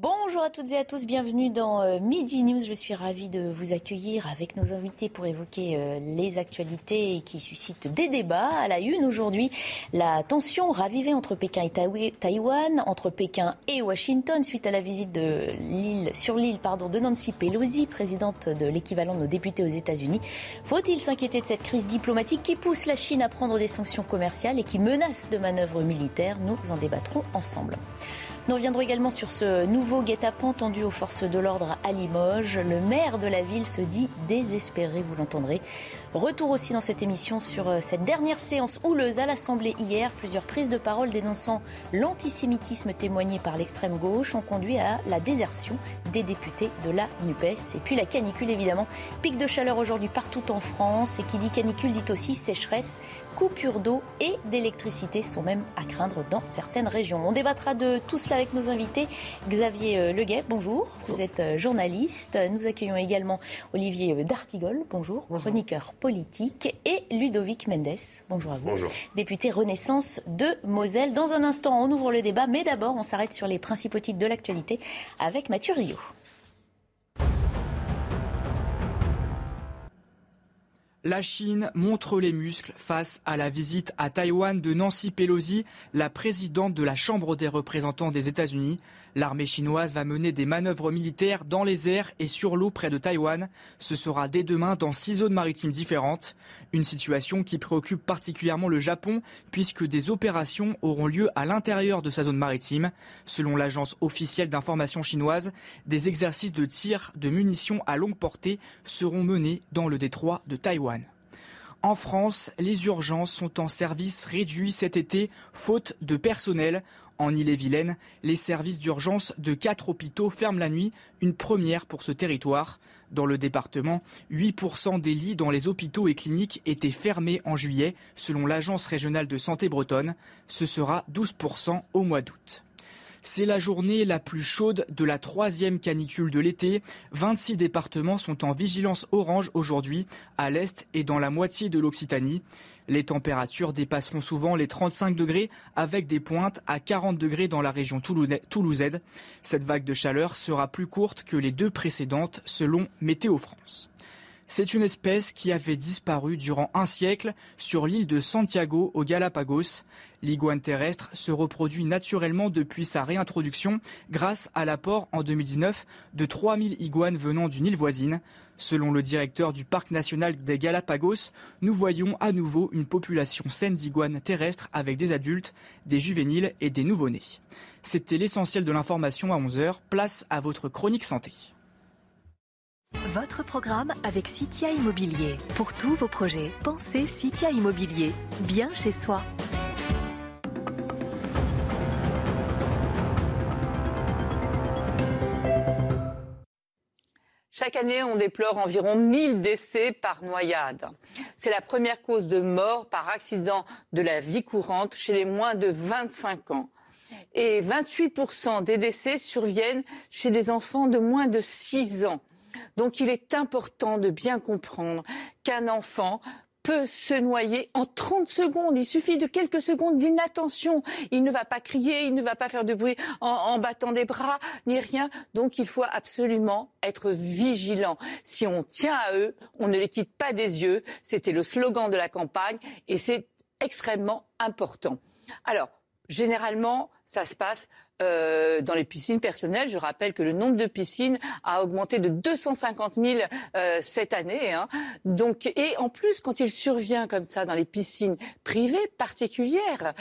Bonjour à toutes et à tous, bienvenue dans euh, Midi News. Je suis ravie de vous accueillir avec nos invités pour évoquer euh, les actualités qui suscitent des débats. À la une aujourd'hui, la tension ravivée entre Pékin et Taïwan, entre Pékin et Washington suite à la visite de l'île, sur l'île pardon, de Nancy Pelosi, présidente de l'équivalent de nos députés aux États-Unis. Faut-il s'inquiéter de cette crise diplomatique qui pousse la Chine à prendre des sanctions commerciales et qui menace de manœuvres militaires? Nous en débattrons ensemble. Nous reviendrons également sur ce nouveau guet-apens tendu aux forces de l'ordre à Limoges. Le maire de la ville se dit désespéré, vous l'entendrez. Retour aussi dans cette émission sur euh, cette dernière séance houleuse à l'Assemblée hier. Plusieurs prises de parole dénonçant l'antisémitisme témoigné par l'extrême gauche ont conduit à la désertion des députés de la NUPES. Et puis la canicule, évidemment. Pic de chaleur aujourd'hui partout en France. Et qui dit canicule dit aussi sécheresse coupures d'eau et d'électricité sont même à craindre dans certaines régions. On débattra de tout cela avec nos invités. Xavier euh, Leguet, bonjour. Vous êtes euh, journaliste. Nous accueillons également Olivier D'Artigol, bonjour, chroniqueur politique, et Ludovic Mendes, bonjour à vous. Bonjour. Député Renaissance de Moselle. Dans un instant, on ouvre le débat, mais d'abord, on s'arrête sur les principaux titres de l'actualité avec Mathieu Rio. La Chine montre les muscles face à la visite à Taïwan de Nancy Pelosi, la présidente de la Chambre des représentants des États-Unis. L'armée chinoise va mener des manœuvres militaires dans les airs et sur l'eau près de Taïwan. Ce sera dès demain dans six zones maritimes différentes. Une situation qui préoccupe particulièrement le Japon puisque des opérations auront lieu à l'intérieur de sa zone maritime. Selon l'agence officielle d'information chinoise, des exercices de tir de munitions à longue portée seront menés dans le détroit de Taïwan. En France, les urgences sont en service réduit cet été, faute de personnel. En Ille-et-Vilaine, les services d'urgence de quatre hôpitaux ferment la nuit, une première pour ce territoire. Dans le département, 8% des lits dans les hôpitaux et cliniques étaient fermés en juillet, selon l'Agence régionale de santé bretonne. Ce sera 12% au mois d'août. C'est la journée la plus chaude de la troisième canicule de l'été. 26 départements sont en vigilance orange aujourd'hui, à l'est et dans la moitié de l'Occitanie. Les températures dépasseront souvent les 35 degrés avec des pointes à 40 degrés dans la région toulousaine. Cette vague de chaleur sera plus courte que les deux précédentes selon Météo France. C'est une espèce qui avait disparu durant un siècle sur l'île de Santiago aux Galapagos. L'iguane terrestre se reproduit naturellement depuis sa réintroduction grâce à l'apport en 2019 de 3000 iguanes venant d'une île voisine. Selon le directeur du parc national des Galapagos, nous voyons à nouveau une population saine d'iguanes terrestres avec des adultes, des juvéniles et des nouveau-nés. C'était l'essentiel de l'information à 11h. Place à votre chronique santé. Votre programme avec Citia Immobilier. Pour tous vos projets, pensez Citia Immobilier. Bien chez soi. Chaque année, on déplore environ 1000 décès par noyade. C'est la première cause de mort par accident de la vie courante chez les moins de 25 ans. Et 28% des décès surviennent chez des enfants de moins de 6 ans. Donc il est important de bien comprendre qu'un enfant peut se noyer en 30 secondes. Il suffit de quelques secondes d'inattention. Il ne va pas crier, il ne va pas faire de bruit en, battant des bras, ni rien. Donc il faut absolument être vigilant. Si on tient à eux, on ne les quitte pas des yeux. C'était le slogan de la campagne et c'est extrêmement important. Alors, généralement, ça se passe euh, dans les piscines personnelles. Je rappelle que le nombre de piscines a augmenté de 250 000 euh, cette année. Hein. Donc, et en plus, quand il survient comme ça dans les piscines privées particulières,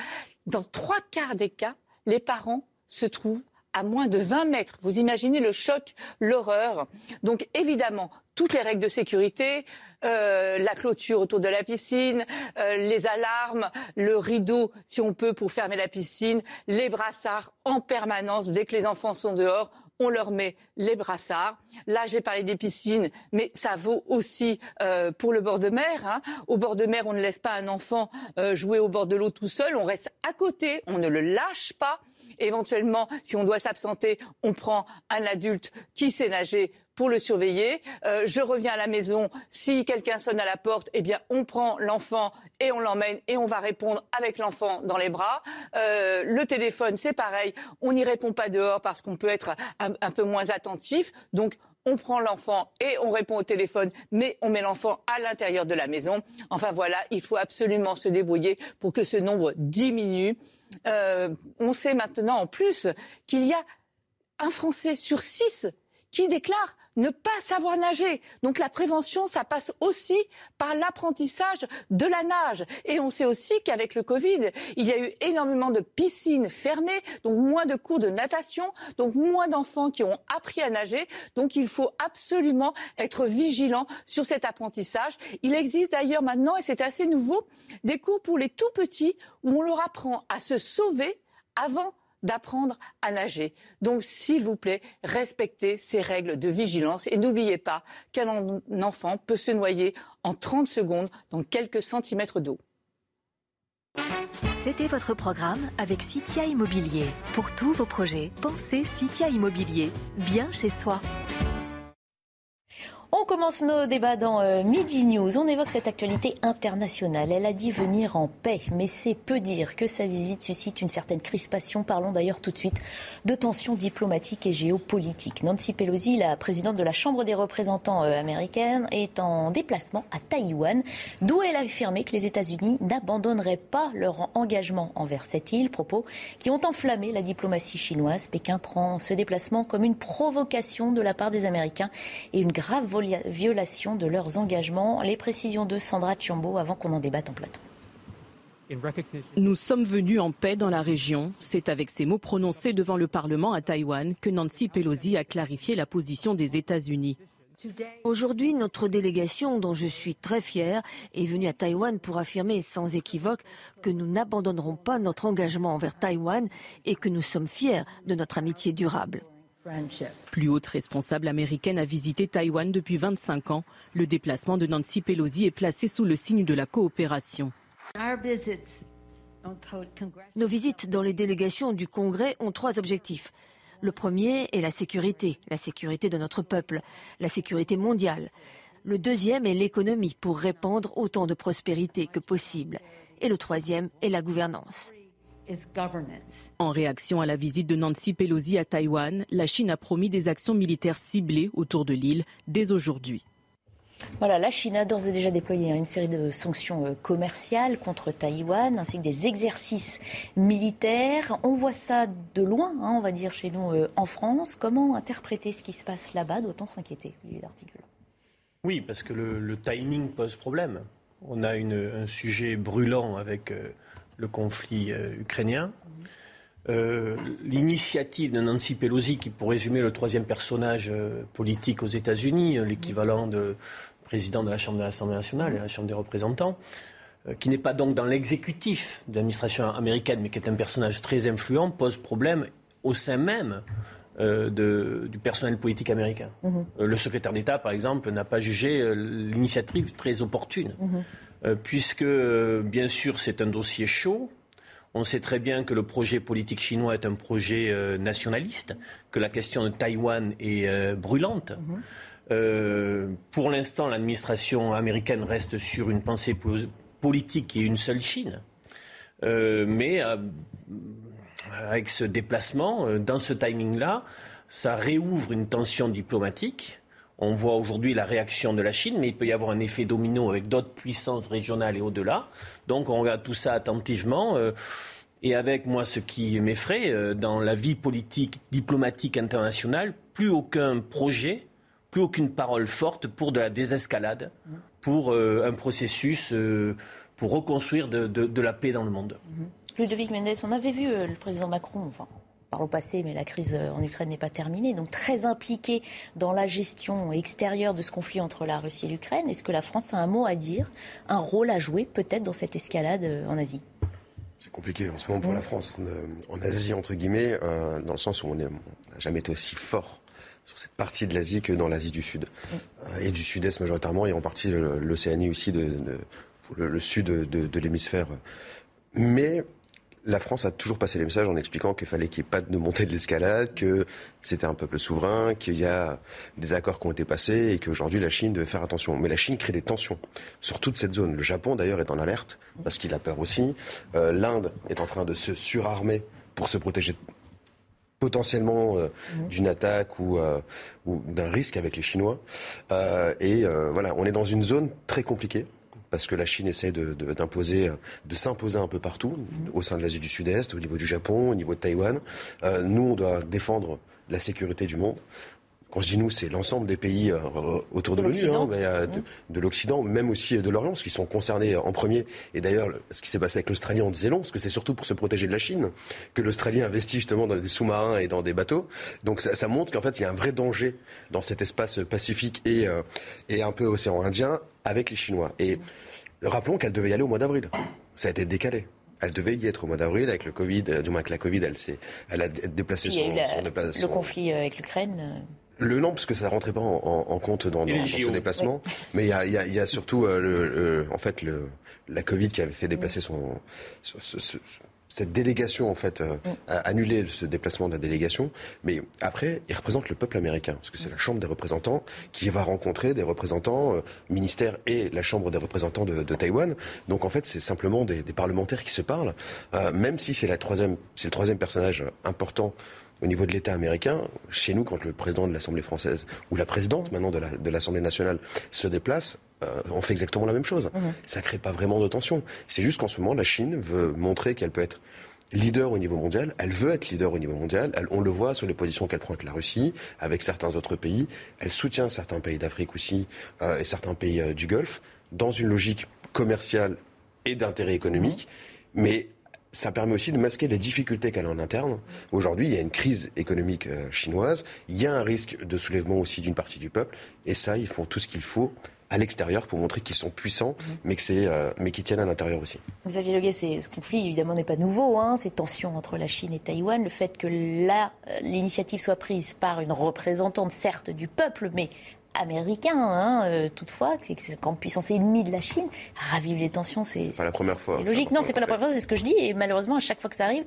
dans trois quarts des cas, les parents se trouvent à moins de 20 mètres. Vous imaginez le choc, l'horreur. Donc évidemment, toutes les règles de sécurité, euh, la clôture autour de la piscine, euh, les alarmes, le rideau, si on peut, pour fermer la piscine, les brassards en permanence dès que les enfants sont dehors on leur met les brassards. Là, j'ai parlé des piscines, mais ça vaut aussi euh, pour le bord de mer. Hein. Au bord de mer, on ne laisse pas un enfant jouer au bord de l'eau tout seul. On reste à côté, on ne le lâche pas. Éventuellement, si on doit s'absenter, on prend un adulte qui sait nager pour le surveiller. Euh, je reviens à la maison. Si quelqu'un sonne à la porte, eh bien, on prend l'enfant et on l'emmène et on va répondre avec l'enfant dans les bras. Euh, le téléphone, c'est pareil. On n'y répond pas dehors parce qu'on peut être un, peu moins attentif. Donc, on prend l'enfant et on répond au téléphone, mais on met l'enfant à l'intérieur de la maison. Enfin voilà, il faut absolument se débrouiller pour que ce nombre diminue. Euh, on sait maintenant en plus qu'il y a un Français sur six qui déclare ne pas savoir nager. Donc la prévention, ça passe aussi par l'apprentissage de la nage. Et on sait aussi qu'avec le Covid, il y a eu énormément de piscines fermées, donc moins de cours de natation, donc moins d'enfants qui ont appris à nager. Donc il faut absolument être vigilant sur cet apprentissage. Il existe d'ailleurs maintenant, et c'est assez nouveau, des cours pour les tout petits où on leur apprend à se sauver avant d'apprendre à nager. Donc, s'il vous plaît, respectez ces règles de vigilance et n'oubliez pas qu'un enfant peut se noyer en 30 secondes dans quelques centimètres d'eau. C'était votre programme avec Citia Immobilier. Pour tous vos projets, pensez Citia Immobilier, bien chez soi. On commence nos débats dans euh, Midi News. On évoque cette actualité internationale. Elle a dit venir en paix, mais c'est peu dire que sa visite suscite une certaine crispation. Parlons d'ailleurs tout de suite de tensions diplomatiques et géopolitiques. Nancy Pelosi, la présidente de la Chambre des représentants euh, américaine, est en déplacement à Taïwan, d'où elle a affirmé que les États-Unis n'abandonneraient pas leur engagement envers cette île, propos qui ont enflammé la diplomatie chinoise. Pékin prend ce déplacement comme une provocation de la part des Américains et une grave violation de leurs engagements. Les précisions de Sandra Chiombo avant qu'on en débatte en plateau. Nous sommes venus en paix dans la région. C'est avec ces mots prononcés devant le Parlement à Taïwan que Nancy Pelosi a clarifié la position des États-Unis. Aujourd'hui, notre délégation, dont je suis très fière, est venue à Taïwan pour affirmer sans équivoque que nous n'abandonnerons pas notre engagement envers Taïwan et que nous sommes fiers de notre amitié durable. Plus haute responsable américaine a visité Taïwan depuis 25 ans. Le déplacement de Nancy Pelosi est placé sous le signe de la coopération. Nos visites dans les délégations du Congrès ont trois objectifs. Le premier est la sécurité, la sécurité de notre peuple, la sécurité mondiale. Le deuxième est l'économie pour répandre autant de prospérité que possible. Et le troisième est la gouvernance. En réaction à la visite de Nancy Pelosi à Taïwan, la Chine a promis des actions militaires ciblées autour de l'île dès aujourd'hui. Voilà, la Chine a d'ores et déjà déployé une série de sanctions euh, commerciales contre Taïwan, ainsi que des exercices militaires. On voit ça de loin, hein, on va dire, chez nous euh, en France. Comment interpréter ce qui se passe là-bas? Doit-on s'inquiéter, Oui, parce que le, timing pose problème. On a un sujet brûlant avec euh, le conflit euh, ukrainien. Euh, l'initiative de Nancy Pelosi, qui pour résumer le troisième personnage euh, politique aux États-Unis, l'équivalent de président de la Chambre de l'Assemblée nationale et de la Chambre des représentants, qui n'est pas donc dans l'exécutif de l'administration américaine, mais qui est un personnage très influent, pose problème au sein même du personnel politique américain. Mhm. le secrétaire d'État, par exemple, n'a pas jugé l'initiative très opportune. Mhm. Euh, puisque, euh, bien sûr, c'est un dossier chaud. On sait très bien que le projet politique chinois est un projet euh, nationaliste, que la question de Taïwan est brûlante. Mhm. pour l'instant, l'administration américaine reste sur une pensée politique est une seule Chine. mais avec ce déplacement, dans ce timing-là, ça réouvre une tension diplomatique on voit aujourd'hui la réaction de la Chine, mais il peut y avoir un effet domino avec d'autres puissances régionales et au-delà. Donc on regarde tout ça attentivement. Euh, et avec moi, ce qui m'effraie, euh, dans la vie politique, diplomatique internationale, plus aucun projet, plus aucune parole forte pour de la désescalade, pour euh, un processus pour reconstruire de, la paix dans le monde. Ludovic Mendes, on avait vu le président Macron, enfin, par le passé, mais la crise en Ukraine n'est pas terminée, donc très impliquée dans la gestion extérieure de ce conflit entre la Russie et l'Ukraine. Est-ce que la France a un mot à dire, un rôle à jouer peut-être dans cette escalade en Asie? C'est compliqué en ce moment pour la France, en Asie entre guillemets, dans le sens où on n'a jamais été aussi fort sur cette partie de l'Asie que dans l'Asie du Sud. Et du Sud-Est majoritairement, et en partie l'Océanie aussi, de, le, sud de l'hémisphère. Mais la France a toujours passé les messages en expliquant qu'il fallait qu'il n'y ait pas de montée de l'escalade, que c'était un peuple souverain, qu'il y a des accords qui ont été passés et qu'aujourd'hui la Chine devait faire attention. Mais la Chine crée des tensions sur toute cette zone. Le Japon d'ailleurs est en alerte parce qu'il a peur aussi. Euh, L'Inde est en train de se surarmer pour se protéger potentiellement euh, mmh. d'une attaque ou, euh, ou d'un risque avec les Chinois. et voilà, on est dans une zone très compliquée parce que la Chine essaie d'imposer, de, s'imposer un peu partout, au sein de l'Asie du Sud-Est, au niveau du Japon, au niveau de Taïwan. Euh, nous, on doit défendre la sécurité du monde. Quand je dis nous, c'est l'ensemble des pays euh, autour de, l'ONU, hein, euh, de, l'Occident, même aussi de l'Orient, qui sont concernés en premier. Et d'ailleurs, ce qui s'est passé avec l'Australie en disait long, parce que c'est surtout pour se protéger de la Chine que l'Australie investit justement dans des sous-marins et dans des bateaux. Donc ça, ça montre qu'en fait, il y a un vrai danger dans cet espace pacifique et, et un peu océan Indien avec les Chinois. Et rappelons qu'elle devait y aller au mois d'avril. Ça a été décalé. Elle devait y être au mois d'avril avec le Covid, euh, du moins avec la Covid, elle, elle a déplacé son, Le conflit euh, avec l'Ukraine euh. Le non, parce que ça ne rentrait pas en, compte dans, dans, ce déplacement. Mais il y a, y a, surtout le, en fait le, la Covid qui avait fait déplacer son, cette délégation, en fait, euh, mm. a annulé ce déplacement de la délégation. Mais après, il représente le peuple américain, parce que c'est la Chambre des représentants qui va rencontrer des représentants, euh, ministères et la Chambre des représentants de, Taïwan. Donc, en fait, c'est simplement des, parlementaires qui se parlent, euh, même si c'est la troisième, c'est le troisième personnage important au niveau de l'État américain, chez nous, quand le président de l'Assemblée française ou la présidente maintenant de l'Assemblée nationale se déplace, euh, on fait exactement la même chose. Mhm. Ça crée pas vraiment de tension. C'est juste qu'en ce moment, la Chine veut montrer qu'elle peut être leader au niveau mondial. Elle veut être leader au niveau mondial. on le voit sur les positions qu'elle prend avec la Russie, avec certains autres pays. Elle soutient certains pays d'Afrique aussi euh, et certains pays euh, du Golfe dans une logique commerciale et d'intérêt économique. Mhm. Mais ça permet aussi de masquer les difficultés qu'elle a en interne. Aujourd'hui, il y a une crise économique chinoise, il y a un risque de soulèvement aussi d'une partie du peuple, et ça, ils font tout ce qu'il faut à l'extérieur pour montrer qu'ils sont puissants, mhm. mais, que c'est, euh, mais qu'ils tiennent à l'intérieur aussi. Xavier Leguet, ce conflit évidemment n'est pas nouveau, hein, ces tensions entre la Chine et Taïwan, le fait que là, euh, l'initiative soit prise par une représentante certes du peuple, mais américain, hein, euh, toutefois, c'est quand puissance ennemie de la Chine, ravive les tensions, c'est, pas la première fois. C'est logique. Non, c'est pas la première fois, c'est ce que je dis, et malheureusement, à chaque fois que ça arrive,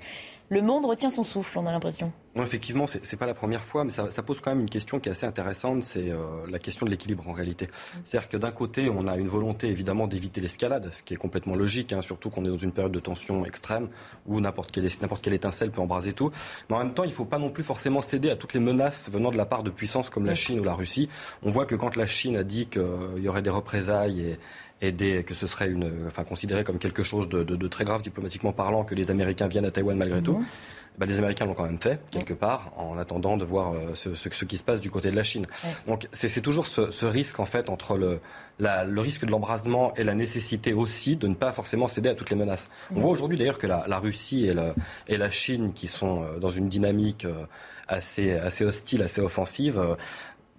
le monde retient son souffle, on a l'impression. Non, effectivement, c'est n'est pas la première fois, mais ça, pose quand même une question qui est assez intéressante, c'est euh, la question de l'équilibre en réalité. C'est-à-dire que d'un côté, on a une volonté évidemment d'éviter l'escalade, ce qui est complètement logique, hein, surtout qu'on est dans une période de tension extrême où n'importe quelle, quelle étincelle peut embraser tout. Mais en même temps, il ne faut pas non plus forcément céder à toutes les menaces venant de la part de puissances comme la Chine ou la Russie. On voit que quand la Chine a dit qu'il y aurait des représailles et, et que ce serait une, enfin, considéré comme quelque chose de, très grave diplomatiquement parlant que les Américains viennent à Taïwan malgré tout. Bah, les Américains l'ont quand même fait, quelque part, en attendant de voir euh, ce, ce, qui se passe du côté de la Chine. Donc c'est toujours ce, risque, en fait, entre le, le risque de l'embrasement et la nécessité aussi de ne pas forcément céder à toutes les menaces. On voit aujourd'hui d'ailleurs que la, Russie et, et, la Chine, qui sont euh, dans une dynamique euh, assez, assez hostile, assez offensive,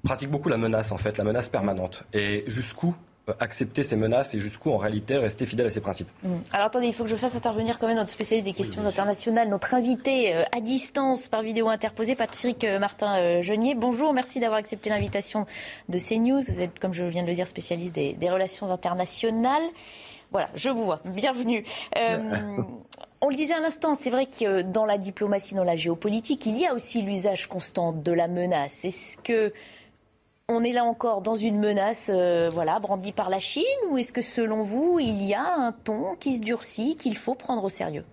pratiquent beaucoup la menace, en fait, la menace permanente. Et jusqu'où accepter ces menaces et jusqu'où en réalité rester fidèle à ses principes. Mm. Alors attendez, il faut que je fasse intervenir quand même notre spécialiste des questions internationales, notre invité euh, à distance par vidéo interposée, Patrick euh, Martin Genier. Bonjour, merci d'avoir accepté l'invitation de CNews. Vous êtes, comme je viens de le dire, spécialiste des, relations internationales. Voilà, je vous vois. Bienvenue. on le disait à l'instant, c'est vrai que dans la diplomatie, dans la géopolitique, il y a aussi l'usage constant de la menace. Est-ce que on est là encore dans une menace euh, voilà, brandie par la Chine ou est-ce que selon vous, il y a un ton qui se durcit qu'il faut prendre au sérieux?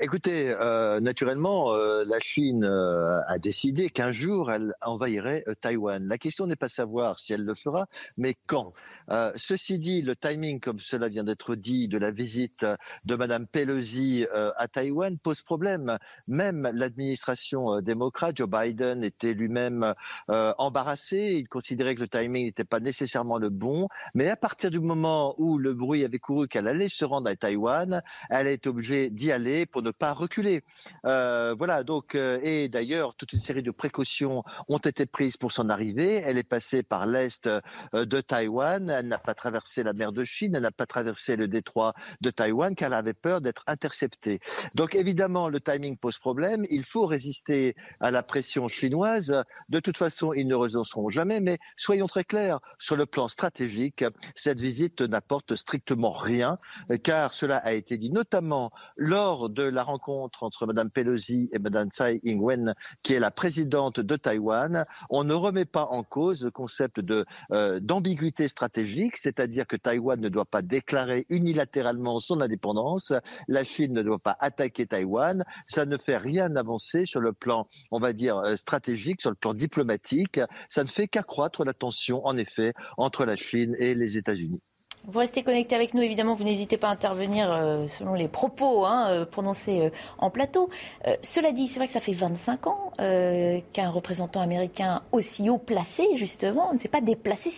Écoutez, euh, naturellement, euh, la Chine a décidé qu'un jour, elle envahirait Taïwan. La question n'est pas savoir si elle le fera, mais quand. Euh, ceci dit, le timing, comme cela vient d'être dit, de la visite de Madame Pelosi euh, à Taïwan pose problème. Même l'administration démocrate, Joe Biden, était lui-même embarrassé. Il considérait que le timing n'était pas nécessairement le bon. Mais à partir du moment où le bruit avait couru qu'elle allait se rendre à Taïwan, elle est obligée d'y aller pour ne pas reculer. voilà. Donc, et d'ailleurs, toute une série de précautions ont été prises pour son arrivée. Elle est passée par l'est de Taïwan. Elle n'a pas traversé la mer de Chine. Elle n'a pas traversé le détroit de Taïwan car elle avait peur d'être interceptée. Donc évidemment, le timing pose problème. Il faut résister à la pression chinoise. De toute façon, ils ne renonceront jamais. Mais soyons très clairs, sur le plan stratégique, cette visite n'apporte strictement rien, car cela a été dit notamment lors de la rencontre entre Mme Pelosi et Mme Tsai Ing-wen, qui est la présidente de Taïwan. On ne remet pas en cause le concept euh, d'ambiguïté stratégique, c'est-à-dire que Taïwan ne doit pas déclarer unilatéralement son indépendance, la Chine ne doit pas attaquer Taïwan, ça ne fait rien avancer sur le plan, on va dire, euh, stratégique, sur le plan diplomatique, ça ne fait qu'accroître la tension, en effet, entre la Chine et les États-Unis. Vous restez connecté avec nous, évidemment, vous n'hésitez pas à intervenir euh, selon les propos hein, euh, prononcés euh, en plateau. cela dit, c'est vrai que ça fait 25 ans qu'un représentant américain aussi haut placé, justement, ne s'est pas déplacé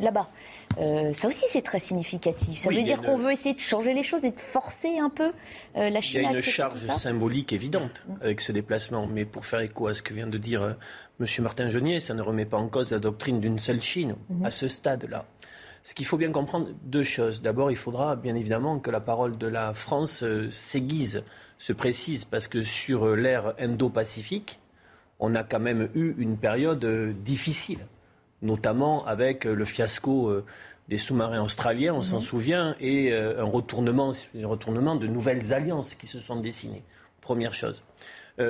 là-bas. ça aussi, c'est très significatif. Ça veut dire qu'on veut essayer de changer les choses et de forcer un peu la Chine à Il y a une charge symbolique évidente mm. avec ce déplacement. Mais pour faire écho à ce que vient de dire M. Martin Genier, ça ne remet pas en cause la doctrine d'une seule Chine mm-hmm. à ce stade-là. Ce qu'il faut bien comprendre, deux choses. D'abord, il faudra bien évidemment que la parole de la France euh, s'aiguise, se précise, parce que sur euh, l'ère Indo-Pacifique, on a quand même eu une période euh, difficile, notamment avec le fiasco des sous-marins australiens, on s'en mhm. souvient, et un retournement, un retournement de nouvelles alliances qui se sont dessinées. Première chose.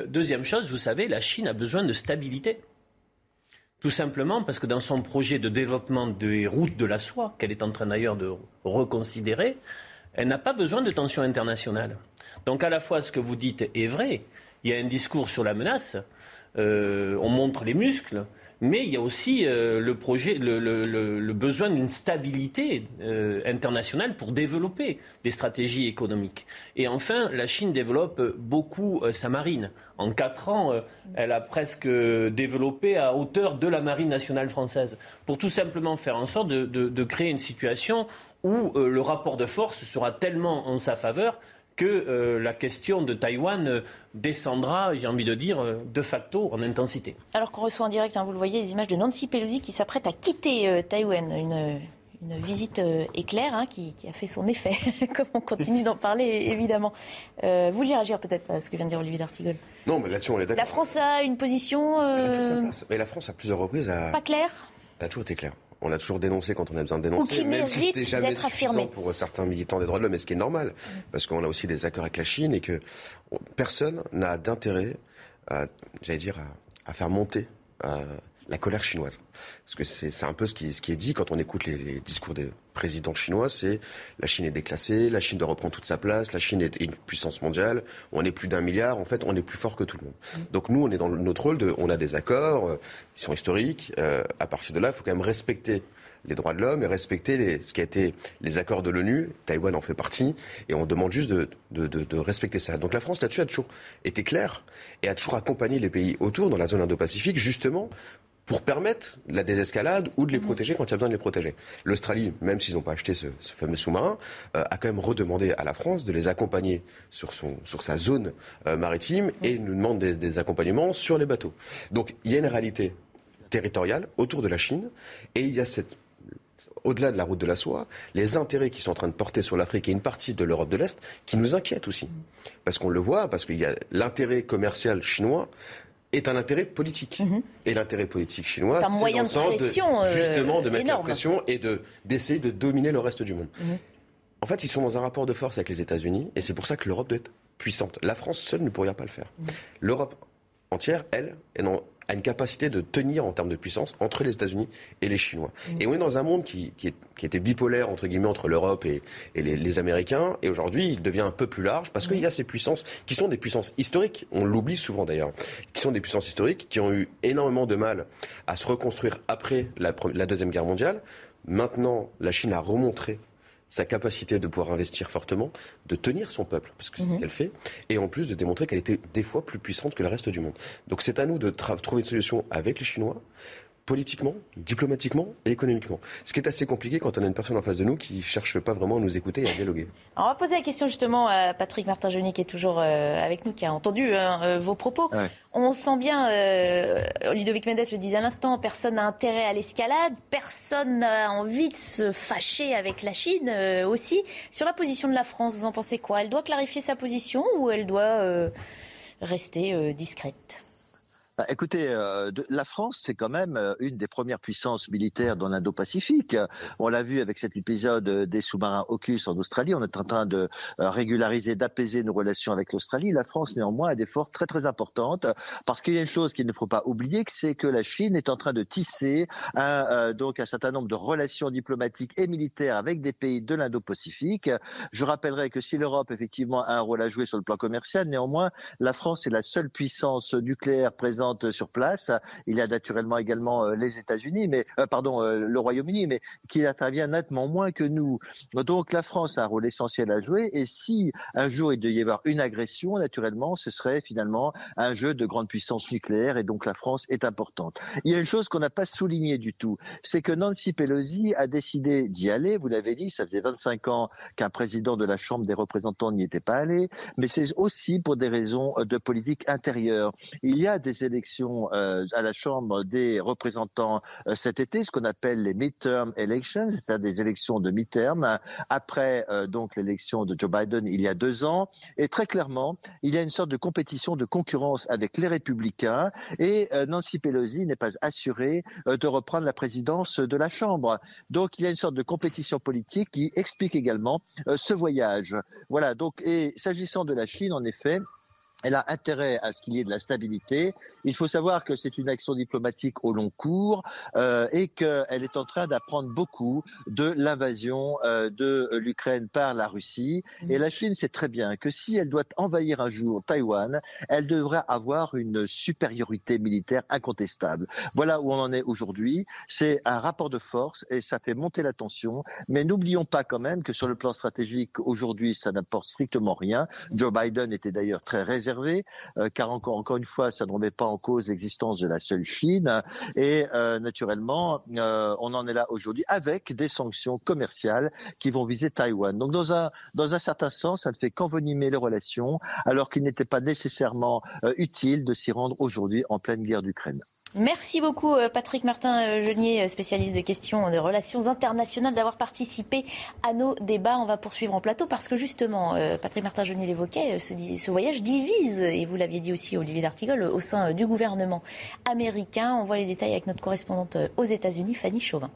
deuxième chose, vous savez, la Chine a besoin de stabilité. Tout simplement parce que dans son projet de développement des routes de la soie, qu'elle est en train d'ailleurs de reconsidérer, elle n'a pas besoin de tensions internationales. Donc à la fois ce que vous dites est vrai, il y a un discours sur la menace, euh, on montre les muscles, mais il y a aussi euh, le, projet, le, besoin d'une stabilité euh, internationale pour développer des stratégies économiques. Et enfin, la Chine développe beaucoup euh, sa marine. En quatre ans, elle a presque développé à hauteur de la marine nationale française, pour tout simplement faire en sorte de créer une situation où le rapport de force sera tellement en sa faveur que euh, la question de Taïwan euh, descendra, j'ai envie de dire, euh, de facto en intensité. Alors qu'on reçoit en direct, hein, vous le voyez, les images de Nancy Pelosi qui s'apprête à quitter Taïwan, une, visite éclair hein, qui, a fait son effet, comme on continue d'en parler évidemment. vous vouliez réagir peut-être à ce que vient de dire Olivier D'Artigol? Non, mais là-dessus on est d'accord. La France a une position... Mais la France à plusieurs reprises a... Pas claire? Elle a toujours été claire on a toujours dénoncé quand on a besoin de dénoncer, même si c'était jamais suffisant pour certains militants des droits de l'homme, et ce qui est normal, parce qu'on a aussi des accords avec la Chine et que personne n'a d'intérêt, j'allais dire, à, faire monter la colère chinoise. Parce que c'est un peu ce qui, est dit quand on écoute les, discours des présidents chinois, c'est la Chine est déclassée, la Chine doit reprendre toute sa place, la Chine est une puissance mondiale, on est plus d'un milliard, en fait on est plus fort que tout le monde. Donc nous on est dans notre rôle de, on a des accords, euh, qui sont historiques, euh, à partir de là il faut quand même respecter les droits de l'homme et respecter ce qui a été les accords de l'ONU. Taïwan en fait partie et on demande juste de, de respecter ça. Donc la France là-dessus a toujours été claire et a toujours accompagné les pays autour dans la zone Indo-Pacifique justement pour permettre la désescalade ou de les protéger quand il y a besoin de les protéger. L'Australie, même s'ils n'ont pas acheté ce, fameux sous-marin, euh, a quand même redemandé à la France de les accompagner sur, son, sur sa zone euh, maritime et nous demande des, accompagnements sur les bateaux. Donc il y a une réalité territoriale autour de la Chine et il y a cette au-delà de la route de la soie, les intérêts qui sont en train de porter sur l'Afrique et une partie de l'Europe de l'Est qui nous inquiètent aussi. Parce qu'on le voit, parce qu'il y a l'intérêt commercial chinois est un intérêt politique. Mhm. Et l'intérêt politique chinois, c'est dans le sens de, euh, justement de mettre la pression et de, d'essayer de dominer le reste du monde. Mhm. En fait, ils sont dans un rapport de force avec les États-Unis, et c'est pour ça que l'Europe doit être puissante. La France seule ne pourrait pas le faire. Mhm. L'Europe entière, elle, est dans a une capacité de tenir en termes de puissance entre les États-Unis et les Chinois. Et on est dans un monde qui, était bipolaire, entre guillemets, entre l'Europe et, les, Américains. Et aujourd'hui, il devient un peu plus large parce qu'il y a ces puissances qui sont des puissances historiques. On l'oublie souvent d'ailleurs. Qui sont des puissances historiques qui ont eu énormément de mal à se reconstruire après la, la Deuxième Guerre mondiale Maintenant, la Chine a remontré sa capacité de pouvoir investir fortement, de tenir son peuple, parce que c'est ce mhm. qu'elle fait, et en plus de démontrer qu'elle était des fois plus puissante que le reste du monde. Donc c'est à nous de trouver une solution avec les Chinois, politiquement, diplomatiquement et économiquement. Ce qui est assez compliqué quand on a une personne en face de nous qui ne cherche pas vraiment à nous écouter et à dialoguer. on va poser la question justement à Patrick Martin-Genier qui est toujours euh, avec nous, qui a entendu hein, euh, vos propos. On sent bien, euh, Ludovic Mendes le disait à l'instant, personne n'a intérêt à l'escalade, personne n'a envie de se fâcher avec la Chine aussi. Sur la position de la France, vous en pensez quoi? Elle doit clarifier sa position ou elle doit rester discrète? Bah, écoutez, euh, la France, c'est quand même euh, une des premières puissances militaires dans l'Indo-Pacifique. On l'a vu avec cet épisode des sous-marins AUKUS en Australie. On est en train de euh, régulariser, d'apaiser nos relations avec l'Australie. La France, néanmoins, a des forces très très importantes parce qu'il y a une chose qu'il ne faut pas oublier, c'est que la Chine est en train de tisser donc un certain nombre de relations diplomatiques et militaires avec des pays de l'Indo-Pacifique. Je rappellerai que si l'Europe effectivement a un rôle à jouer sur le plan commercial, néanmoins, la France est la seule puissance nucléaire présente sur place. Il y a naturellement également euh, les États-Unis, mais euh, pardon, euh, le Royaume-Uni, mais qui intervient nettement moins que nous. Donc la France a un rôle essentiel à jouer. Et si un jour il devait y avoir une agression, naturellement, ce serait finalement un jeu de grande puissance nucléaire. Et donc la France est importante. Il y a une chose qu'on n'a pas soulignée du tout, c'est que Nancy Pelosi a décidé d'y aller. Vous l'avez dit, ça faisait 25 ans qu'un président de la Chambre des représentants n'y était pas allé, mais c'est aussi pour des raisons de politique intérieure. Il y a des élections euh, à la Chambre des représentants euh, cet été, ce qu'on appelle les midterm elections, c'est-à-dire des élections de mi-terme, après euh, donc l'élection de Joe Biden il y a deux ans. Et très clairement, il y a une sorte de compétition, de concurrence avec les républicains. Et Nancy Pelosi n'est pas assurée de reprendre la présidence de la Chambre. Donc il y a une sorte de compétition politique qui explique également ce voyage. Voilà. Donc et s'agissant de la Chine, en effet elle a intérêt à ce qu'il y ait de la stabilité. Il faut savoir que c'est une action diplomatique au long cours euh, et qu'elle est en train d'apprendre beaucoup de l'invasion euh, de l'Ukraine par la Russie. Et la Chine sait très bien que si elle doit envahir un jour Taïwan, elle devrait avoir une supériorité militaire incontestable. Voilà où on en est aujourd'hui. C'est un rapport de force et ça fait monter la tension. Mais n'oublions pas quand même que sur le plan stratégique, aujourd'hui, ça n'apporte strictement rien. Joe Biden était d'ailleurs très réservé euh, car encore, encore une fois, ça ne remet pas en cause l'existence de la seule Chine. Et euh, naturellement, euh, on en est là aujourd'hui avec des sanctions commerciales qui vont viser Taïwan. Donc dans un, dans un certain sens, ça ne fait qu'envenimer les relations, alors qu'il n'était pas nécessairement utile de s'y rendre aujourd'hui en pleine guerre d'Ukraine. Merci beaucoup euh, Patrick Martin-Genier, euh, spécialiste de questions de relations internationales, d'avoir participé à nos débats. On va poursuivre en plateau parce que justement, euh, Patrick Martin-Genier l'évoquait, ce, voyage divise, et vous l'aviez dit aussi Olivier D'Artigol, au sein du gouvernement américain. On voit les détails avec notre correspondante aux États-Unis, Fanny Chauvin.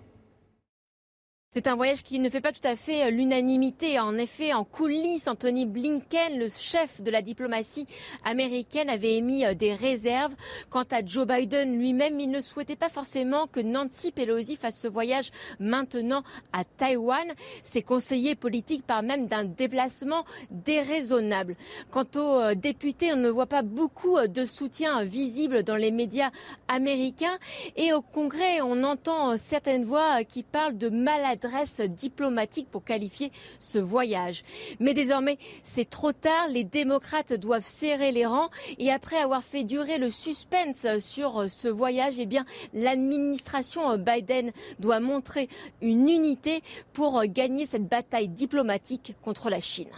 C'est un voyage qui ne fait pas tout à fait euh, l'unanimité. En effet, en coulisses, Anthony Blinken, le chef de la diplomatie américaine, avait émis euh, des réserves. Quant à Joe Biden lui-même, il ne souhaitait pas forcément que Nancy Pelosi fasse ce voyage maintenant à Taïwan. Ses conseillers politiques parlent même d'un déplacement déraisonnable. Quant aux euh, députés, on ne voit pas beaucoup de soutien visible dans les médias américains. Et au Congrès, on entend certaines voix qui parlent de maladresse diplomatique pour qualifier ce voyage. Mais désormais, c'est trop tard. Les démocrates doivent serrer les rangs. Et après avoir fait durer le suspense sur ce voyage, eh bien, l'administration Biden doit montrer une unité pour gagner cette bataille diplomatique contre la Chine.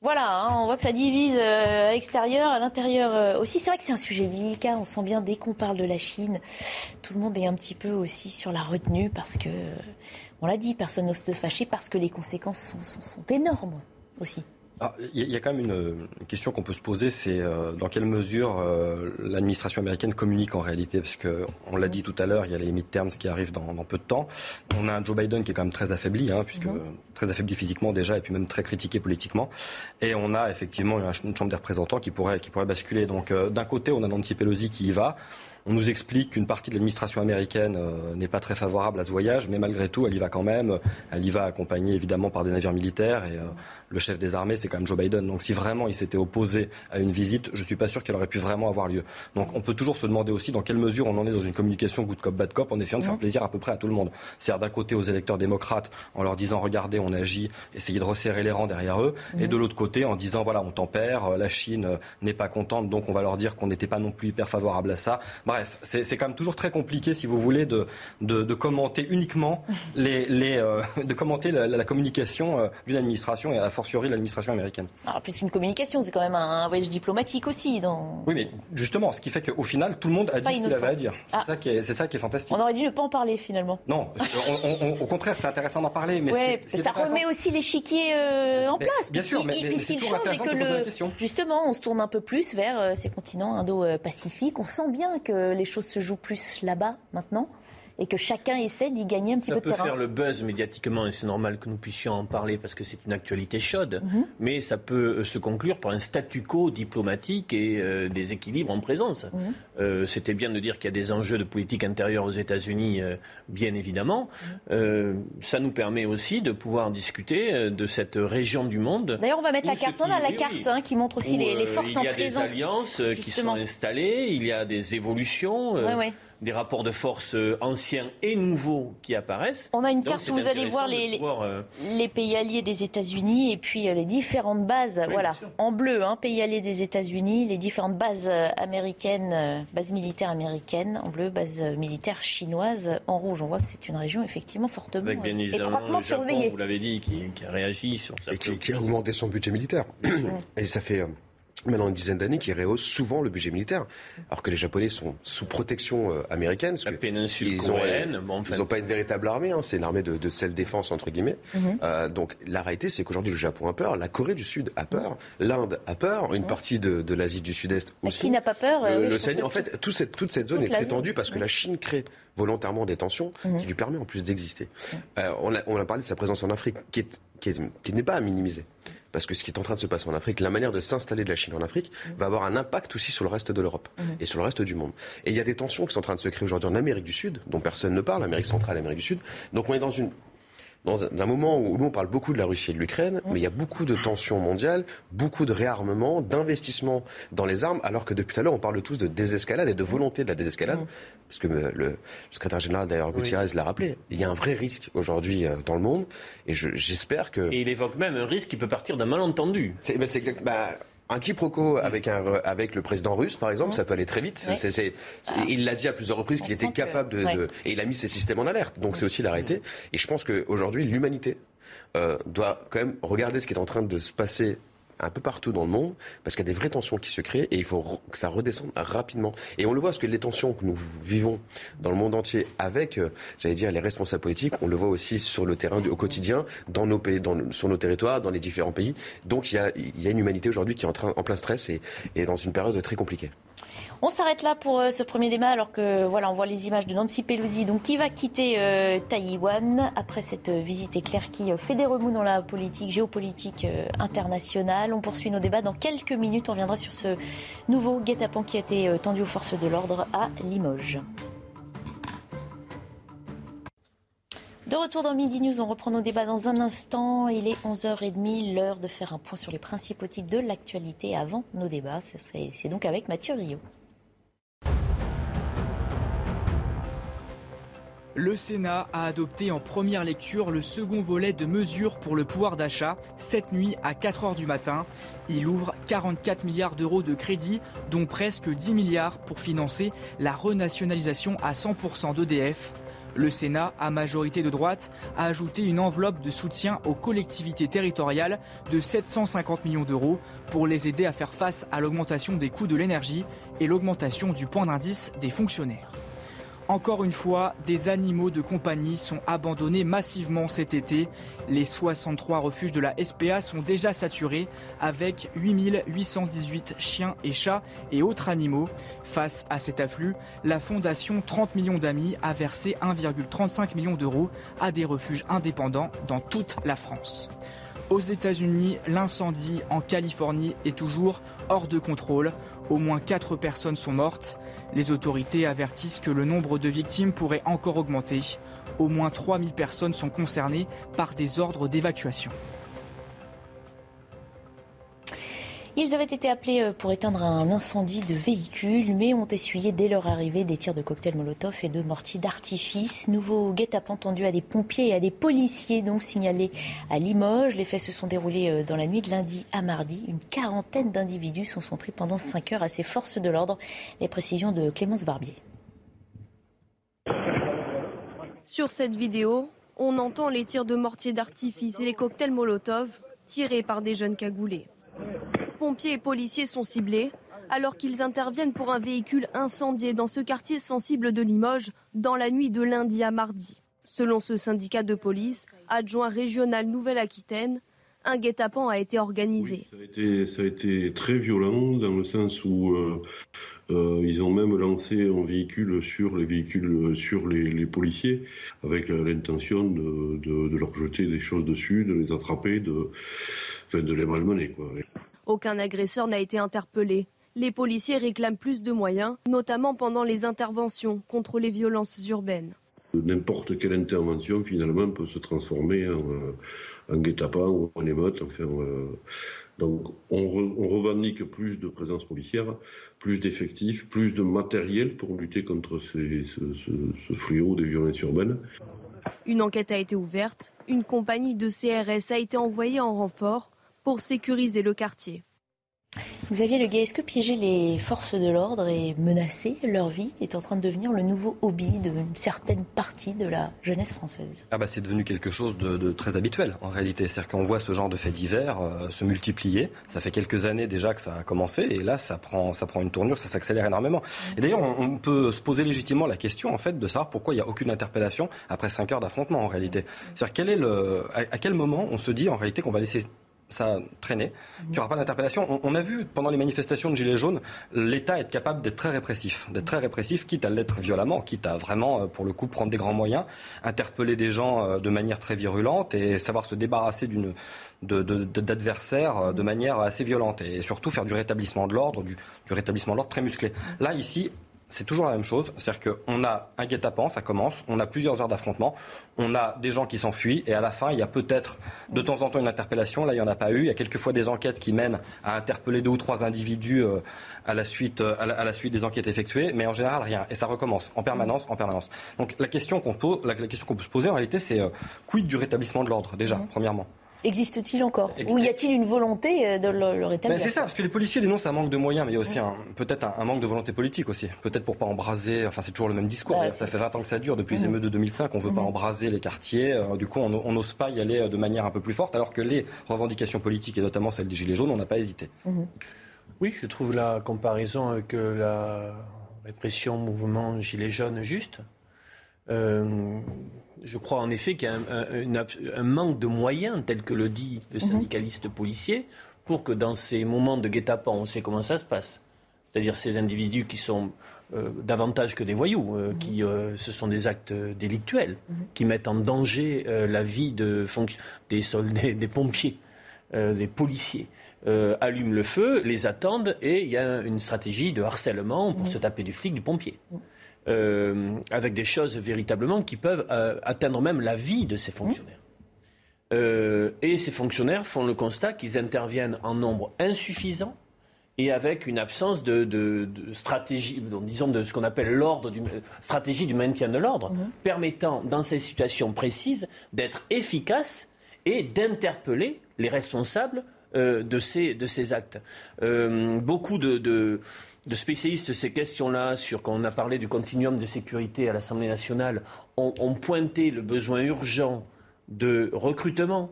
Voilà, hein, on voit que ça divise euh, à l'extérieur, à l'intérieur euh, aussi. C'est vrai que c'est un sujet délicat. On sent bien dès qu'on parle de la Chine, tout le monde est un petit peu aussi sur la retenue parce que, on l'a dit, personne n'ose se fâcher parce que les conséquences sont énormes aussi. Ah, il y a quand même une, question qu'on peut se poser, c'est euh, dans quelle mesure euh, l'administration américaine communique en réalité, parce que on l'a dit tout à l'heure, il y a les midterms qui arrivent dans, peu de temps. On a un Joe Biden qui est quand même très affaibli, hein, puisque très affaibli physiquement déjà et puis même très critiqué politiquement. Et on a effectivement une chambre des représentants qui pourrait, qui pourrait basculer. Donc d'un côté, on a Nancy Pelosi qui y va. On nous explique qu'une partie de l'administration américaine euh, n'est pas très favorable à ce voyage, mais malgré tout, elle y va quand même. Elle y va accompagnée évidemment par des navires militaires et euh, le chef des armées, c'est quand même Joe Biden. Donc si vraiment il s'était opposé à une visite, je ne suis pas sûr qu'elle aurait pu vraiment avoir lieu. Donc on peut toujours se demander aussi dans quelle mesure on en est dans une communication good cop, bad cop en essayant de faire plaisir à peu près à tout le monde. C'est-à-dire d'un côté aux électeurs démocrates en leur disant regardez, on agit, essayez de resserrer les rangs derrière eux, et de l'autre côté en disant voilà, on tempère, euh, la Chine n'est pas contente, donc on va leur dire qu'on n'était pas non plus hyper favorable à ça. Bref, c'est quand même toujours très compliqué, si vous voulez, de, de, commenter uniquement les, les euh, de commenter la, communication euh, d'une administration et à fortiori l'administration américaine. Alors, plus qu'une communication, c'est quand même un voyage diplomatique aussi. Dans... Oui, mais justement, ce qui fait qu'au final, tout le monde a dit ce qu'il avait à dire. C'est ah. ça, qui est, ça qui est fantastique. On aurait dû ne pas en parler finalement. Non, au contraire, c'est intéressant d'en parler. Mais ça remet aussi l'échiquier euh, en place. Bien sûr, mais, mais c'est toujours intéressant de poser la question. Justement, on se tourne un peu plus vers ces continents indo-pacifiques. On sent bien que les choses se jouent plus là-bas maintenant et que chacun essaie d'y gagner un petit peu de terrain. Ça peut faire le buzz médiatiquement et c'est normal que nous puissions en parler parce que c'est une actualité chaude, mhm. mais ça peut euh, se conclure par un statu quo diplomatique et euh, des équilibres en présence. Mhm. Euh, c'était bien de dire qu'il y a des enjeux de politique intérieure aux États-Unis, bien évidemment. Mhm. ça nous permet aussi de pouvoir discuter de cette région du monde. D'ailleurs, on va mettre la carte, on a la carte hein, qui montre aussi les, forces en présence. Il y a des alliances qui sont installées, il y a des évolutions. Ouais, ouais des rapports de force euh, anciens et nouveaux qui apparaissent. On a une carte où vous allez voir les, euh, les, pays alliés des États-Unis et puis euh, les différentes bases, voilà, en bleu, hein, pays alliés des États-Unis, les différentes bases américaines, bases militaires américaines, en bleu, bases militaires chinoises en rouge. On voit que c'est une région effectivement fortement Avec bien évidemment surveillée. Vous l'avez dit, qui, a réagi sur ça. Et qui, a augmenté son budget militaire. et ça fait maintenant une dizaine d'années qui rehausse souvent le budget militaire, alors que les Japonais sont sous protection euh, américaine. La péninsule ils coréenne, ils n'ont pas une véritable armée, hein, c'est une armée de, de self-défense entre guillemets. Mhm. euh, donc la réalité, c'est qu'aujourd'hui le Japon a peur, la Corée du Sud a peur, l'Inde a peur, une partie de, de l'Asie du Sud-Est aussi. Qui n'a pas peur euh, En fait, toute cette, toute cette zone est très tendue parce que la Chine crée volontairement des tensions qui lui permet en plus d'exister. Euh, on, a, on, a, parlé de sa présence en Afrique qui n'est pas à minimiser parce que ce qui est en train de se passer en Afrique, la manière de s'installer de la Chine en Afrique, va avoir un impact aussi sur le reste de l'Europe mhm. et sur le reste du monde. Et il y a des tensions qui sont en train de se créer aujourd'hui en Amérique du Sud, dont personne ne parle, Amérique centrale, Amérique du Sud. Donc on est dans une dans un moment où nous on parle beaucoup de la Russie et de l'Ukraine, mais il y a beaucoup de tensions mondiales, beaucoup de réarmement, d'investissement dans les armes, alors que depuis tout à l'heure on parle tous de désescalade et de volonté de la désescalade, parce que euh, le, secrétaire général d'ailleurs Gutiérrez l'a rappelé, il y a un vrai risque aujourd'hui euh, dans le monde, et j'espère que... Et il évoque même un risque qui peut partir d'un malentendu. C'est ben, exact. Bah, un quiproquo avec, un, avec le président russe, par exemple, ça peut aller très vite. Ah. il l'a dit à plusieurs reprises qu'il était capable de, Et il a mis ses systèmes en alerte. Donc c'est aussi l'arrêter. Et je pense qu'aujourd'hui, l'humanité euh, doit quand même regarder ce qui est en train de se passer un peu partout dans le monde, parce qu'il y a des vraies tensions qui se créent et il faut que ça redescende rapidement. Et on le voit, parce que les tensions que nous vivons dans le monde entier avec, euh, j'allais dire, les responsables politiques, on le voit aussi sur le terrain au quotidien, dans nos pays, dans, sur nos territoires, dans les différents pays. Donc il y a, une humanité aujourd'hui qui est en, plein stress et dans une période très compliquée. On s'arrête là pour euh, ce premier débat alors que voilà, on voit les images de Nancy Pelosi donc qui va quitter euh, Taïwan après cette visite éclair qui euh, fait des remous dans la politique géopolitique internationale. On poursuit nos débats dans quelques minutes. On reviendra sur ce nouveau guet-apens qui a été tendu aux forces de l'ordre à Limoges. De retour dans Midi News, on reprend nos débats dans un instant. Il est 11h30, l'heure de faire un point sur les principaux titres de l'actualité avant nos débats. C'est donc avec Mathieu Rio. Le Sénat a adopté en première lecture le second volet de mesures pour le pouvoir d'achat cette nuit à 4 heures du matin. Il ouvre 44 milliards d'euros de crédit, dont presque 10 milliards pour financer la renationalisation à 100% d'EDF. Le Sénat, à majorité de droite, a ajouté une enveloppe de soutien aux collectivités territoriales de 750 millions d'euros pour les aider à faire face à l'augmentation des coûts de l'énergie et l'augmentation du point d'indice des fonctionnaires. Encore une fois, des animaux de compagnie sont abandonnés massivement cet été. Les 63 refuges de la SPA sont déjà saturés avec 8818 chiens et chats et autres animaux. Face à cet afflux, la fondation 30 millions d'amis a versé 1,35 million d'euros à des refuges indépendants dans toute la France. Aux États-Unis, l'incendie en Californie est toujours hors de contrôle. Au moins 4 personnes sont mortes. Les autorités avertissent que le nombre de victimes pourrait encore augmenter. Au moins 3000 personnes sont concernées par des ordres d'évacuation. Ils avaient été appelés euh, pour éteindre un incendie de véhicule, mais ont essuyé dès leur arrivée des tirs de cocktails Molotov et de mortiers d'artifice. Nouveau guet-apens tendu à des pompiers et à des policiers, donc signalés à Limoges. Les faits se sont déroulés euh, dans la nuit de lundi à mardi. Une quarantaine d'individus sont, sont pris pendant 5 heures à ces forces de l'ordre. Les précisions de Clémence Barbier. Sur cette vidéo, on entend les tirs de mortiers d'artifice et les cocktails Molotov tirés par des jeunes cagoulés pompiers et policiers sont ciblés alors qu'ils interviennent pour un véhicule incendié dans ce quartier sensible de Limoges dans la nuit de lundi à mardi. Selon ce syndicat de police, adjoint régional Nouvelle-Aquitaine, un guet-apens a été organisé. ça, a été, très violent dans le sens où euh, euh, ils ont même lancé un véhicule sur les véhicules, sur les, policiers, avec euh, l'intention de, leur jeter des choses dessus, de les attraper, de, de les malmener. Aucun agresseur n'a été interpellé. Les policiers réclament plus de moyens, notamment pendant les interventions contre les violences urbaines. N'importe quelle intervention, finalement, peut se transformer en, euh, guet-apens ou en émeute. Enfin, euh, donc, on, revendique plus de présence policière, plus d'effectifs, plus de matériel pour lutter contre ce, ce fléau des violences urbaines. Une enquête a été ouverte. Une compagnie de CRS a été envoyée en renfort pour sécuriser le quartier. Xavier Leguet, est-ce que piéger les forces de l'ordre et menacer leur vie est en train de devenir le nouveau hobby d'une certaine partie de la jeunesse française? Ah bah C'est devenu quelque chose de, très habituel en réalité. C'est-à-dire qu'on voit ce genre de faits divers euh, se multiplier. Ça fait quelques années déjà que ça a commencé et là ça prend, ça prend une tournure, ça s'accélère énormément. Et d'ailleurs on, peut se poser légitimement la question en fait de savoir pourquoi il n'y a aucune interpellation après 5 heures d'affrontement en réalité. C'est-à-dire quel est le, à quel moment on se dit en réalité qu'on va laisser ça traînait, qu'il n'y aura pas d'interpellation. On, a vu pendant les manifestations de Gilets jaunes l'État être capable d'être très répressif, d'être très répressif, quitte à l'être violemment, quitte à vraiment, euh, pour le coup, prendre des grands moyens, interpeller des gens euh, de manière très virulente et savoir se débarrasser d'une d'adversaires euh, de, manière assez violente et surtout faire du rétablissement de l'ordre, du, du rétablissement de l'ordre très musclé. Là, ici, c'est toujours la même chose. C'est-à-dire qu'on a un guet-apens, ça commence, on a plusieurs heures d'affrontement, on a des gens qui s'enfuient, et à la fin, il y a peut-être de temps en temps une interpellation. Là, il n'y en a pas eu. Il y a quelquefois des enquêtes qui mènent à interpeller deux ou trois individus euh, à, la suite, euh, à, la, suite des enquêtes effectuées, mais en général, rien. Et ça recommence en permanence, en permanence. Donc la question qu'on la, question qu'on peut se poser en réalité, c'est euh, quid du rétablissement de l'ordre, déjà, premièrement Existe-t-il encore Ou y a-t-il une volonté euh, de le, rétablir C'est ça, parce que les policiers dénoncent un manque de moyens, mais il y a aussi peut-être un, manque de volonté politique aussi. Peut-être pour pas embraser, enfin c'est toujours le même discours, bah, ça fait 20 ans que ça dure, depuis les mhm. émeutes de 2005, on veut pas mhm. embraser les quartiers, euh, du coup on n'ose pas y aller euh, de manière un peu plus forte, alors que les revendications politiques, et notamment celles des Gilets jaunes, on n'a pas hésité. Mhm. Oui, je trouve la comparaison avec la répression mouvement Gilets jaunes juste. Euh, je crois en effet qu'il y a un, manque de moyens, tel que le dit le mhm. syndicaliste policier, pour que dans ces moments de guet-apens, on sait comment ça se passe. C'est-à-dire ces individus qui sont euh, davantage que des voyous, euh, mhm. qui ce sont des actes délictuels, mhm. qui mettent en danger la vie de des soldats, des pompiers, des policiers. allument le feu, les attendent et il y a une stratégie de harcèlement pour se taper du flic, du pompier. Euh, avec des choses véritablement qui peuvent euh, atteindre même la vie de ces fonctionnaires. Euh, et ces fonctionnaires font le constat qu'ils interviennent en nombre insuffisant et avec une absence de, stratégie, disons de ce qu'on appelle l'ordre, du, stratégie du maintien de l'ordre, mhm. permettant dans ces situations précises d'être efficace et d'interpeller les responsables de, ces, de ces actes. beaucoup de, de spécialistes ces questions-là, sur quand on a parlé du continuum de sécurité à l'Assemblée nationale, ont, pointé le besoin urgent de recrutement.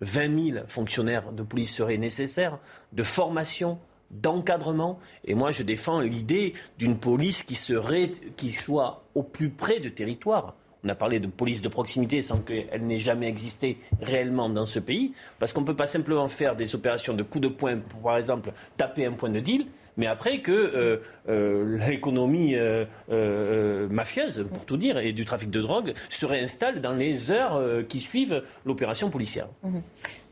20 000 fonctionnaires de police seraient nécessaires, de formation d'encadrement. Et moi, je défends l'idée d'une police qui, soit au plus près du territoire. On a parlé de police de proximité sans qu'elle n'ait jamais existé réellement dans ce pays, parce qu'on ne peut pas simplement faire des opérations de coup de poing pour, par exemple, taper un point de deal, mais après que euh, euh, l'économie euh, mafieuse, pour tout dire, et du trafic de drogue se réinstalle dans les heures qui suivent l'opération policière. Mhm.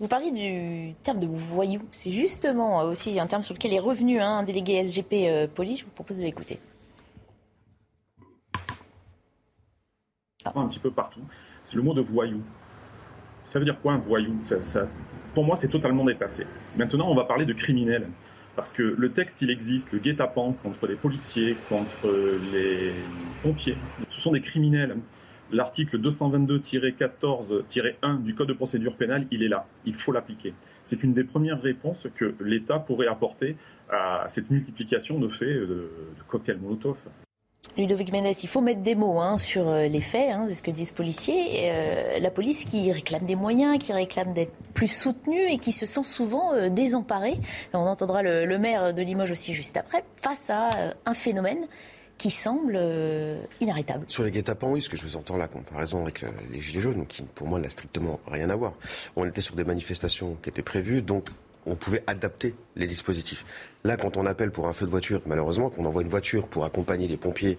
Vous parliez du terme de voyou. C'est justement aussi un terme sur lequel est revenu hein, un délégué SGP Poli. Je vous propose de l'écouter. un petit peu partout, c'est le mot de voyou. Ça veut dire quoi un voyou? Ça, Pour moi, c'est totalement dépassé. Maintenant, on va parler de criminel. Parce que le texte, il existe, le guet-apens contre les policiers, contre les pompiers. Ce sont des criminels. L'article 222-14-1 du Code de procédure pénale, il est là. Il faut l'appliquer. C'est une des premières réponses que l'État pourrait apporter à cette multiplication de faits de, de cocktails Molotov. Ludovic Mendes, il faut mettre des mots hein, sur euh, les faits, hein, c'est ce que disent les policiers. Euh, la police qui réclame des moyens, qui réclame d'être plus soutenue et qui se sent souvent euh, désemparée. on entendra le, maire de Limoges aussi juste après, face à un phénomène qui semble inarrêtable. Sur les guet-apens, oui, ce que je vous entends la comparaison avec les Gilets jaunes, qui pour moi n'a strictement rien à voir. On était sur des manifestations qui étaient prévues, donc on pouvait adapter les dispositifs. Là, quand on appelle pour un feu de voiture, malheureusement, qu'on envoie une voiture pour accompagner les pompiers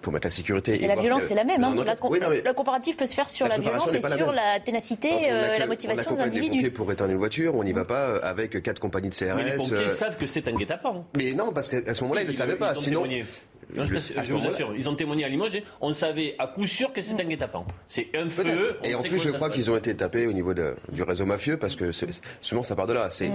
pour mettre la sécurité. Et, la violence, c'est la même. Hein. Le comparatif peut se faire sur la, violence et sur la, ténacité, euh, la motivation des individus. pompiers pour éteindre une voiture, on n'y va pas avec quatre compagnies de CRS. Mais les pompiers euh, savent que c'est un guet-apens. Mais non, parce qu'à ce moment-là, ils ne le savaient pas. Sinon, je, vous assure, ils ont témoigné à Limoges. On savait à coup sûr que c'est un guet-apens. C'est un feu. Et en plus, je crois qu'ils ont été tapés au niveau du réseau mafieux parce que souvent ça part de là. C'est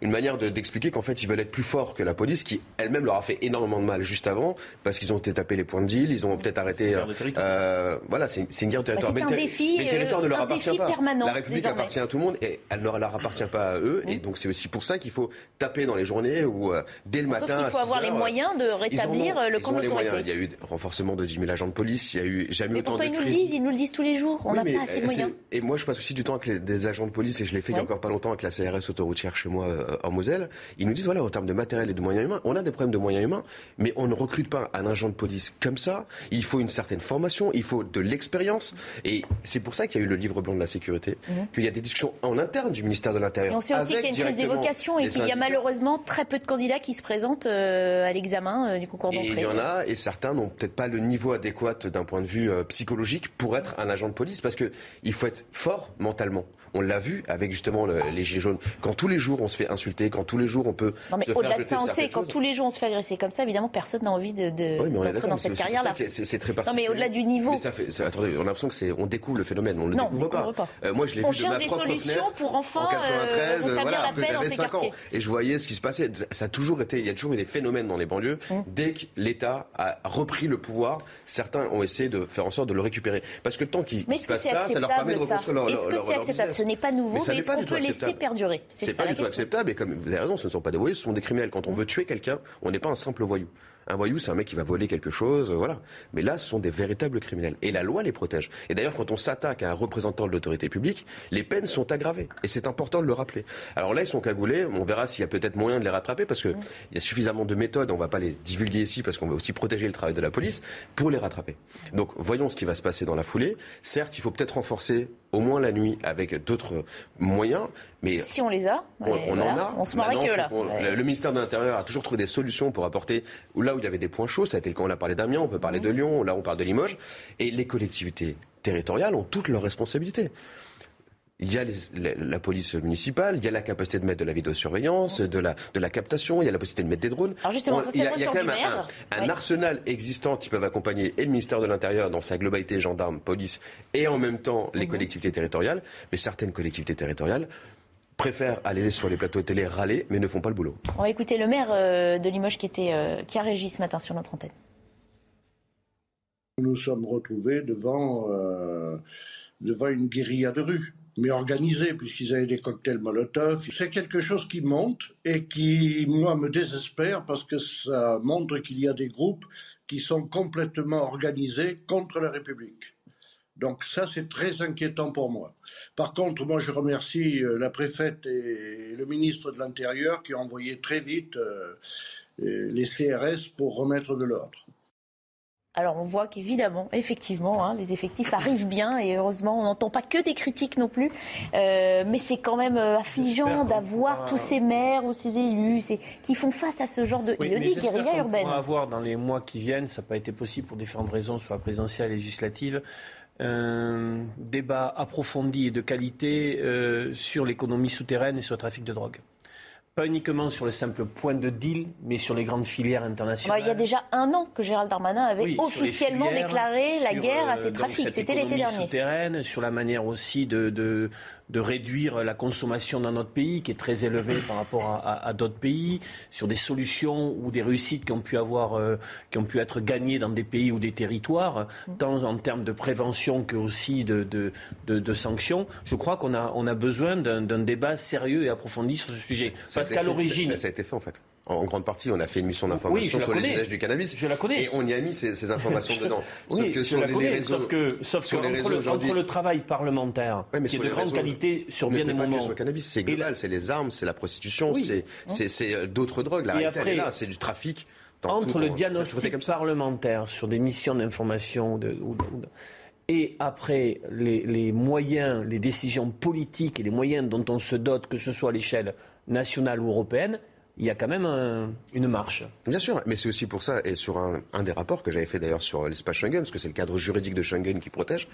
une manière d'expliquer qu'en fait ils veulent être plus forts que la police qui elle-même leur a fait énormément de mal juste avant parce qu'ils ont été tapés les points de deal, ils ont peut-être arrêté. Euh, voilà, c'est une guerre de territoire. Bah, mais, un défi, le territoire ne leur appartient pas. Permanent, la République appartient à tout le monde et elle ne leur appartient pas à eux. Et donc c'est aussi pour ça qu'il faut taper dans les journées ou euh, dès le matin. Sauf qu'il faut avoir les moyens de rétablir euh, le camp d'autorité. Il y a eu renforcement de 10 000 agents de police, il y a eu jamais mais autant pourtant, ils nous le disent, ils nous le disent tous les jours. On n'a pas assez de moyens. Et moi, je passe aussi du temps avec des agents de police et je l'ai fait il y a encore pas longtemps avec la CRS autoroutière chez moi en Moselle. Ils nous disent, voilà, en termes de matériel et de moyens humains, on a des problèmes de moyens humains, mais on ne recrute pas un agent de police comme ça. Il faut une certaine formation, il faut de l'expérience. Et c'est pour ça qu'il y a eu le livre blanc de la sécurité, mhm. qu'il y a des discussions en interne du ministère de l'Intérieur. On sait aussi qu'il y a une crise des vocations et qu'il y a malheureusement très peu de candidats qui se présentent euh, à l'examen euh, du concours d'entrée. Il y en a, et certains n'ont peut-être pas le niveau adéquat d'un point de vue euh, psychologique pour être un agent de police, parce qu'il faut être fort mentalement. On l'a vu avec justement les gilets jaunes. Quand tous les jours on se fait insulter, quand tous les jours on peut. Non, mais au-delà de ça, on sait, quand tous les jours on se fait agresser comme ça, évidemment, personne n'a envie de, d'entrer dans cette carrière-là. C'est très particulier. Non, mais au-delà du niveau. ça fait, attendez, on a l'impression que c'est, on découvre le phénomène, on ne le découvre pas. Euh, moi, je l'ai vu de ma propre des solutions pour enfin en 93, euh, voilà, dans ces 5 quartiers. Ans, et je voyais ce qui se passait. Ça a toujours été, il y a toujours eu des phénomènes dans les banlieues. Hum. Dès que l'État a repris le pouvoir, certains ont essayé de faire en sorte de le récupérer. Parce que tant qu'ils fassent ça, ça leur permet de reconstruire leur Est-ce que c'est acceptable Ce n'est pas nouveau est-ce qu'on peut laisser perdurer? C'est pas du tout acceptable. Et comme vous avez raison, ce ne sont pas des voyous, ce sont des criminels. Quand on veut tuer quelqu'un, on n'est pas un simple voyou. Un voyou, c'est un mec qui va voler quelque chose, voilà. Mais là, ce sont des véritables criminels. Et la loi les protège. Et d'ailleurs, quand on s'attaque à un représentant de l'autorité publique, les peines sont aggravées. Et c'est important de le rappeler. Alors là, ils sont cagoulés. On verra s'il y a peut-être moyen de les rattraper parce qu'il y a suffisamment de méthodes. On ne va pas les divulguer ici parce qu'on veut aussi protéger le travail de la police pour les rattraper. Donc, voyons ce qui va se passer dans la foulée. Certes, il faut peut-être renforcer au moins la nuit avec d'autres moyens. Mais si on les a, on, en a. On se marrait que là. Le ministère de l'Intérieur a toujours trouvé des solutions pour apporter là où il y avait des points chauds. Ça a été cas, on a parlé d'Amiens, on peut parler de Lyon, là on parle de Limoges. Et les collectivités territoriales ont toutes leurs responsabilités. Il y a la, police municipale, il y a la capacité de mettre de la vidéosurveillance, de la, de la captation, il y a la possibilité de mettre des drones. Alors justement, ça, il y a, il y a quand même un, arsenal existant qui peuvent accompagner et le ministère de l'Intérieur dans sa globalité gendarme, police, et en même temps les mhm. collectivités territoriales. Mais certaines collectivités territoriales préfèrent aller sur les plateaux de télé râler, mais ne font pas le boulot. On va écouter le maire euh, de Limoges qui, était, euh, qui a régi ce matin sur notre antenne. Nous nous sommes retrouvés devant, euh, devant une guérilla de rue mais organisée, puisqu'ils avaient des cocktails Molotov. C'est quelque chose qui monte et qui, moi, me désespère parce que ça montre qu'il y a des groupes qui sont complètement organisés contre la République. Donc ça, c'est très inquiétant pour moi. Par contre, moi, je remercie euh, la préfète et le ministre de l'Intérieur qui ont envoyé très vite euh, les CRS pour remettre de l'ordre. Alors on voit qu'évidemment, effectivement, hein, les effectifs arrivent bien et heureusement on n'entend pas que des critiques non plus. Euh, mais c'est quand même euh, affligeant d'avoir tous ces maires ou ces élus qui font face à ce genre de, il le dit, guérilla urbaine. On va avoir dans les mois qui viennent, ça n'a pas été possible pour différentes raisons, soit présidentielle, législative, un débat approfondi et de qualité euh, sur l'économie souterraine et sur le trafic de drogue pas uniquement sur le simple point de deal, mais sur les grandes filières internationales. il y a déjà un an que Gérald Darmanin avait officiellement déclaré la guerre à ces trafics. C'était l'été dernier. sur la manière aussi de, de, de, réduire la consommation dans notre pays, qui est très élevée par rapport à, d'autres pays, sur des solutions ou des réussites qui ont pu avoir, euh, qui ont pu être gagnées dans des pays ou des territoires, mm. tant en termes de prévention que aussi de, de, de sanctions. Je crois qu'on a, on a besoin d'un débat sérieux et approfondi sur ce sujet. Parce qu'à l'origine. Ça, a été fait en fait. En grande partie, on a fait une mission d'information sur les usages du cannabis. Je la connais. Et on y a mis ces, informations dedans. Sauf que sur les, réseaux, sauf que, sauf sur les réseaux aujourd'hui, le travail parlementaire, qui est de grande qualité sur bien des moments. Sur le cannabis, c'est global, c'est les armes, c'est la prostitution, c'est euh, d'autres drogues. La réalité est là, c'est du trafic. Entre le diagnostic parlementaire sur des missions d'information et après les, les, moyens, les décisions politiques et les moyens dont on se dote, que ce soit à l'échelle nationale ou européenne, il y a quand même une marche. Bien sûr, mais c'est aussi pour ça, et sur un, des rapports que j'avais fait d'ailleurs sur l'espace Schengen, parce que c'est le cadre juridique de Schengen qui protège,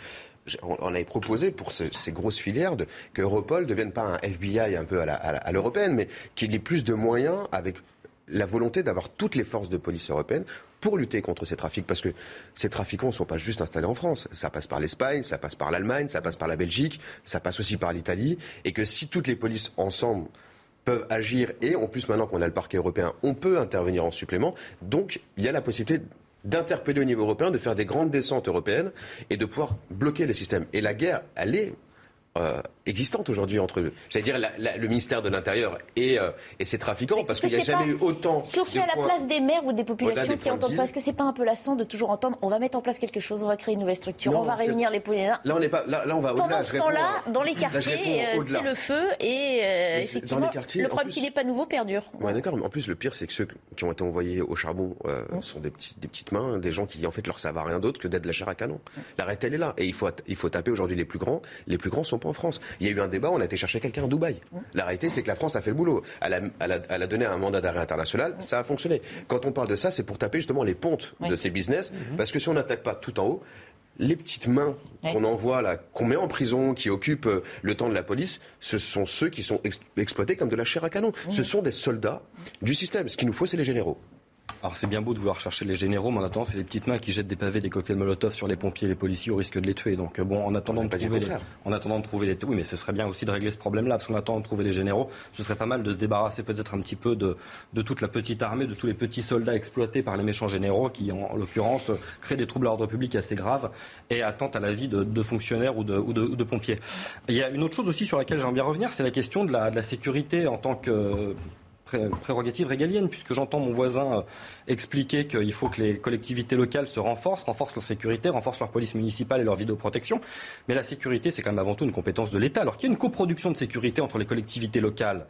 on, avait proposé pour ces grosses filières de, que Europol ne devienne pas un FBI un peu à l'européenne, mais qu'il ait plus de moyens avec la volonté d'avoir toutes les forces de police européennes pour lutter contre ces trafics. Parce que ces trafiquants ne sont pas juste installés en France. Ça passe par l'Espagne, ça passe par l'Allemagne, ça passe par la Belgique, ça passe aussi par l'Italie. Et que si toutes les polices ensemble peuvent agir et en plus maintenant qu'on a le parquet européen, on peut intervenir en supplément. Donc il y a la possibilité d'interpeller au niveau européen, de faire des grandes descentes européennes et de pouvoir bloquer les systèmes. Et la guerre, elle est euh, existante aujourd'hui entre, j'allais dire, le ministère de l'Intérieur et, euh, et ses trafiquants, parce qu'il n'y a jamais eu autant. Si on se met à la place des maires ou des populations qui entendent ça, est-ce que c'est pas un peu lassant de toujours entendre on va mettre en place quelque chose, on va créer une nouvelle structure, on va réunir les Là, on n'est pas. Là, on va Pendant ce temps-là, dans les quartiers, euh, c'est le feu et effectivement, le problème qui n'est pas nouveau perdure. Ouais, d'accord. Mais en plus, le pire, c'est que ceux qui ont été envoyés au charbon mmh. sont des, petits, des petites mains, des gens qui en fait leur savent à rien d'autre que d'être de la chair à canon. Mmh. La elle est là, et il faut il faut taper aujourd'hui les plus grands. Les plus grands sont en France. Il y a eu un débat, on a été chercher quelqu'un à Dubaï. La réalité, c'est que la France a fait le boulot. Elle a, donné un mandat d'arrêt international, ça a fonctionné. Quand on parle de ça, c'est pour taper justement les pontes de ces business, mhm. parce que si on n'attaque pas tout en haut, les petites mains qu'on envoie là, qu'on met en prison, qui occupent euh, le temps de la police, ce sont ceux qui sont exploités comme de la chair à canon. Ce sont des soldats du système. Ce qu'il nous faut, c'est les généraux. Alors c'est bien beau de vouloir chercher les généraux, mais en attendant, c'est les petites mains qui jettent des pavés, des cocktails Molotov sur les pompiers et les policiers au risque de les tuer. Donc bon, en attendant, de trouver, les, en attendant de trouver les... Oui, mais ce serait bien aussi de régler ce problème-là, parce qu'en attendant de trouver les généraux, ce serait pas mal de se débarrasser peut-être un petit peu de, de toute la petite armée, de tous les petits soldats exploités par les méchants généraux qui, en, l'occurrence, créent des troubles à l'ordre public assez graves et attendent à la vie de, fonctionnaires ou de, ou, de, pompiers. Il y a une autre chose aussi sur laquelle j'aimerais bien revenir, c'est la question de la, de la sécurité en tant que prérogative régalienne, puisque j'entends mon voisin euh, expliquer qu'il faut que les collectivités locales se renforcent, renforcent leur sécurité, renforcent leur police municipale et leur vidéoprotection. Mais la sécurité, c'est quand même avant tout une compétence de l'État. Alors qu'il y a une coproduction de sécurité entre les collectivités locales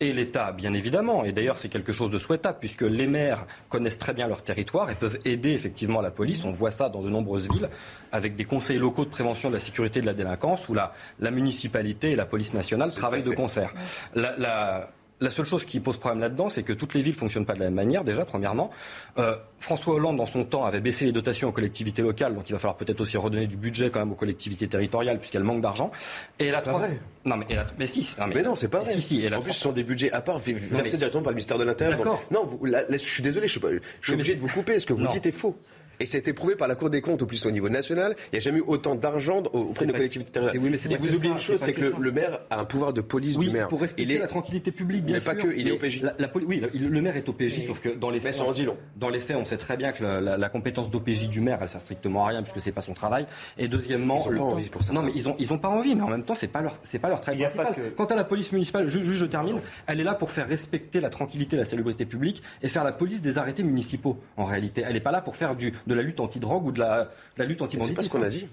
et l'État, bien évidemment. Et d'ailleurs, c'est quelque chose de souhaitable, puisque les maires connaissent très bien leur territoire et peuvent aider effectivement la police. On voit ça dans de nombreuses villes, avec des conseils locaux de prévention de la sécurité et de la délinquance, où la, la municipalité et la police nationale travaillent de concert. La, la, la seule chose qui pose problème là-dedans, c'est que toutes les villes ne fonctionnent pas de la même manière, déjà, premièrement. Euh, François Hollande, dans son temps, avait baissé les dotations aux collectivités locales, donc il va falloir peut-être aussi redonner du budget quand même aux collectivités territoriales, puisqu'elles manquent d'argent. Et la troisième. Non, mais, mais si. mais, non, c'est pas vrai. Si, si, et en plus, ce sont des budgets à part versés directement par le ministère de l'Intérieur. Non, je suis désolé, je suis, obligé de vous couper. Ce que vous dites est faux. Et ça a été prouvé par la Cour des comptes au plus au niveau national. Il n'y a jamais eu autant d'argent auprès des collectivités territoriales. et vous oubliez une chose, c'est que le, maire a un pouvoir de police du maire. pour respecter est... la tranquillité publique, bien mais pas que, il est OPJ. La, oui, le maire est OPJ, sauf que dans les faits, on, dans les faits, on sait très bien que la, compétence d'OPJ du maire, elle sert strictement à rien puisque c'est pas son travail. Et deuxièmement, ils ont pas envie pour ça. Non, mais ils ont, ils ont pas envie, mais en même temps, c'est pas leur, c'est pas leur travail principal. Quant à la police municipale, je, je, termine, elle est là pour faire respecter la tranquillité, la salubrité publique et faire la police des arrêtés municipaux. En réalité, elle n'est pas là pour faire du, de la lutte anti-drogue ou de la, lutte anti C'est pas ce qu'on a dit.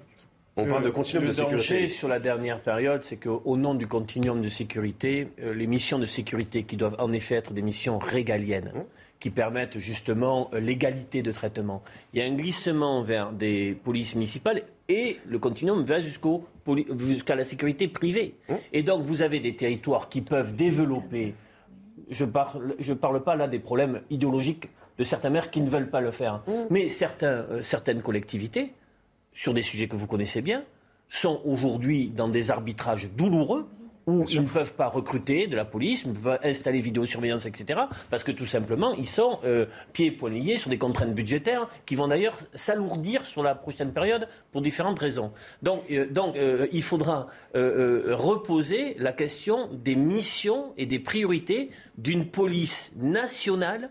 On parle de continuum de sécurité. sur la dernière période, c'est qu'au nom du continuum de sécurité, euh, les missions de sécurité qui doivent en effet être des missions régaliennes, mmh. qui permettent justement euh, l'égalité de traitement. Il y a un glissement vers des polices municipales et le continuum va jusqu'à la sécurité privée. Mmh. Et donc vous avez des territoires qui peuvent développer. Je ne parle, je parle pas là des problèmes idéologiques de certains maires qui ne veulent pas le faire, mmh. mais certains, euh, certaines collectivités sur des sujets que vous connaissez bien, sont aujourd'hui dans des arbitrages douloureux où ils ne peuvent pas recruter de la police, ne peuvent pas installer vidéosurveillance, etc. Parce que tout simplement, ils sont euh, pieds et liés sur des contraintes budgétaires qui vont d'ailleurs s'alourdir sur la prochaine période pour différentes raisons. Donc, euh, donc euh, il faudra reposer la question des missions et des priorités d'une police nationale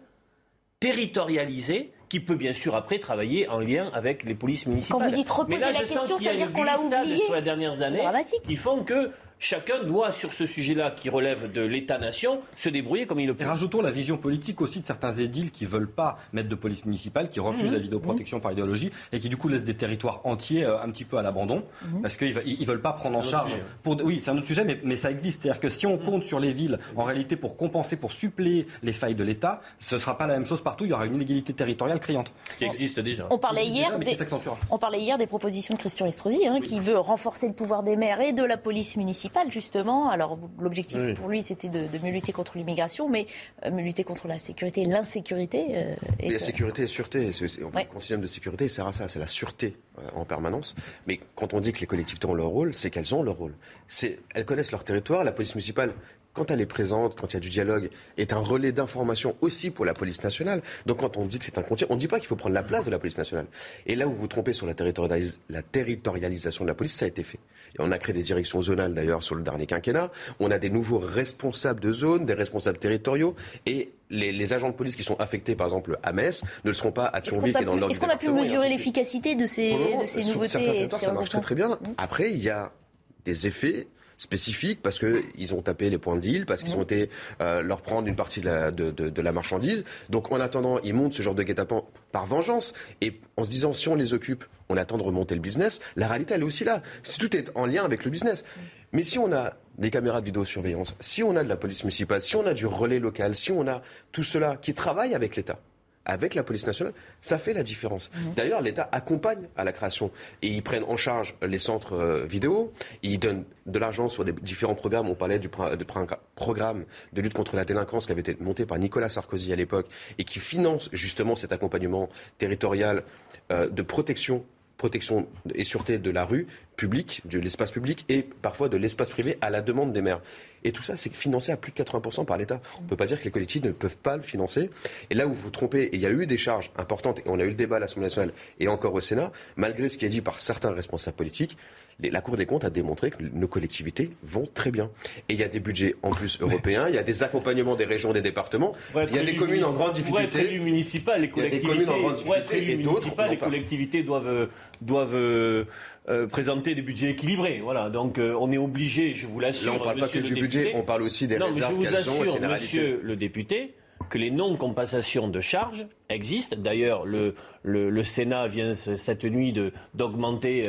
territorialisée qui peut bien sûr après travailler en lien avec les polices municipales. Quand vous dites reposer la question, ça veut dire qu'on l'a oublié. sur les dernières années qui font que chacun doit, sur ce sujet-là qui relève de l'État-nation, se débrouiller comme il le peut. Et rajoutons la vision politique aussi de certains édiles qui ne veulent pas mettre de police municipale, qui refusent mhm. la vidéoprotection par idéologie et qui du coup laissent des territoires entiers euh, un petit peu à l'abandon mhm. parce qu'ils ne veulent pas prendre en charge. Pour, oui, c'est un autre sujet, mais, ça existe. C'est-à-dire que si on mhm. compte sur les villes, en réalité, pour compenser, pour suppléer les failles de l'État, ce ne sera pas la même chose partout. Il y aura une inégalité territoriale criante. Qui existe déjà. On parlait, hier, des, on parlait hier des propositions de Christian Estrosi, hein, qui veut renforcer le pouvoir des maires et de la police municipale, justement alors l'objectif pour lui, c'était de, mieux lutter contre l'immigration, mais euh, mieux lutter contre la sécurité et l'insécurité. Euh, la sécurité et la sûreté, on ouais. continuum de sécurité, sert à ça, c'est la sûreté euh, en permanence. Mais quand on dit que les collectivités ont leur rôle, c'est qu'elles ont leur rôle. Elles connaissent leur territoire, la police municipale quand elle est présente, quand il y a du dialogue, est un relais d'information aussi pour la police nationale. Donc quand on dit que c'est un continuum, on ne dit pas qu'il faut prendre la place de la police nationale. Et là où vous vous trompez sur la, la territorialisation de la police, ça a été fait. Et on a créé des directions zonales d'ailleurs sur le dernier quinquennat. On a des nouveaux responsables de zone, des responsables territoriaux et les, agents de police qui sont affectés, par exemple, à Metz, ne le seront pas à Thionville et dans le Est-ce qu'on a pu mesurer l'efficacité de ces, de ces nouveautés Sur certains territoires, ça marche très très bien. Mmh. Après, il y a des effets spécifiques parce qu'ils ont tapé les points de deal, parce qu'ils ont été euh, leur prendre une partie de la, de, de, la, marchandise. Donc en attendant, ils montent ce genre de guet-apens par vengeance et en se disant si on les occupe, on attend de remonter le business. La réalité, elle est aussi là. Si tout est en lien avec le business. Mais si on a des caméras de vidéosurveillance, si on a de la police municipale, si on a du relais local, si on a tout cela qui travaille avec l'État, avec la police nationale, ça fait la différence. D'ailleurs, l'État accompagne à la création et ils prennent en charge les centres euh, vidéo, ils donnent de l'argent sur des différents programmes. On parlait du programme de lutte contre la délinquance qui avait été monté par Nicolas Sarkozy à l'époque et qui finance justement cet accompagnement territorial euh, de protection protection et sûreté de la rue publique, de l'espace public et parfois de l'espace privé à la demande des maires. Et tout ça, c'est financé à plus de 80% par l'État. On ne peut pas dire que les collectivités ne peuvent pas le financer. Et là où vous vous trompez, et il y a eu des charges importantes, et on a eu le débat à l'Assemblée nationale et encore au Sénat, malgré ce qui est dit par certains responsables politiques, la Cour des comptes a démontré que nos collectivités vont très bien. Et il y a des budgets en plus européens, il y a des accompagnements des régions, des départements, il y a des communes en grande difficulté. les municipales, les collectivités, il et d'autres. Les collectivités doivent, doivent euh, présenter des budgets équilibrés. Voilà. Donc euh, on est obligé, je vous l'assure. Là, on ne parle pas que du budget, on parle aussi des réserves qu'elles ont. C'est Monsieur le député, que les non-compensations de charges existent. D'ailleurs, le, le, Sénat vient cette nuit d'augmenter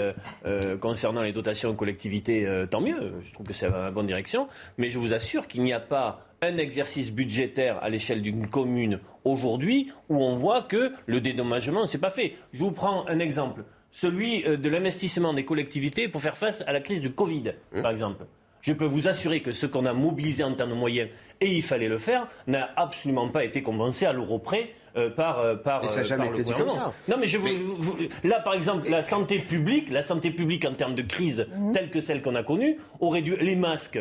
euh, concernant les dotations aux collectivités, tant mieux. Je trouve que c'est la bonne direction. Mais je vous assure qu'il n'y a pas un exercice budgétaire à l'échelle d'une commune aujourd'hui où on voit que le dédommagement ne s'est pas fait. Je vous prends un exemple celui euh, de l'investissement des collectivités pour faire face à la crise du Covid, mmh. par exemple. Je peux vous assurer que ce qu'on a mobilisé en termes de moyens, et il fallait le faire, n'a absolument pas été compensé à l'euro près euh, par, euh, par. Et ça n'a jamais été dit comme ça. Non, mais je vous, là, par exemple, la santé publique, la santé publique en termes de crise mmh. telle que celle qu'on a connue, aurait dû les masques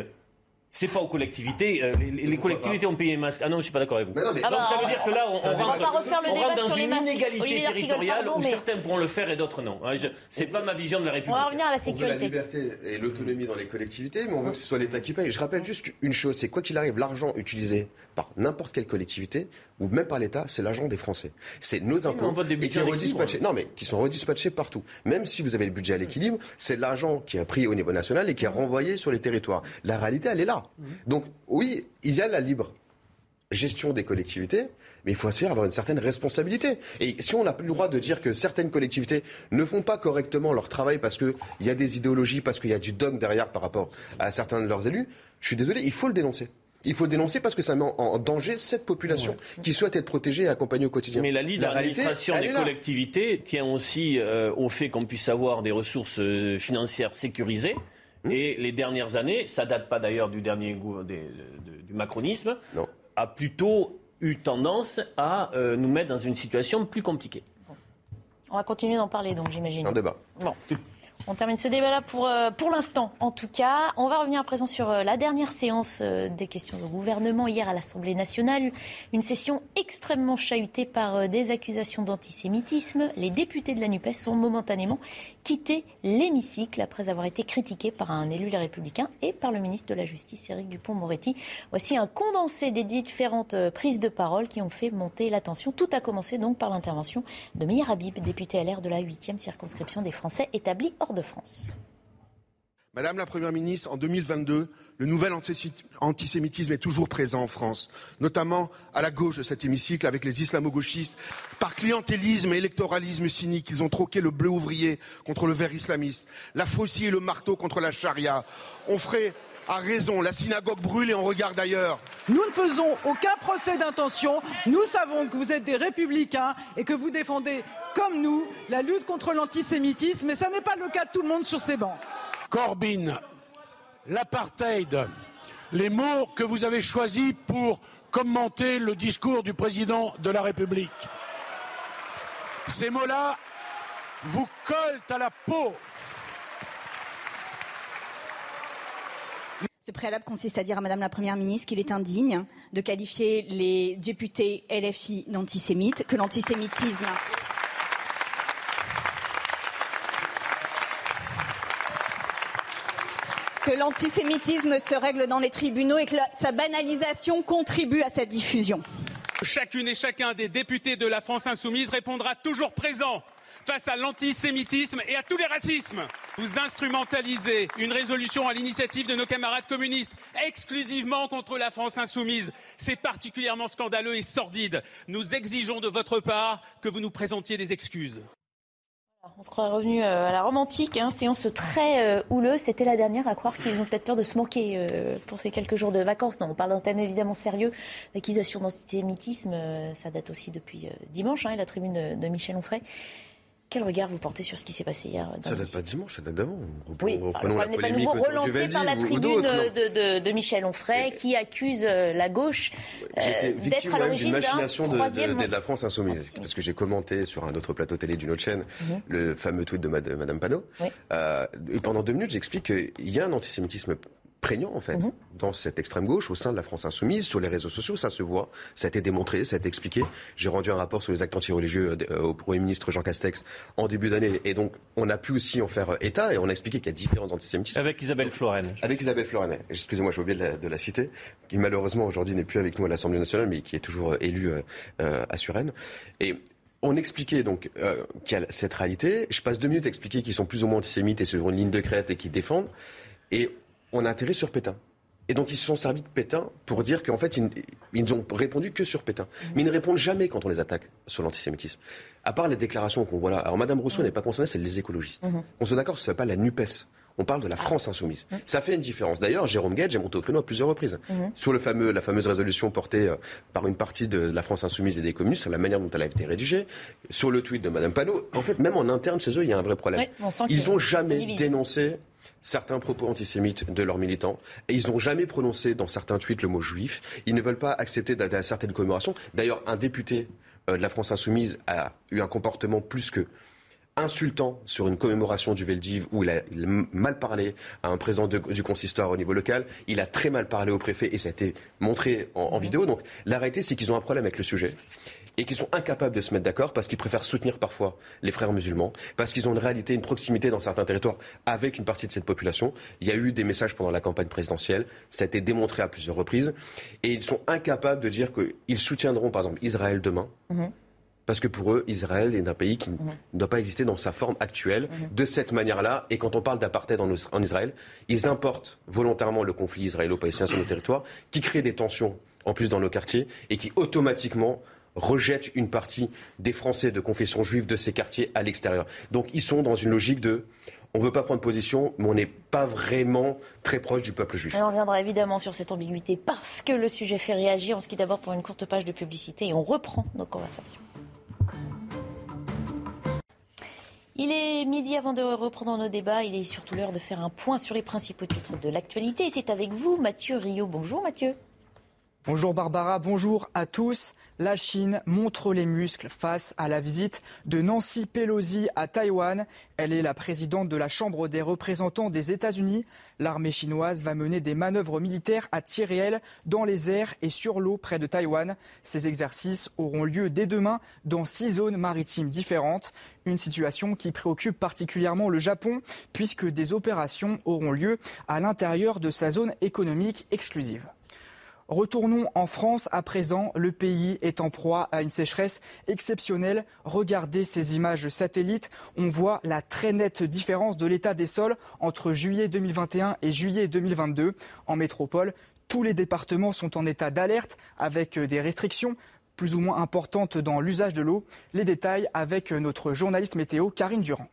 c'est pas aux collectivités. Euh, les, collectivités ont payé les masques. Ah non, je suis pas d'accord avec vous. Donc ça veut dire que là, on, rentre, dans une inégalité territoriale où certains pourront le faire et d'autres non. C'est pas ma vision de la République. On va revenir à la sécurité. On veut la liberté et l'autonomie dans les collectivités, mais on veut que ce soit l'État qui paye. Je rappelle juste une chose, c'est quoi qu'il arrive, l'argent utilisé par n'importe quelle collectivité ou même par l'État, c'est l'argent des Français. C'est nos impôts et qui, redispatchés, non, mais qui sont redispatchés partout. Même si vous avez le budget à l'équilibre, c'est l'argent qui a pris au niveau national et qui est renvoyé sur les territoires. La réalité, elle est là. Donc oui, il y a la libre gestion des collectivités, mais il faut aussi avoir une certaine responsabilité. Et si on n'a plus le droit de dire que certaines collectivités ne font pas correctement leur travail parce qu'il y a des idéologies, parce qu'il y a du dogme derrière par rapport à certains de leurs élus, je suis désolé, il faut le dénoncer. Il faut le dénoncer parce que ça met en danger cette population qui souhaite être protégée et accompagnée au quotidien. Mais la ligne d'administration des collectivités tient aussi euh, au fait qu'on puisse avoir des ressources euh, financières sécurisées. Hum. Et les dernières années, ça date pas d'ailleurs du dernier du macronisme, a plutôt eu tendance à euh, nous mettre dans une situation plus compliquée. On va continuer d'en parler, donc j'imagine. Un débat. Bon. On termine ce débat-là pour, euh, pour l'instant, en tout cas. On va revenir à présent sur euh, la dernière séance euh, des questions de gouvernement hier à l'Assemblée nationale. Une session extrêmement chahutée par des accusations d'antisémitisme. Les députés de la NUPES ont momentanément quitté l'hémicycle après avoir été critiqués par un élu les Républicains et par le ministre de la Justice, Éric Dupont-Moretti. Voici un condensé des différentes prises de parole qui ont fait monter la tension. Tout a commencé donc par l'intervention de Meir Habib, député LR de la 8e circonscription des Français établis hors de France. Madame la Première ministre, en 2022, le nouvel antisémitisme est toujours présent en France, notamment à la gauche de cet hémicycle avec les islamo-gauchistes. Par clientélisme et électoralisme cynique, ils ont troqué le bleu ouvrier contre le vert islamiste, la faucille et le marteau contre la charia. On ferait a raison, la synagogue brûle et on regarde ailleurs. Nous ne faisons aucun procès d'intention. Nous savons que vous êtes des républicains et que vous défendez, comme nous, la lutte contre l'antisémitisme, mais ce n'est pas le cas de tout le monde sur ces bancs. Corbyn, l'apartheid, les mots que vous avez choisis pour commenter le discours du président de la République. Ces mots-là vous collent à la peau. Ce préalable consiste à dire à Madame la Première ministre qu'il est indigne de qualifier les députés LFI d'antisémites, que l'antisémitisme que l'antisémitisme se règle dans les tribunaux et que sa banalisation contribue à cette diffusion. Chacune et chacun des députés de la France insoumise répondra toujours présent face à l'antisémitisme et à tous les racismes. Vous instrumentalisez une résolution à l'initiative de nos camarades communistes exclusivement contre la France insoumise. C'est particulièrement scandaleux et sordide. Nous exigeons de votre part que vous nous présentiez des excuses. On se croit revenu euh, à la romantique, hein, séance très euh, houleuse. C'était la dernière à croire qu'ils ont peut-être peur de se manquer euh, pour ces quelques jours de vacances. Non, on parle d'un thème évidemment sérieux. L'accusation d'antisémitisme, ça date aussi depuis dimanche, hein, la tribune de Michel Onfray. Quel regard vous portez sur ce qui s'est passé hier Ça date pas dimanche, ça date d'avant. Oui, reprenons la polémique pas nouveau, relancé par la tribune de, de, Michel Onfray, qui accuse euh, la gauche euh, d'être à l'origine d'une machination de, la France insoumise. Parce que j'ai commenté sur un autre plateau télé d'une autre chaîne mhm. le fameux tweet de Madame Panot. Euh, et pendant deux minutes, j'explique qu'il y a un antisémitisme prégnant, en fait, mhm. dans cette extrême gauche, au sein de la France insoumise, sur les réseaux sociaux, ça se voit, ça a été démontré, ça a été expliqué. J'ai rendu un rapport sur les actes anti-religieux euh, au Premier ministre Jean Castex en début d'année, et donc on a pu aussi en faire euh, état, et on a expliqué qu'il y a différents antisémitismes. Avec Isabelle Floren. Avec Isabelle Floren, excusez-moi, j'ai oublié de la, citer, qui malheureusement aujourd'hui n'est plus avec nous à l'Assemblée nationale, mais qui est toujours euh, élue à Suresnes. Et on expliquait donc qu'il y a cette réalité. Je passe deux minutes à expliquer qu'ils sont plus ou moins antisémites et sur une ligne de crête et qu'ils défendent. Et on a atterri sur Pétain. Et donc ils se sont servis de Pétain pour dire qu'en fait, ils, n'ont répondu que sur Pétain. Mais ils ne répondent jamais quand on les attaque sur l'antisémitisme. À part les déclarations qu'on voit là. Alors Madame Rousseau n'est pas concernée, c'est les écologistes. Mhm. On se d'accord, ce n'est pas la NUPES. On parle de la France insoumise. Ça fait une différence. D'ailleurs, Jérôme Guedj est monté au créneau à plusieurs reprises. Mhm. Sur le fameux, la fameuse résolution portée euh, par une partie de la France insoumise et des communistes, sur la manière dont elle a été rédigée, sur le tweet de Madame Panot. En fait, même en interne chez eux, il y a un vrai problème. Ils n'ont jamais dénoncé certains propos antisémites de leurs militants. Et ils n'ont jamais prononcé dans certains tweets le mot juif. Ils ne veulent pas accepter certaines commémorations. D'ailleurs, un député euh, de la France insoumise a eu un comportement plus que insultant sur une commémoration du Veldiv où il a, mal parlé à un président du consistoire au niveau local. Il a très mal parlé au préfet et ça a été montré en, en vidéo. Donc la réalité, c'est qu'ils ont un problème avec le sujet et qui sont incapables de se mettre d'accord parce qu'ils préfèrent soutenir parfois les frères musulmans, parce qu'ils ont une réalité, une proximité dans certains territoires avec une partie de cette population. Il y a eu des messages pendant la campagne présidentielle, ça a été démontré à plusieurs reprises, et ils sont incapables de dire qu'ils soutiendront par exemple Israël demain. Mhm. Parce que pour eux, Israël est un pays qui mhm. ne doit pas exister dans sa forme actuelle, mhm. de cette manière-là. Et quand on parle d'apartheid en, en, Israël, ils importent volontairement le conflit israélo-palestinien sur le territoire, qui crée des tensions en plus dans nos quartiers, et qui automatiquement rejettent une partie des Français de confession juive de ces quartiers à l'extérieur. Donc ils sont dans une logique de on ne veut pas prendre position, mais on n'est pas vraiment très proche du peuple juif. on reviendra évidemment sur cette ambiguïté parce que le sujet fait réagir. On se quitte d'abord pour une courte page de publicité et on reprend notre conversation. Il est midi avant de reprendre nos débats. Il est surtout l'heure de faire un point sur les principaux titres de l'actualité. C'est avec vous, Mathieu Rio. Bonjour, Mathieu. Bonjour Barbara, bonjour à tous. La Chine montre les muscles face à la visite de Nancy Pelosi à Taïwan. Elle est la présidente de la Chambre des représentants des États-Unis. L'armée chinoise va mener des manœuvres militaires à tir réel dans les airs et sur l'eau près de Taïwan. Ces exercices auront lieu dès demain dans six zones maritimes différentes. Une situation qui préoccupe particulièrement le Japon puisque des opérations auront lieu à l'intérieur de sa zone économique exclusive. Retournons en France à présent. Le pays est en proie à une sécheresse exceptionnelle. Regardez ces images satellites. On voit la très nette différence de l'état des sols entre juillet 2021 et juillet 2022. En métropole, tous les départements sont en état d'alerte avec des restrictions plus ou moins importantes dans l'usage de l'eau. Les détails avec notre journaliste météo Karine Durand.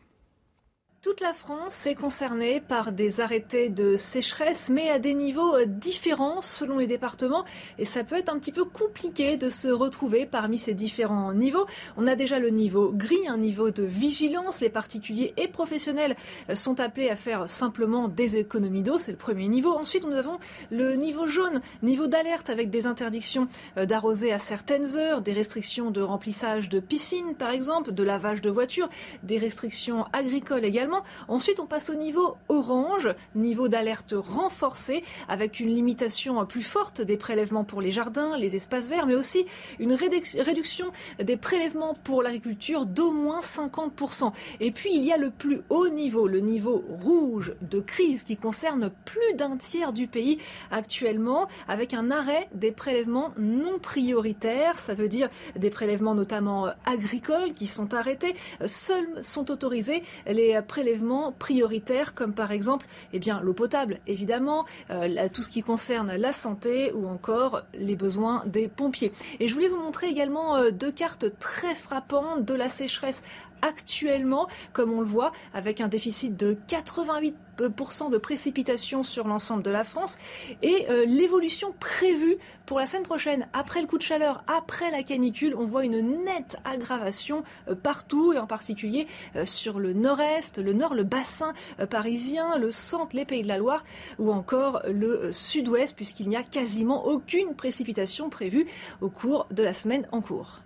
Toute la France est concernée par des arrêtés de sécheresse, mais à des niveaux euh, différents selon les départements. Et ça peut être un petit peu compliqué de se retrouver parmi ces différents niveaux. On a déjà le niveau gris, un niveau de vigilance. Les particuliers et professionnels euh, sont appelés à faire simplement des économies d'eau. C'est le premier niveau. Ensuite, nous avons le niveau jaune, niveau d'alerte avec des interdictions euh, d'arroser à certaines heures, des restrictions de remplissage de piscines, par exemple, de lavage de voitures, des restrictions agricoles également Ensuite, on passe au niveau orange, niveau d'alerte renforcé, avec une limitation plus forte des prélèvements pour les jardins, les espaces verts, mais aussi une réduction des prélèvements pour l'agriculture d'au moins 50%. Et puis, il y a le plus haut niveau, le niveau rouge de crise qui concerne plus d'un tiers du pays actuellement, avec un arrêt des prélèvements non prioritaires. Ça veut dire des prélèvements notamment agricoles qui sont arrêtés. Seuls sont autorisés les prélèvements prélèvements prioritaires comme par exemple eh bien l'eau potable évidemment, euh, tout ce qui concerne la santé ou encore les besoins des pompiers. Et je voulais vous montrer également euh, deux cartes très frappantes de la sécheresse actuellement, comme on le voit, avec un déficit de 88% de précipitations sur l'ensemble de la France et euh, l'évolution prévue pour la semaine prochaine, après le coup de chaleur, après la canicule, on voit une nette aggravation euh, partout et en particulier euh, sur le nord-est, le nord, le bassin parisien, le centre, les Pays de la Loire ou encore le sud-ouest puisqu'il n'y a quasiment aucune précipitation prévue au cours de la semaine en cours.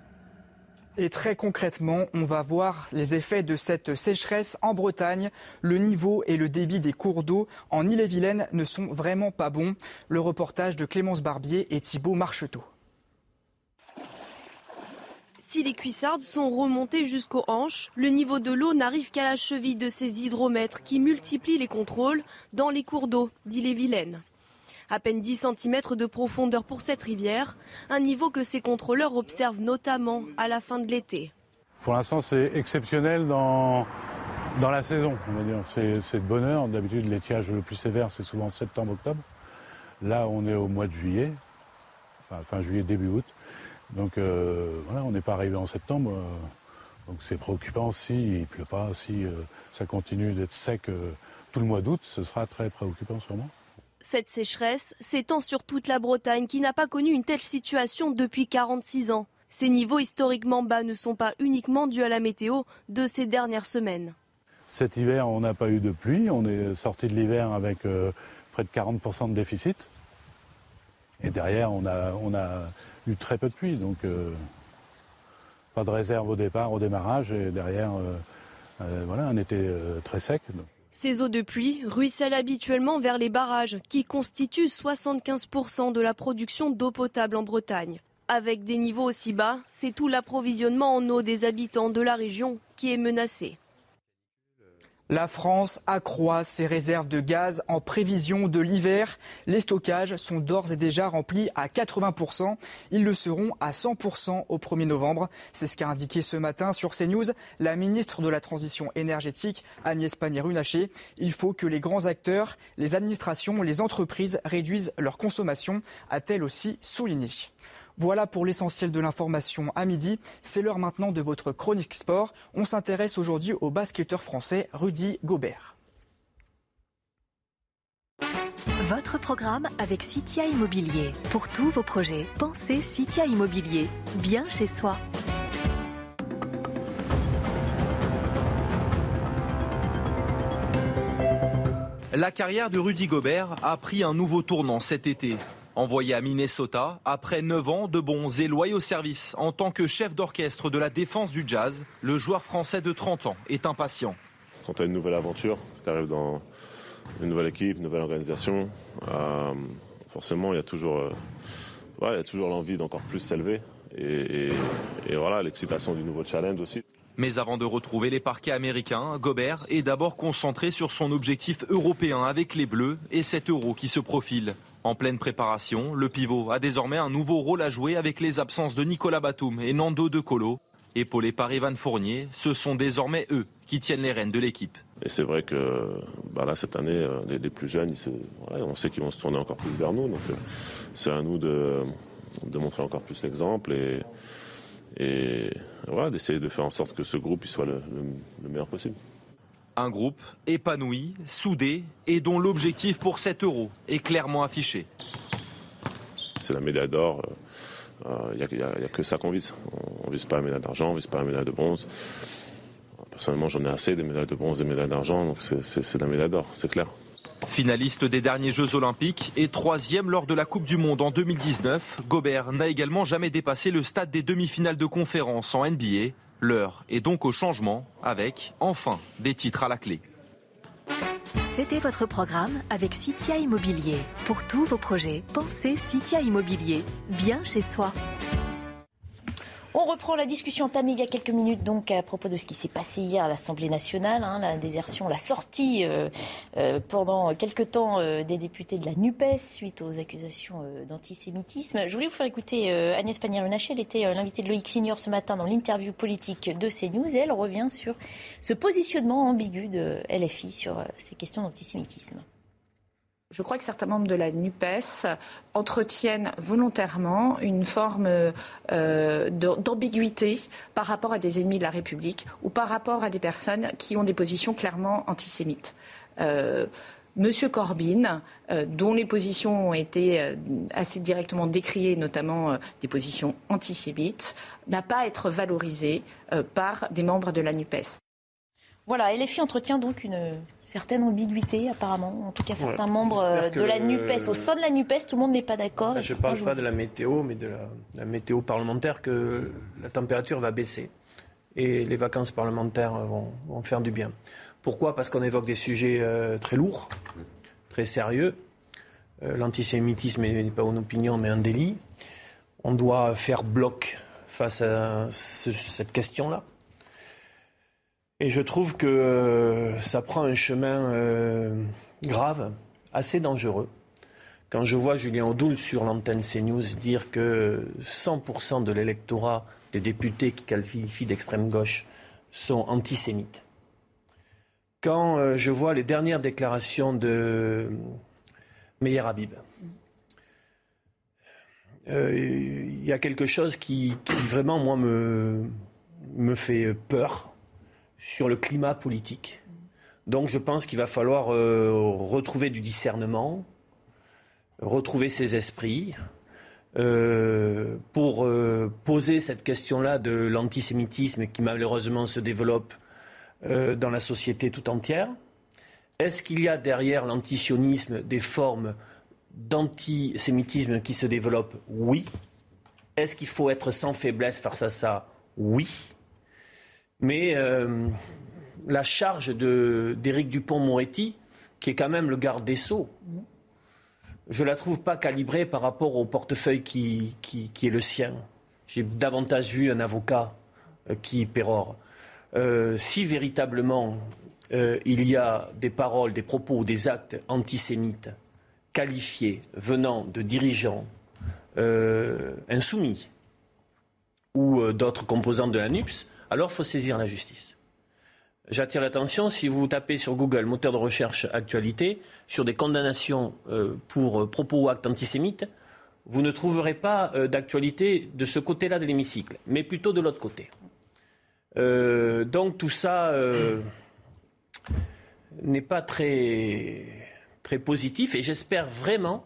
Et très concrètement, on va voir les effets de cette sécheresse en Bretagne. Le niveau et le débit des cours d'eau en Ille-et-Vilaine ne sont vraiment pas bons. Le reportage de Clémence Barbier et Thibault Marcheteau. Si les cuissardes sont remontées jusqu'aux hanches, le niveau de l'eau n'arrive qu'à la cheville de ces hydromètres qui multiplient les contrôles dans les cours d'eau d'Ille-et-Vilaine. À peine 10 cm de profondeur pour cette rivière, un niveau que ces contrôleurs observent notamment à la fin de l'été. Pour l'instant, c'est exceptionnel dans, la saison. C'est de bonheur. D'habitude, l'étiage le plus sévère, c'est souvent septembre-octobre. Là, on est au mois de juillet, enfin fin juillet, début août. Donc euh, voilà, on n'est pas arrivé en septembre. Euh, donc c'est préoccupant s'il ne pleut pas, si euh, ça continue d'être sec tout le mois d'août, ce sera très préoccupant sûrement. Cette sécheresse s'étend sur toute la Bretagne qui n'a pas connu une telle situation depuis 46 ans. Ces niveaux historiquement bas ne sont pas uniquement dus à la météo de ces dernières semaines. Cet hiver, on n'a pas eu de pluie. On est sorti de l'hiver avec euh, près de 40% de déficit. Et derrière, on a, eu très peu de pluie. Donc, euh, pas de réserve au départ, au démarrage. Et derrière, euh, voilà, un été très sec. Ces eaux de pluie ruissellent habituellement vers les barrages qui constituent 75% de la production d'eau potable en Bretagne. Avec des niveaux aussi bas, c'est tout l'approvisionnement en eau des habitants de la région qui est menacé. La France accroît ses réserves de gaz en prévision de l'hiver. Les stockages sont d'ores et déjà remplis à 80%. Ils le seront à 100% au 1er novembre. C'est ce qu'a indiqué ce matin sur CNews la ministre de la Transition énergétique, Agnès Pannier-Runacher. Il faut que les grands acteurs, les administrations, les entreprises réduisent leur consommation, a-t-elle aussi souligné. Voilà pour l'essentiel de l'information à midi. C'est l'heure maintenant de votre chronique sport. On s'intéresse aujourd'hui au basketteur français Rudy Gobert. Votre programme avec Citia Immobilier. Pour tous vos projets, pensez Citia Immobilier. Bien chez soi. La carrière de Rudy Gobert a pris un nouveau tournant cet été. Envoyé à Minnesota, après 9 ans de bons et loyaux services en tant que chef d'orchestre de la défense du jazz, le joueur français de 30 ans est impatient. Quand tu as une nouvelle aventure, tu arrives dans une nouvelle équipe, une nouvelle organisation, euh, forcément il y a toujours, euh, toujours l'envie d'encore plus s'élever et, et voilà l'excitation du nouveau challenge aussi. Mais avant de retrouver les parquets américains, Gobert est d'abord concentré sur son objectif européen avec les Bleus et cet euro qui se profile. En pleine préparation, le pivot a désormais un nouveau rôle à jouer avec les absences de Nicolas Batum et Nando De Colo. Épaulés par Evan Fournier, ce sont désormais eux qui tiennent les rênes de l'équipe. Et c'est vrai que bah là, cette année, euh, les, plus jeunes, on sait qu'ils vont se tourner encore plus vers nous. Donc euh, c'est à nous de, montrer encore plus l'exemple et, d'essayer de faire en sorte que ce groupe soit le meilleur possible. Un groupe épanoui, soudé et dont l'objectif pour 7 euros est clairement affiché. C'est la médaille d'or. Il euh, n'y a, que ça qu'on vise. On ne vise pas la médaille d'argent, on ne vise pas la médaille de bronze. Personnellement, j'en ai assez des médailles de bronze et des médailles d'argent, donc c'est la médaille d'or, c'est clair. Finaliste des derniers Jeux Olympiques et troisième lors de la Coupe du Monde en 2019, Gobert n'a également jamais dépassé le stade des demi-finales de conférence en NBA. L'heure est donc au changement avec, enfin, des titres à la clé. C'était votre programme avec Citia Immobilier. Pour tous vos projets, pensez Citia Immobilier, bien chez soi. On reprend la discussion Tammy il y a quelques minutes donc à propos de ce qui s'est passé hier à l'Assemblée nationale, hein, la désertion, la sortie euh, euh, pendant quelques temps euh, des députés de la NUPES suite aux accusations d'antisémitisme. Je voulais vous faire écouter Agnès Pannier-Runacher, elle était l'invitée de Loïc Signor ce matin dans l'interview politique de CNews et elle revient sur ce positionnement ambigu de LFI sur ces questions d'antisémitisme. Je crois que certains membres de la NUPES entretiennent volontairement une forme euh, d'ambiguïté par rapport à des ennemis de la République ou par rapport à des personnes qui ont des positions clairement antisémites. Euh, Monsieur Corbyn, euh, dont les positions ont été assez directement décriées, notamment des positions antisémites, n'a pas à être valorisé par des membres de la NUPES. Voilà, LFI entretient donc une certaine ambiguïté apparemment, en tout cas certains membres euh, de la NUPES. Au sein de la NUPES, tout le monde n'est pas d'accord. je ne parle pas de la météo, mais de la, météo parlementaire, que la température va baisser. Et les vacances parlementaires vont, faire du bien. Pourquoi? Parce qu'on évoque des sujets euh, très lourds, très sérieux. Euh, l'antisémitisme n'est pas une opinion, mais un délit. On doit faire bloc face à cette question-là. Et je trouve que euh, ça prend un chemin euh, grave, assez dangereux. Quand je vois Julien Audoul sur l'antenne CNews dire que 100% de l'électorat des députés qui qualifient d'extrême gauche sont antisémites. Quand euh, je vois les dernières déclarations de Meyer Habib, il y a quelque chose qui, qui vraiment, moi, me, me fait peur sur le climat politique. Donc je pense qu'il va falloir euh, retrouver du discernement, retrouver ses esprits, euh, pour euh, poser cette question-là de l'antisémitisme qui malheureusement se développe dans la société tout entière. Est-ce qu'il y a derrière l'antisionisme des formes d'antisémitisme qui se développent? Oui. Est-ce qu'il faut être sans faiblesse face à ça? Oui. Mais euh, la charge d'Éric Dupont-Moretti, qui est quand même le garde des Sceaux, je ne la trouve pas calibrée par rapport au portefeuille qui, est le sien. J'ai davantage vu un avocat euh, qui pérore. Euh, si véritablement il y a des paroles, des propos, des actes antisémites qualifiés venant de dirigeants insoumis ou d'autres composantes de la NUPS, alors il faut saisir la justice. J'attire l'attention, si vous tapez sur Google, moteur de recherche actualité, sur des condamnations pour propos ou actes antisémites, vous ne trouverez pas d'actualité de ce côté-là de l'hémicycle, mais plutôt de l'autre côté. donc tout ça n'est pas très, très positif et j'espère vraiment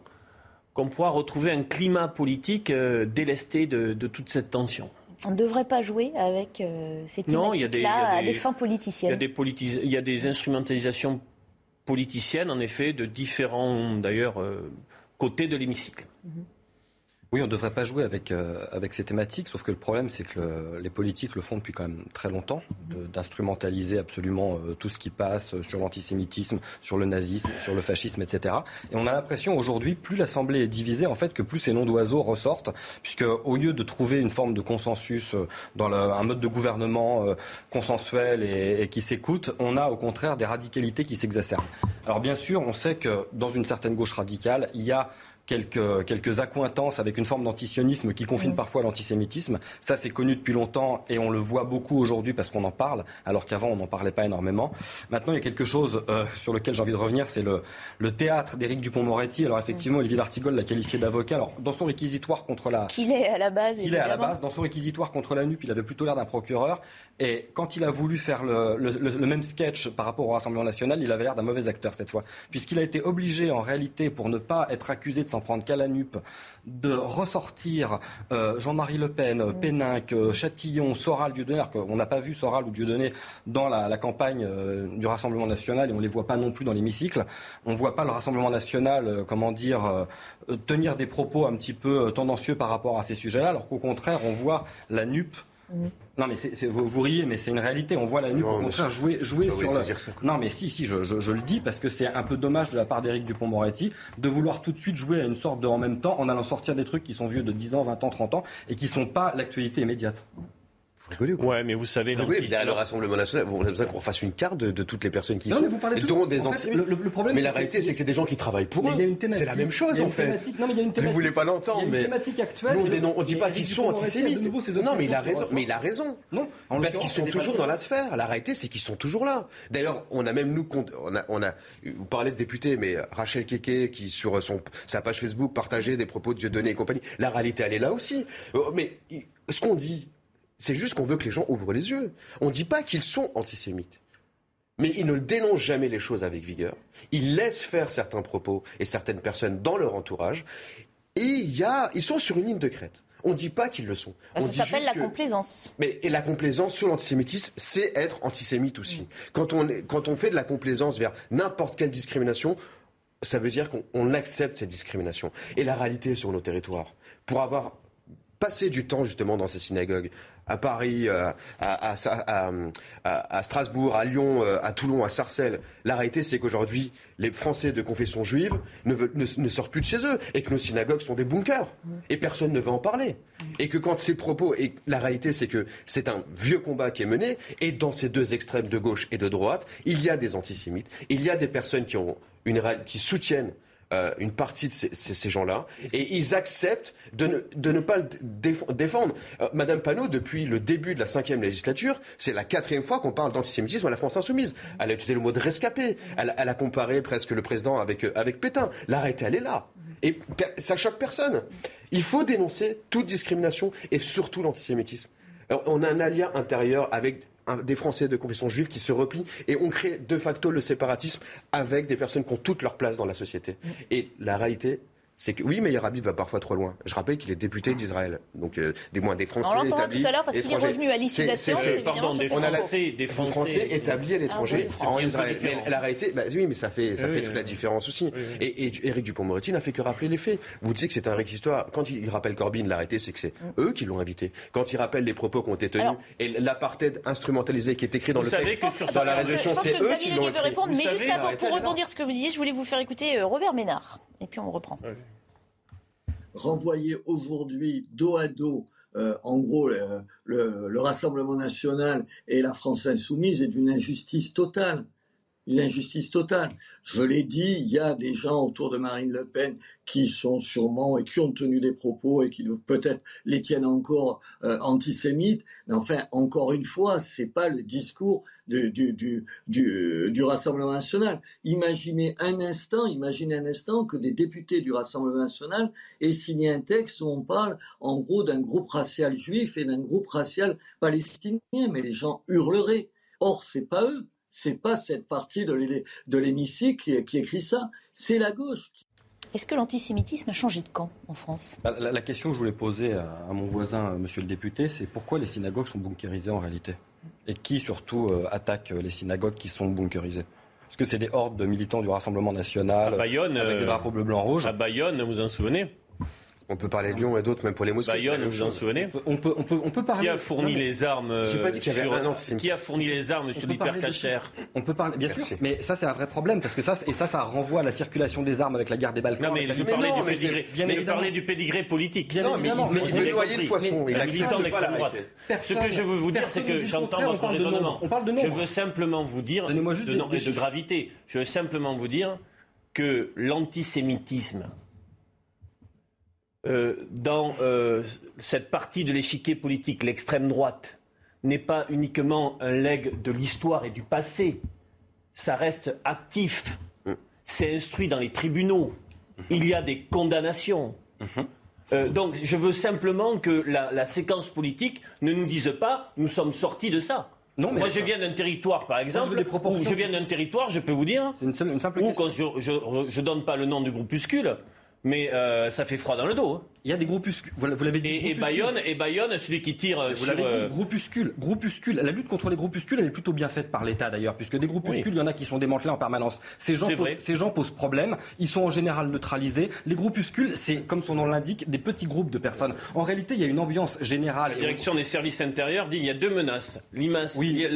qu'on pourra retrouver un climat politique euh, délesté de, toute cette tension. On ne devrait pas jouer avec euh, ces thématiques-là à des fins politiciennes. Il y, a des instrumentalisations politiciennes, en effet, de différents, d'ailleurs, euh, côtés de l'hémicycle. Mhm. Oui, on ne devrait pas jouer avec, euh, avec ces thématiques, sauf que le problème, c'est que les politiques le font depuis quand même très longtemps, d'instrumentaliser absolument euh, tout ce qui passe sur l'antisémitisme, sur le nazisme, sur le fascisme, etc. Et on a l'impression aujourd'hui, plus l'Assemblée est divisée, en fait, que plus ces noms d'oiseaux ressortent, puisque au lieu de trouver une forme de consensus euh, dans un mode de gouvernement consensuel et, et qui s'écoute, on a au contraire des radicalités qui s'exacerbent. Alors bien sûr, on sait que dans une certaine gauche radicale, il y a quelques, quelques accointances avec une forme d'antisionisme qui confine mm. parfois l'antisémitisme. Ça, c'est connu depuis longtemps et on le voit beaucoup aujourd'hui parce qu'on en parle, alors qu'avant, on n'en parlait pas énormément. Maintenant, il y a quelque chose euh, sur lequel j'ai envie de revenir, c'est le, le théâtre d'Éric Dupont-Moretti. Alors, effectivement, mm. Olivier D'Artigol l'a qualifié d'avocat. Alors, dans son réquisitoire contre la... Qu'il est à la base, Qu'il est à la base. Dans son réquisitoire contre la NUP, il avait plutôt l'air d'un procureur. Et quand il a voulu faire le, le, le, même sketch par rapport au Rassemblement national, il avait l'air d'un mauvais acteur cette fois. Puisqu'il a été obligé, en réalité, pour ne pas être accusé de s'en prendre qu'à la NUP, de ressortir euh, Jean-Marie Le Pen, mm. Péninck, euh, Châtillon, Soral, Dieudonné. On n'a pas vu Soral ou Dieudonné dans la, campagne euh, du Rassemblement national et on ne les voit pas non plus dans l'hémicycle. On ne voit pas le Rassemblement national, comment dire, tenir des propos un petit peu tendancieux par rapport à ces sujets-là, alors qu'au contraire, on voit la NUP non, mais vous, riez, mais c'est une réalité. On voit la nuque, au contraire, jouer, jouer sur le. non, mais si, si, je, je, le dis parce que c'est un peu dommage de la part d'Éric Dupont-Moretti de vouloir tout de suite jouer à une sorte de en même temps en allant sortir des trucs qui sont vieux de 10 ans, 20 ans, 30 ans et qui ne sont pas l'actualité immédiate rigoler Ouais, mais vous savez. Vous le Rassemblement national, on a besoin qu'on fasse une carte de, toutes les personnes qui sont. Mais vous parlez de des en le, problème, mais la réalité, c'est que c'est des gens qui travaillent pour eux. C'est la même chose, en fait. Non, mais il y a une thématique. Vous voulez pas l'entendre, mais. thématique actuelle. on dit pas qu'ils sont antisémites. Non, mais il a raison. Mais il a raison. Non. Parce qu'ils sont toujours dans la sphère. La réalité, c'est qu'ils sont toujours là. D'ailleurs, on a même nous, on a, on a, vous parlez de députés, mais Rachel Keke qui sur son sa page Facebook partageait des propos de Dieudonné et compagnie. La réalité, elle est là aussi. Oh, mais ce qu'on dit, c'est juste qu'on veut que les gens ouvrent les yeux. On ne dit pas qu'ils sont antisémites. Mais ils ne dénoncent jamais les choses avec vigueur. Ils laissent faire certains propos et certaines personnes dans leur entourage. Et il y a, ils sont sur une ligne de crête. On ne dit pas qu'ils le sont. ça s'appelle la complaisance. Mais et la complaisance sur l'antisémitisme, c'est être antisémite aussi. Quand, on, quand on fait de la complaisance vers n'importe quelle discrimination, ça veut dire qu'on accepte cette discrimination. Et la réalité sur nos territoires, pour avoir passé du temps justement dans ces synagogues, à Paris, euh, à, Strasbourg, à Lyon, euh, à Toulon, à Sarcelles. La réalité, c'est qu'aujourd'hui, les Français de confession juive ne, sortent plus de chez eux et que nos synagogues sont des bunkers. Et personne ne veut en parler. Et que quand ces propos. Et la réalité, c'est que c'est un vieux combat qui est mené. Et dans ces deux extrêmes de gauche et de droite, il y a des antisémites, il y a des personnes qui soutiennent euh, une partie de ces, gens-là, et ils acceptent de ne, de ne pas le défendre. Euh, Madame Panot, depuis le début de la cinquième législature, c'est la quatrième fois qu'on parle d'antisémitisme à la France insoumise. Elle a utilisé le mot de rescapé. Elle, a comparé presque le président avec, euh, avec Pétain. L'arrêté, elle est là. Et ça choque personne. Il faut dénoncer toute discrimination et surtout l'antisémitisme. On a un allié intérieur avec des Français de confession juive qui se replient et on crée de facto le séparatisme avec des personnes qui ont toute leur place dans la société. Mm. Et la réalité, c'est que oui, Meir Habib va parfois trop loin. Je rappelle qu'il est député d'Israël, donc euh, des moins des Français on établis. tout à l'heure parce qu'il est revenu à l'issue de la séance. Pardon, des Français, des Français, établis à l'étranger ah, en Israël. Mais la réalité, bah, oui, mais ça fait ça fait toute la différence aussi. Et, et Éric Dupond-Moretti n'a fait que rappeler les faits. Vous dites que c'est un réquisitoire. Quand il rappelle Corbyn, l'arrêté, c'est que c'est mm. eux qui l'ont invité. Quand il rappelle les propos qui ont été tenus et l'apartheid instrumentalisé qui est écrit dans le texte, dans la résolution, c'est eux qui l'ont répondre, mais juste avant, pour rebondir ce que vous disiez, je voulais vous faire écouter euh, Robert Ménard. Et puis on reprend renvoyer aujourd'hui dos à dos euh, en gros, le, Rassemblement national et la France insoumise est d'une injustice totale. une injustice totale. Je l'ai dit, il y a des gens autour de Marine Le Pen qui sont sûrement et qui ont tenu des propos et qui peut-être les tiennent encore euh, antisémites. Mais enfin, encore une fois, c'est pas le discours du, du, du, du, Rassemblement national. Imaginez un instant, imaginez un instant que des députés du Rassemblement national aient signé un texte où on parle en gros d'un groupe racial juif et d'un groupe racial palestinien, mais les gens hurleraient. Or, c'est pas eux, c'est pas cette partie de l'hémicycle qui, écrit ça, c'est la gauche. Est-ce que l'antisémitisme a changé de camp en France? Bah, la, question que je voulais poser à, mon voisin, monsieur le député, c'est pourquoi les synagogues sont bunkérisées en réalité? Et qui surtout euh, attaque les synagogues qui sont bunkérisées Est-ce que c'est des hordes de militants du Rassemblement national avec des euh, drapeaux bleu, blanc, rouge. À Bayonne, vous en souvenez? On peut parler de Lyon et d'autres, même pour les mosquées. Bayonne, vous vous en souvenez on peut, on, peut, on peut parler. Qui a fourni les armes pas dit qu'il y avait un Qui a fourni les armes sur l'hypercachère On peut parler, bien sûr. Mais ça, c'est un vrai problème parce que ça, et ça, ça renvoie à la circulation des armes avec la guerre des Balkans. Non, mais je parlais du pédigré. Bien je parlais du pédigré politique. Bien évidemment. Mais il veut noyer le poisson. Il militant d'extrême droite. Ce que je veux vous dire, c'est que j'entends votre raisonnement. On parle de Je veux simplement vous dire de de gravité. Je veux simplement vous dire que l'antisémitisme euh, dans euh, cette partie de l'échiquier politique, l'extrême droite, n'est pas uniquement un legs de l'histoire et du passé. Ça reste actif. C'est instruit dans les tribunaux. Il y a des condamnations. Euh, donc je veux simplement que la, séquence politique ne nous dise pas nous sommes sortis de ça. Non, Moi, je viens d'un territoire, par exemple, je, je viens d'un territoire, je peux vous dire, une, simple où quand je ne donne pas le nom du groupuscule, mais euh, ça fait froid dans le dos. Hein. Il y a des groupuscules. Vous l'avez dit. Et, Bayonne, et Bayonne, celui qui tire vous sur. Vous l'avez dit. Euh, groupuscules, groupuscules. La lutte contre les groupuscules, elle est plutôt bien faite par l'État d'ailleurs, puisque des groupuscules, il y en a qui sont démantelés en permanence. Ces gens, posent, ces gens posent problème. Ils sont en général neutralisés. Les groupuscules, c'est comme son nom l'indique, des petits groupes de personnes. En réalité, il y a une ambiance générale. La direction des services intérieurs dit il y a deux menaces. L'IMAS, oui.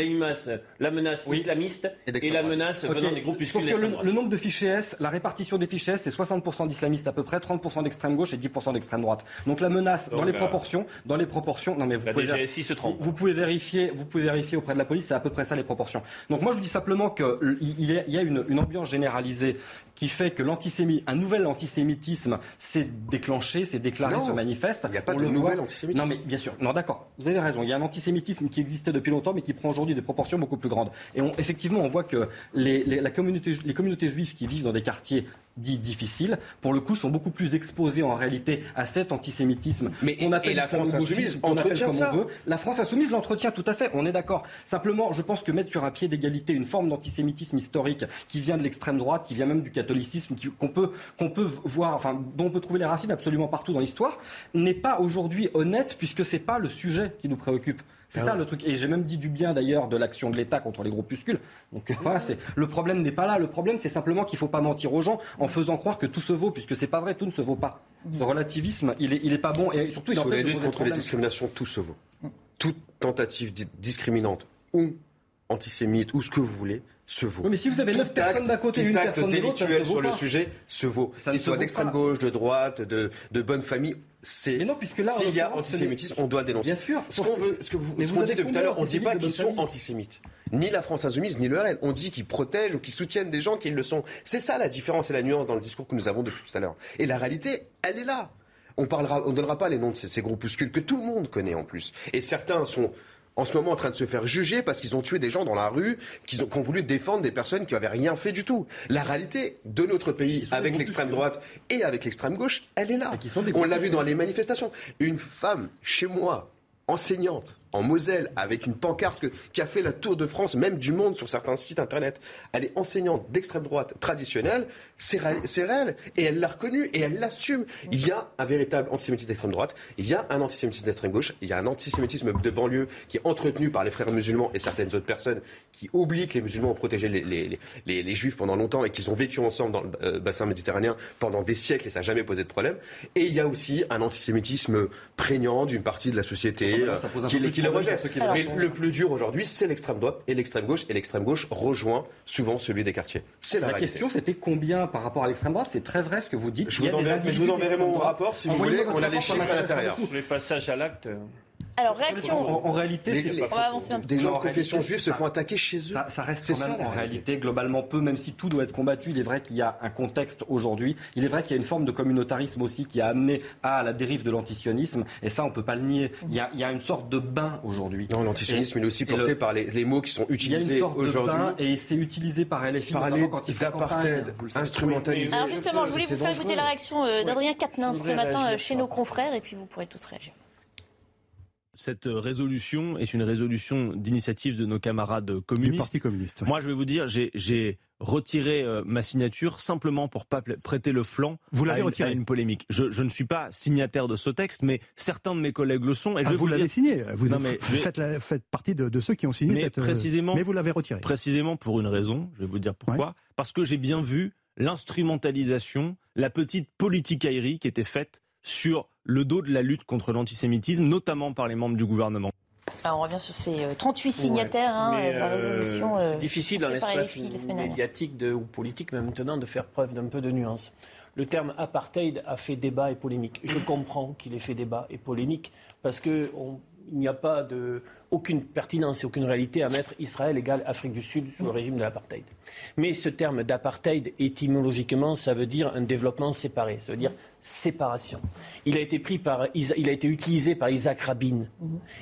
la menace islamiste et, la menace venant des groupuscules. Sauf que le, nombre de fichiers S, la répartition des fichiers S, c'est 60% d'islamistes à peu près, 30% d'extrême gauche et 10% d'extrême droite. Donc la menace dans les proportions, dans les proportions. Non mais vous pouvez, se trompe. Vous, pouvez vérifier, vous pouvez vérifier auprès de la police, c'est à peu près ça les proportions. Donc moi je vous dis simplement qu'il y a une, une ambiance généralisée qui fait que l'antisémitisme, un nouvel antisémitisme s'est déclenché, s'est déclaré, se manifeste. Il n'y a pas de nouvel antisémitisme. Non, mais bien sûr. Non, d'accord. Vous avez raison. Il y a un antisémitisme qui existait depuis longtemps, mais qui prend aujourd'hui des proportions beaucoup plus grandes. Et on, effectivement, on voit que les, la communauté, les communautés juives qui vivent dans des quartiers dits difficiles, pour le coup, sont beaucoup plus exposés en réalité à cet antisémitisme. Mais on appelle la France insoumise on appelle comme on veut. La France insoumise l'entretient tout à fait. On est d'accord. Simplement, je pense que mettre sur un pied d'égalité une forme d'antisémitisme historique qui vient de l'extrême droite, qui vient même du catholicisme, qu'on peut qu'on peut voir, enfin dont on peut trouver les racines absolument partout dans l'histoire, n'est pas aujourd'hui honnête puisque c'est pas le sujet qui nous préoccupe. C'est ah ça le truc. Et j'ai même dit du bien d'ailleurs de l'action de l'État contre les groupuscules. Donc voilà, c'est le problème n'est pas là. Le problème, c'est simplement qu'il ne faut pas mentir aux gens en faisant croire que tout se vaut, puisque c'est pas vrai, tout ne se vaut pas. Ce relativisme, il est, il est pas bon et surtout il Sur les luttes contre les discriminations, tout se vaut. Toute tentative discriminante ou antisémite ou ce que vous voulez se vaut. mais si vous avez neuf personnes d'un côté une personne de l'autre, sur le sujet se vaut. Qu'il soit d'extrême gauche, de droite, de, de bonne famille, c'est. Mais non, puisque là, s'il y a antisémitisme, on doit dénoncer. Bien sûr. Ce qu'on veut, ce que vous, ce qu'on dit depuis tout à l'heure, on dit pas qu'ils sont antisémites. Ni la France insoumise, ni le RN. On dit qu'ils protègent ou qu'ils soutiennent des gens qui le sont. C'est ça la différence et la nuance dans le discours que nous avons depuis tout à l'heure. Et la réalité, elle est là. On parlera, on donnera pas les noms de ces, ces groupuscules que tout le monde connaît en plus. Et certains sont en ce moment en train de se faire juger parce qu'ils ont tué des gens dans la rue, qu'ils ont, voulu défendre des personnes qui n'avaient rien fait du tout. La réalité de notre pays, avec l'extrême droite et avec l'extrême gauche, elle est là. On l'a vu dans les manifestations. Une femme, chez moi, enseignante, en Moselle avec une pancarte qui a fait la tour de France, même du monde sur certains sites internet. Elle est enseignante d'extrême droite traditionnelle, c'est réel, et elle l'a reconnu et elle l'assume. Il y a un véritable antisémitisme d'extrême droite, il y a un antisémitisme d'extrême gauche, il y a un antisémitisme de banlieue qui est entretenu par les frères musulmans et certaines autres personnes qui oublient que les musulmans ont protégé les, les, juifs pendant longtemps et qu'ils ont vécu ensemble dans le euh, bassin méditerranéen pendant des siècles et ça n'a jamais posé de problème. Et il y a aussi un antisémitisme prégnant d'une partie de la société euh, qui, qui le Mais le plus dur aujourd'hui, c'est l'extrême droite et l'extrême gauche. Et l'extrême gauche rejoint souvent celui des quartiers. C'est la, la question, c'était combien par rapport à l'extrême droite? C'est très vrai ce que vous dites. Je vous, enverrai, je vous enverrai mon rapport si vous voulez. On a les chiffres à l'intérieur. Les passages à l'acte. Alors, réaction. En, réalité, c'est pas on va avancer un peu. Des gens de En confession réalité, juive se font attaquer chez eux. Ça, ça reste C'est quand même ça, la en réalité. réalité globalement peu, même si tout doit être combattu. Il est vrai qu'il y a un contexte aujourd'hui. Il est vrai qu'il y a une forme de communautarisme aussi qui a amené à la dérive de l'antisionisme. Et ça, on peut pas le nier. Il y a, il y a une sorte de bain aujourd'hui. Non, l'antisionisme, il est aussi porté le- par les, les mots qui sont Il y a utilisés une sorte de aujourd'hui. bain et c'est utilisé par LFI Parler quand il d'apartheid, instrumentalisé. Alors justement, je voulais vous faire écouter la réaction euh, d'Adrien Quatennens ce matin euh, chez nos confrères et puis vous pourrez tous réagir. Cette résolution est une résolution d'initiative de nos camarades Du communistes. Parti communiste. ouais. Moi, je vais vous dire, j'ai- retiré euh, ma signature simplement pour pas prêter le flanc Vous à, une, retiré à une polémique. Je, je ne suis pas signataire de ce texte, mais certains de mes collègues le sont. Et je Ah, vais vous vous l'avez dire- signé. Vous Non, mais je faites, la- faites partie de, de ceux qui ont signé mais cette. euh, précisément, mais vous l'avez retiré. Précisément pour une raison, je vais vous dire pourquoi. Parce que j'ai bien vu l'instrumentalisation, la petite politicaillerie qui était faite sur le dos de la lutte contre l'antisémitisme, notamment par les membres du gouvernement. Alors, on revient sur ces euh, 38 signataires hein, de la euh, résolution. euh, c'est difficile dans l'espace médiatique de, ou politique maintenant de faire preuve d'un peu de nuance. Le terme apartheid a fait débat et polémique. Je comprends qu'il ait fait débat et polémique parce que on- il n'y a pas de, aucune pertinence et aucune réalité à mettre Israël égale Afrique du Sud sous le régime de l'apartheid. Mais ce terme d'apartheid, étymologiquement, ça veut dire un développement séparé, ça veut dire séparation. Il a été pris par, il a été utilisé par Isaac Rabin.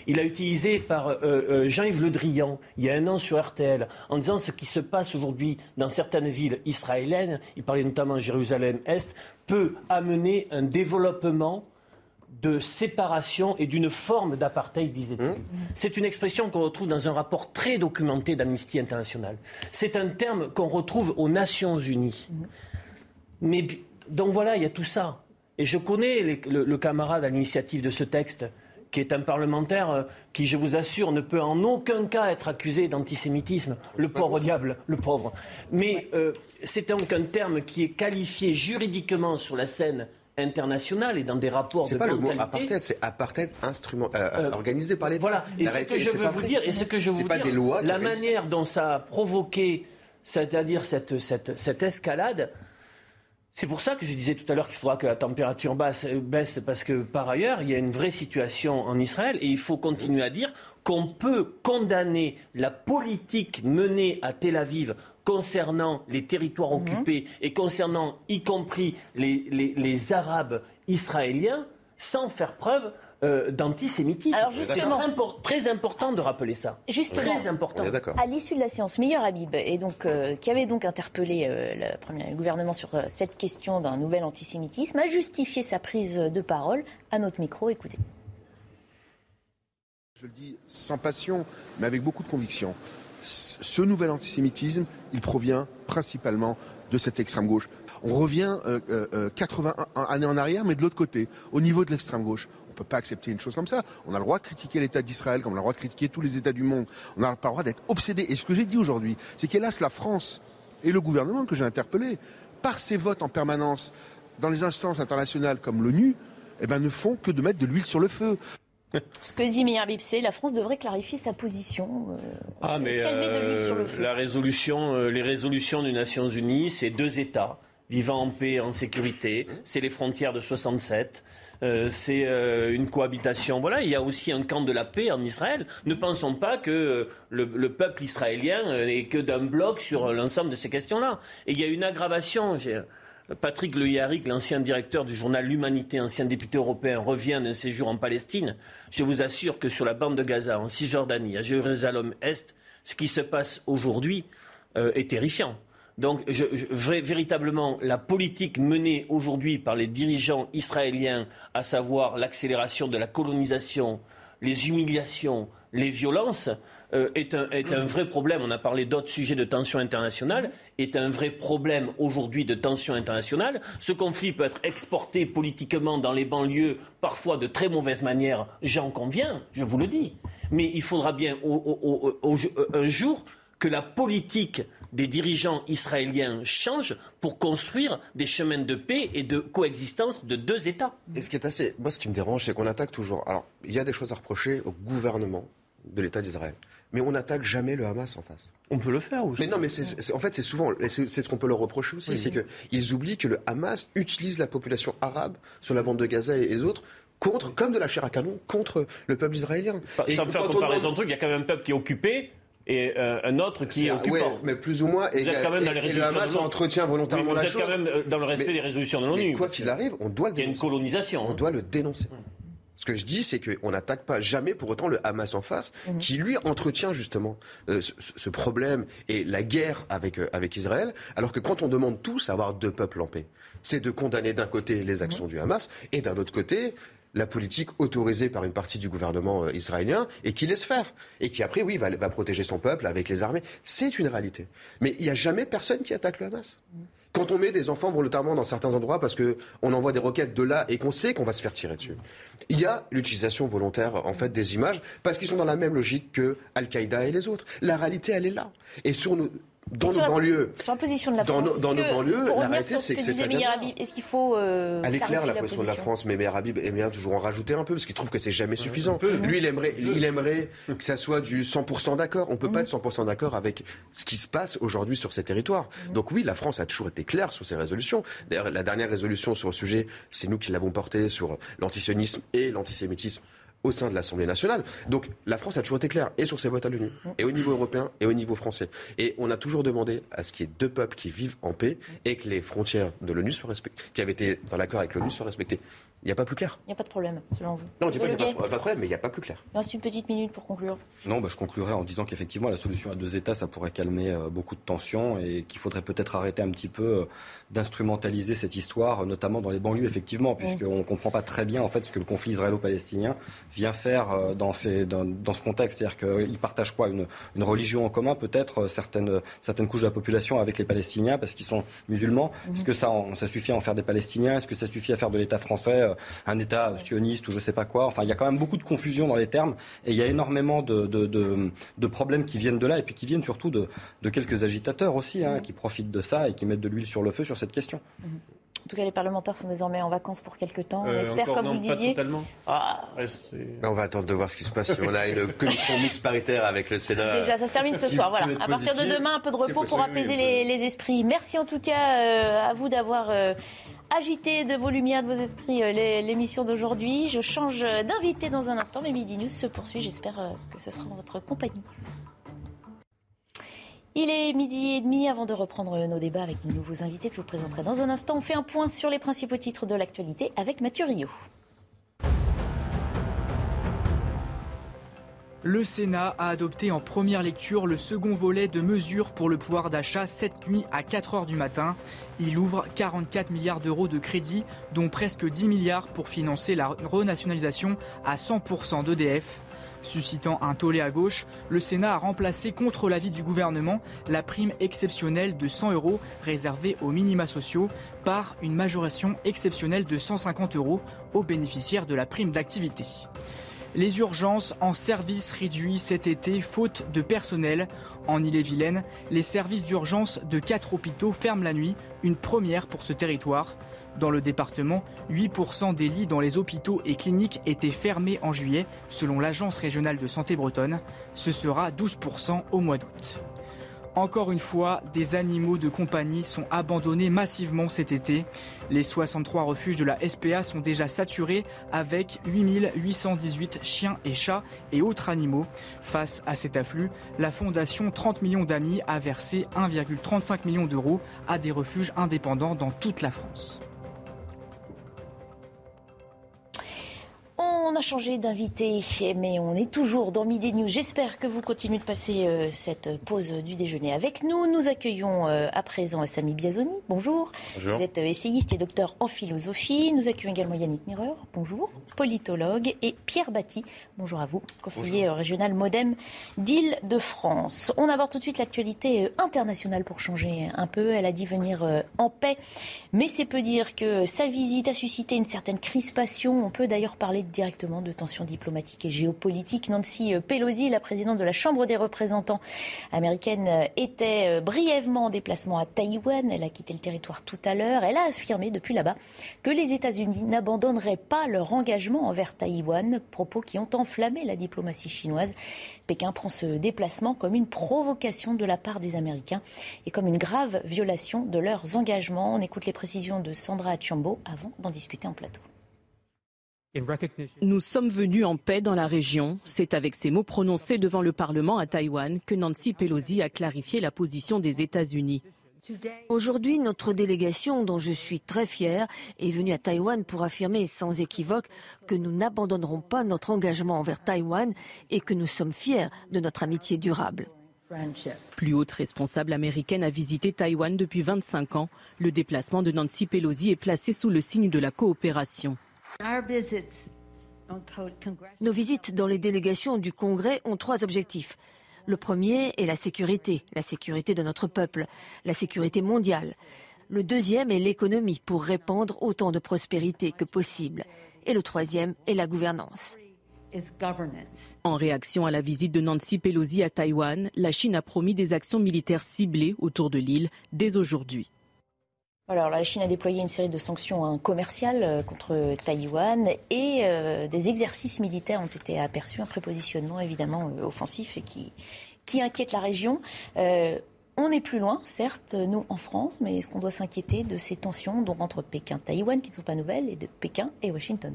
Il a utilisé par euh, euh, Jean-Yves Le Drian il y a un an sur RTL en disant ce qui se passe aujourd'hui dans certaines villes israéliennes, il parlait notamment de Jérusalem-Est, peut amener un développement de séparation et d'une forme d'apartheid, disait-il. C'est une expression qu'on retrouve dans un rapport très documenté d'Amnesty International. C'est un terme qu'on retrouve aux Nations Unies. Mais bi- donc voilà, il y a tout ça. Et je connais les- le, le camarade à l'initiative de ce texte, qui est un parlementaire euh, qui, je vous assure, ne peut en aucun cas être accusé d'antisémitisme. Le pauvre diable, le pauvre. Mais euh, c'est donc un terme qui est qualifié juridiquement sur la scène internationale et dans des rapports C'est de pas le mot qualité. apartheid, c'est apartheid instrument, euh, Euh, organisé par l'État. Voilà, et ce que je veux vous dire, et ce que je veux pas dire, des lois la manière dont ça a provoqué, c'est-à-dire cette, cette, cette escalade, c'est pour ça que je disais tout à l'heure qu'il faudra que la température basse, euh, baisse, parce que par ailleurs, il y a une vraie situation en Israël, et il faut continuer à dire qu'on peut condamner la politique menée à Tel Aviv concernant les territoires occupés et concernant y compris les, les- les Arabes israéliens sans faire preuve euh, d'antisémitisme. Alors, C'est justement- très, impor- très important de rappeler ça. Justement, Très important. À l'issue de la séance, Meilleur Habib, et donc, euh, qui avait donc interpellé euh, le, premier- le gouvernement sur euh, cette question d'un nouvel antisémitisme, a justifié sa prise de parole à notre micro. Écoutez. Je le dis sans passion, mais avec beaucoup de conviction. Ce nouvel antisémitisme, il provient principalement de cette extrême gauche. On revient euh, euh, euh, 81 années en arrière, mais de l'autre côté, au niveau de l'extrême gauche. On ne peut pas accepter une chose comme ça. On a le droit de critiquer l'État d'Israël, comme on a le droit de critiquer tous les États du monde. On n'a pas le droit d'être obsédé. Et ce que j'ai dit aujourd'hui, c'est qu'hélas, la France et le gouvernement que j'ai interpellé, par ses votes en permanence dans les instances internationales comme l'ONU, eh ben, ne font que de mettre de l'huile sur le feu. Ce que dit Habib, c'est la France devrait clarifier sa position. euh, Ah, mais de sur le euh, la résolution, euh, les résolutions des Nations Unies, c'est deux États vivant en paix et en sécurité. C'est les frontières de 67. Euh, c'est euh, une cohabitation. Voilà, il y a aussi un camp de la paix en Israël. Ne pensons pas que euh, le, le peuple israélien n'est que d'un bloc sur l'ensemble de ces questions-là. Et il y a une aggravation. Patrick Le Yarrick, l'ancien directeur du journal L'Humanité, ancien député européen, revient d'un séjour en Palestine. Je vous assure que sur la bande de Gaza, en Cisjordanie, à Jérusalem-Est, ce qui se passe aujourd'hui euh, est terrifiant. Donc, véritablement, la politique menée aujourd'hui par les dirigeants israéliens, à savoir l'accélération de la colonisation, les humiliations, les violences, euh, est, un, vrai problème. On a parlé d'autres sujets de tension internationale, est un vrai problème aujourd'hui de tension internationale. Ce conflit peut être exporté politiquement dans les banlieues, parfois de très mauvaise manière, j'en conviens, je vous le dis. Mais il faudra bien un jour que la politique des dirigeants israéliens change pour construire des chemins de paix et de coexistence de deux États. Et ce qui est assez. Moi, ce qui me dérange, c'est qu'on attaque toujours. Alors, il y a des choses à reprocher au gouvernement de l'État d'Israël. Mais on n'attaque jamais le Hamas en face. On peut le faire aussi. Mais non, mais en fait, c'est souvent. et C'est ce qu'on peut leur reprocher aussi. Oui. C'est qu'ils oublient que le Hamas utilise la population arabe sur la bande de Gaza et les autres contre, comme de la chair à canon contre le peuple israélien. Et Sans faire comparaison truc, il y a quand même un peuple qui est occupé et euh, un autre qui est, occupant. mais plus ou moins. Vous êtes quand même dans les résolutions et le Hamas entretient volontairement oui, la chose. Vous êtes quand même dans le respect mais, des résolutions de l'ONU. Quoi qu'il arrive, on doit le dénoncer. Il y a une colonisation. On doit le dénoncer. Ce que je dis, c'est qu'on n'attaque pas jamais pour autant le Hamas en face, mmh. qui lui entretient justement euh, ce, ce, problème et la guerre avec, euh, avec Israël, alors que quand on demande tous à avoir deux peuples en paix, c'est de condamner d'un côté les actions mmh. du Hamas et d'un autre côté la politique autorisée par une partie du gouvernement euh, israélien et qui laisse faire. Et qui après, oui, va, va protéger son peuple avec les armées. C'est une réalité. Mais il n'y a jamais personne qui attaque le Hamas. Quand on met des enfants volontairement dans certains endroits parce qu'on envoie des roquettes de là et qu'on sait qu'on va se faire tirer dessus, il y a l'utilisation volontaire en fait des images parce qu'ils sont dans la même logique que Al-Qaïda et les autres. La réalité, elle est là. Et sur nos, dans nos banlieues, sur la position de la dans, France, dans nos banlieues, la réalité c'est que, c'est ça Est-ce qu'il faut euh, Elle est claire la position de la France, mais Meir Habib aime bien toujours en rajouter un peu parce qu'il trouve que c'est jamais suffisant. Lui, il aimerait, il aimerait que ça soit du 100% d'accord. On peut pas être 100% d'accord avec ce qui se passe aujourd'hui sur ces territoires. Donc oui, la France a toujours été claire sur ses résolutions. D'ailleurs, la dernière résolution sur le sujet, c'est nous qui l'avons portée sur l'antisionisme et l'antisémitisme au sein de l'Assemblée nationale. Donc la France a toujours été claire, et sur ses votes à l'ONU, et au niveau européen, et au niveau français. Et on a toujours demandé à ce qu'il y ait deux peuples qui vivent en paix et que les frontières de l'ONU soient respectées, qui avaient été dans l'accord avec l'ONU soient respectées. Il n'y a pas plus clair. Il n'y a pas de problème, selon vous. Non, on dit pas qu'il n'y a pas, de problème, mais il n'y a pas plus clair. Il reste une petite minute pour conclure. Non, bah, je conclurai en disant qu'effectivement, la solution à deux États, ça pourrait calmer euh, beaucoup de tensions et qu'il faudrait peut-être arrêter un petit peu euh, d'instrumentaliser cette histoire, notamment dans les banlieues, effectivement, puisqu'on ne comprend pas très bien en fait ce que le conflit israélo-palestinien vient faire euh, dans, ces, dans, dans, ce contexte. C'est-à-dire qu'ils partagent quoi? Une, une, religion en commun, peut-être certaines, certaines couches de la population avec les Palestiniens parce qu'ils sont musulmans. Mm-hmm. Est-ce que ça, ça suffit à en faire des Palestiniens? Est-ce que ça suffit à faire de l'État français un État sioniste ou je sais pas quoi? Enfin, il y a quand même beaucoup de confusion dans les termes et il y a énormément de, de, de, de problèmes qui viennent de là et puis qui viennent surtout de, quelques agitateurs aussi hein, qui profitent de ça et qui mettent de l'huile sur le feu sur cette question. En tout cas, les parlementaires sont désormais en vacances pour quelques temps. On euh, espère, comme vous le disiez. Ah. Ben, on va attendre de voir ce qui se passe. on a une commission mixte paritaire avec le Sénat. Déjà, ça se termine ce soir. Voilà. À partir de demain, un peu de repos pour apaiser les, les, esprits. Merci en tout cas euh, à vous d'avoir euh, agité de vos lumières, de vos esprits l'émission d'aujourd'hui. Je change d'invité dans un instant, mais Midi News se poursuit. J'espère que ce sera en votre compagnie. Il est midi et demi avant de reprendre nos débats avec nos nouveaux invités que je vous présenterai dans un instant. On fait un point sur les principaux titres de l'actualité avec Mathieu Rio. Le Sénat a adopté en première lecture le second volet de mesures pour le pouvoir d'achat cette nuit à 4 heures du matin. Il ouvre 44 milliards d'euros de crédit, dont presque 10 milliards pour financer la renationalisation à 100% d'EDF. Suscitant un tollé à gauche, le Sénat a remplacé contre l'avis du gouvernement la prime exceptionnelle de 100 euros réservée aux minima sociaux par une majoration exceptionnelle de 150 euros aux bénéficiaires de la prime d'activité. Les urgences en service réduit cet été faute de personnel. En Ille-et-Vilaine, les services d'urgence de quatre hôpitaux ferment la nuit, une première pour ce territoire. Dans le département, 8% des lits dans les hôpitaux et cliniques étaient fermés en juillet, selon l'Agence régionale de santé bretonne. Ce sera 12% au mois d'août. Encore une fois, des animaux de compagnie sont abandonnés massivement cet été. Les 63 refuges de la SPA sont déjà saturés avec 8818 chiens et chats et autres animaux. Face à cet afflux, la fondation 30 millions d'amis a versé 1,35 million d'euros à des refuges indépendants dans toute la France. On a changé d'invité, mais on est toujours dans Midi News. J'espère que vous continuez de passer euh, cette pause du déjeuner avec nous. Nous accueillons euh, à présent Samy Biazoni. Bonjour. Bonjour. Vous êtes euh, essayiste et docteur en philosophie. Nous accueillons également Yannick Mireur. Bonjour. Politologue. Et Pierre Batty. Bonjour à vous, conseiller régional Modem d'Île-de-France. On aborde tout de suite l'actualité internationale pour changer un peu. Elle a dit venir en paix, mais c'est peu dire que sa visite a suscité une certaine crispation. On peut d'ailleurs parler de tensions diplomatiques et géopolitiques. Nancy Pelosi, la présidente de la Chambre des représentants américaine, était euh, brièvement en déplacement à Taïwan. Elle a quitté le territoire tout à l'heure. Elle a affirmé depuis là-bas que les États-Unis n'abandonneraient pas leur engagement envers Taïwan, propos qui ont enflammé la diplomatie chinoise. Pékin prend ce déplacement comme une provocation de la part des Américains et comme une grave violation de leurs engagements. On écoute les précisions de Sandra Chambo avant d'en discuter en plateau. Nous sommes venus en paix dans la région. C'est avec ces mots prononcés devant le Parlement à Taïwan que Nancy Pelosi a clarifié la position des États-Unis. Aujourd'hui, notre délégation, dont je suis très fière, est venue à Taïwan pour affirmer sans équivoque que nous n'abandonnerons pas notre engagement envers Taïwan et que nous sommes fiers de notre amitié durable. Plus haute responsable américaine a visité Taïwan depuis 25 ans. Le déplacement de Nancy Pelosi est placé sous le signe de la coopération. Nos visites dans les délégations du Congrès ont trois objectifs. Le premier est la sécurité, la sécurité de notre peuple, la sécurité mondiale. Le deuxième est l'économie pour répandre autant de prospérité que possible. Et le troisième est la gouvernance. En réaction à la visite de Nancy Pelosi à Taïwan, la Chine a promis des actions militaires ciblées autour de l'île dès aujourd'hui. Alors, la Chine a déployé une série de sanctions hein, commerciales euh, contre Taïwan et euh, des exercices militaires ont été aperçus, un prépositionnement évidemment euh, offensif et qui, qui inquiète la région. on est plus loin, certes, nous en France, mais est-ce qu'on doit s'inquiéter de ces tensions dont entre Pékin, Taïwan, qui ne sont pas nouvelles, et de Pékin et Washington?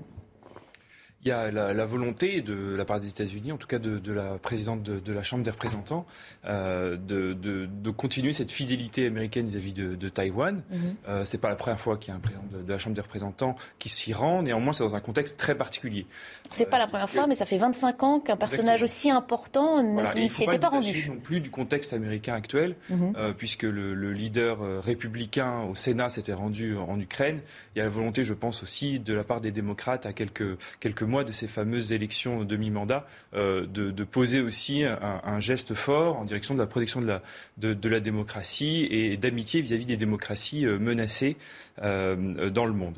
Il y a la, volonté de la part des États-Unis, en tout cas de, la présidente de, la Chambre des représentants, euh, de, continuer cette fidélité américaine vis-à-vis de, Taïwan. Ce mhm. n'est euh, c'est pas la première fois qu'il y a un président de, la Chambre des représentants qui s'y rend. Néanmoins, c'est dans un contexte très particulier. C'est pas la première fois, mais ça fait 25 ans qu'un personnage aussi important ne s'y était pas, rendu. Non plus du contexte américain actuel, mhm. euh, puisque le, le, leader républicain au Sénat s'était rendu en Ukraine. Il y a la volonté, je pense aussi, de la part des démocrates à quelques quelques mois de ces fameuses élections demi-mandat, euh, de, poser aussi un, geste fort en direction de la protection de la, démocratie et d'amitié vis-à-vis des démocraties euh, menacées euh, dans le monde.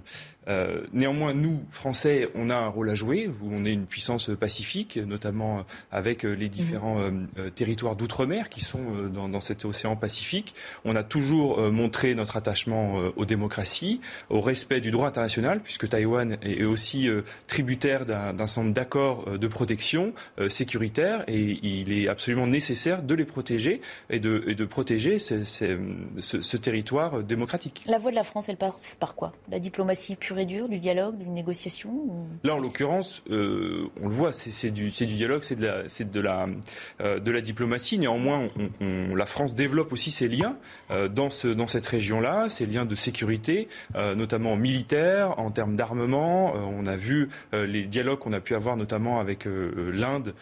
Euh, néanmoins, nous, Français, on a un rôle à jouer. On est une puissance pacifique, notamment avec les différents territoires d'outre-mer qui sont dans, cet océan Pacifique. On a toujours montré notre attachement aux démocraties, au respect du droit international, puisque Taïwan est aussi tributaire d'un certain d'accords de protection sécuritaire et il est absolument nécessaire de les protéger et de, et de protéger ce, ce, territoire démocratique. La voix de la France, elle passe par quoi? La diplomatie pure du dialogue, d'une négociation Là, en l'occurrence, euh, on le voit, c'est du, dialogue, c'est de, la, euh, diplomatie. Néanmoins, la France développe aussi ses liens euh, dans, ce, dans cette région-là, ses liens de sécurité, notamment militaires, en termes d'armement. on a vu les dialogues qu'on a pu avoir notamment avec l'Inde,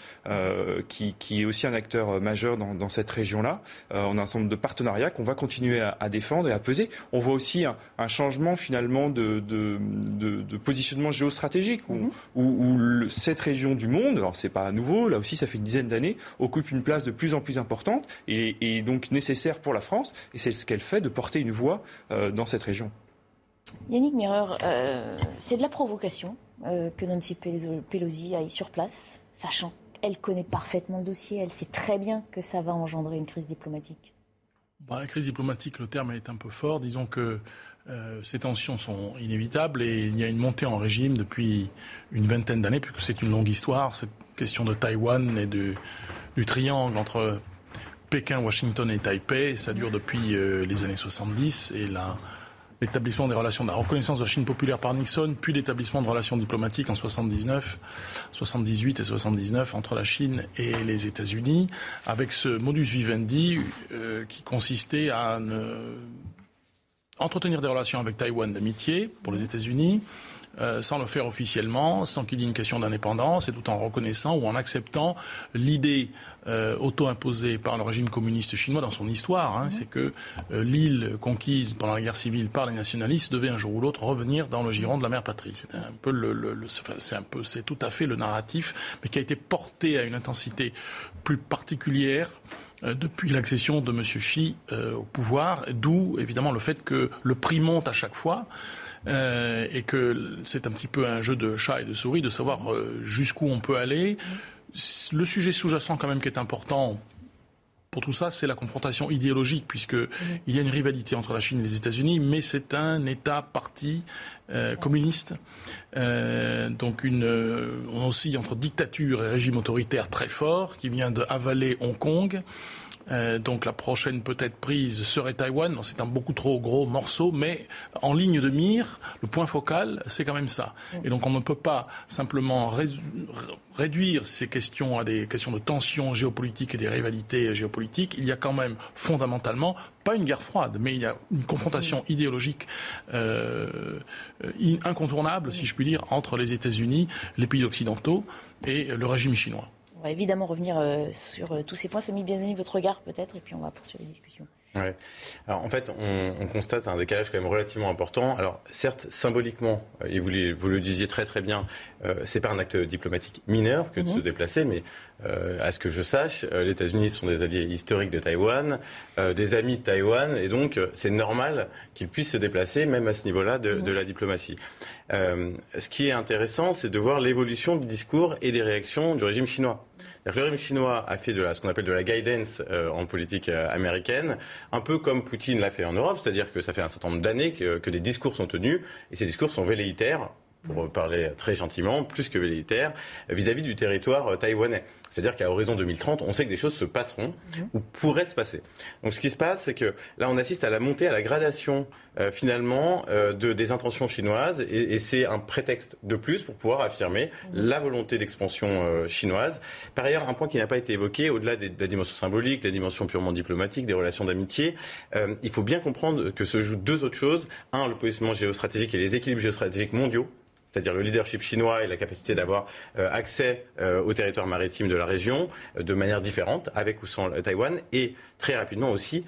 qui, est aussi un acteur majeur dans, cette région-là. on a un nombre de partenariats qu'on va continuer à, défendre et à peser. On voit aussi un, changement finalement de, de, positionnement géostratégique où, mhm. cette région du monde, alors c'est pas nouveau, là aussi ça fait une dizaine d'années, occupe une place de plus en plus importante et, donc nécessaire pour la France. Et c'est ce qu'elle fait de porter une voix euh, dans cette région. Yannick Mireur, euh, c'est de la provocation euh, que Nancy Pelosi aille sur place, sachant qu'elle connaît parfaitement le dossier, elle sait très bien que ça va engendrer une crise diplomatique. Bah, la crise diplomatique, le terme est un peu fort. Disons que euh, ces tensions sont inévitables et il y a une montée en régime depuis une vingtaine d'années, puisque c'est une longue histoire, cette question de Taïwan et du triangle entre Pékin, Washington et Taipei. Ça dure depuis euh, les années 70 et là l'établissement des relations de la reconnaissance de la Chine populaire par Nixon, puis l'établissement de relations diplomatiques en 79, 78 et 79 entre la Chine et les États-Unis, avec ce modus vivendi euh, qui consistait à entretenir des relations avec Taïwan d'amitié pour les États-Unis, euh, sans le faire officiellement, sans qu'il y ait une question d'indépendance, et tout en reconnaissant ou en acceptant l'idée euh, auto-imposée par le régime communiste chinois dans son histoire, hein, c'est que euh, l'île conquise pendant la guerre civile par les nationalistes devait un jour ou l'autre revenir dans le giron de la mère patrie. C'est un peu le, le, c'est un peu, c'est tout à fait le narratif, mais qui a été porté à une intensité plus particulière depuis l'accession de M. Xi au pouvoir, d'où évidemment le fait que le prix monte à chaque fois. Euh, et que c'est un petit peu un jeu de chat et de souris de savoir euh, jusqu'où on peut aller. Le sujet sous-jacent quand même qui est important pour tout ça, c'est la confrontation idéologique, puisqu'il il y a une rivalité entre la Chine et les États-Unis, mais c'est un État parti euh, communiste, donc une, oscille entre dictature et régime autoritaire très fort, qui vient de avaler Hong Kong, Euh, donc la prochaine peut-être prise serait Taïwan. C'est un beaucoup trop gros morceau, mais en ligne de mire, le point focal, c'est quand même ça. Et donc on ne peut pas simplement réduire ces questions à des questions de tensions géopolitiques et des rivalités géopolitiques. Il y a quand même fondamentalement pas une guerre froide, mais il y a une confrontation idéologique euh, incontournable, si je puis dire, entre les États-Unis, les pays occidentaux et le régime chinois. Va évidemment revenir euh, sur euh, tous ces points. Samy Bienvenu, votre regard peut-être, et puis on va poursuivre les discussions. Ouais. Alors en fait, on, constate un décalage quand même relativement important. Alors certes, symboliquement, euh, et vous, vous le disiez très très bien, euh, c'est pas un acte diplomatique mineur que de se mhm. déplacer, mais à ce que je sache, les États-Unis sont des alliés historiques de Taïwan, des amis de Taïwan, et donc c'est normal qu'ils puissent se déplacer, même à ce niveau-là de, de, la diplomatie. ce qui est intéressant, c'est de voir l'évolution du discours et des réactions du régime chinois. Le régime chinois a fait de la, ce qu'on appelle de la guidance euh, en politique euh, américaine, un peu comme Poutine l'a fait en Europe, c'est-à-dire que ça fait un certain nombre d'années que, que des discours sont tenus, et ces discours sont velléitaires pour parler très gentiment, plus que velléitaires, vis-à-vis du territoire euh, taïwanais. C'est-à-dire qu'à horizon 2030, on sait que des choses se passeront mhm. ou pourraient se passer. Donc ce qui se passe, c'est que là, on assiste à la montée, à la gradation euh, finalement euh, de, des intentions chinoises et, et c'est un prétexte de plus pour pouvoir affirmer mhm. la volonté d'expansion euh, chinoise. Par ailleurs, un point qui n'a pas été évoqué, au-delà de la dimension symbolique, de la dimension purement diplomatique, des relations d'amitié, il faut bien comprendre que se jouent deux autres choses. Un, le positionnement géostratégique et les équilibres géostratégiques mondiaux c'est-à-dire le leadership chinois et la capacité d'avoir euh, accès euh, au territoire maritime de la région euh, de manière différente, avec ou sans Taïwan, et très rapidement aussi,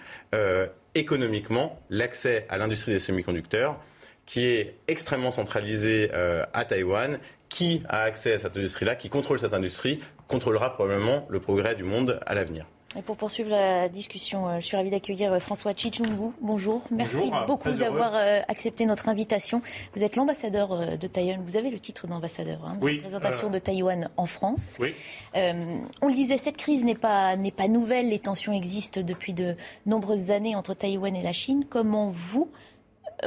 économiquement, l'accès à l'industrie des semi-conducteurs, qui est extrêmement centralisée à Taïwan, qui a accès à cette industrie-là, qui contrôle cette industrie, contrôlera probablement le progrès du monde à l'avenir. Et pour poursuivre la discussion, euh, je suis ravie d'accueillir euh, François Chichungu. Bonjour. Merci beaucoup d'avoir euh, accepté notre invitation. Vous êtes l'ambassadeur de Taïwan. Vous avez le titre d'ambassadeur. Hein, oui, représentation de Taïwan en France. Oui. on le disait, cette crise n'est pas, n'est pas nouvelle. Les tensions existent depuis de nombreuses années entre Taïwan et la Chine. Comment vous,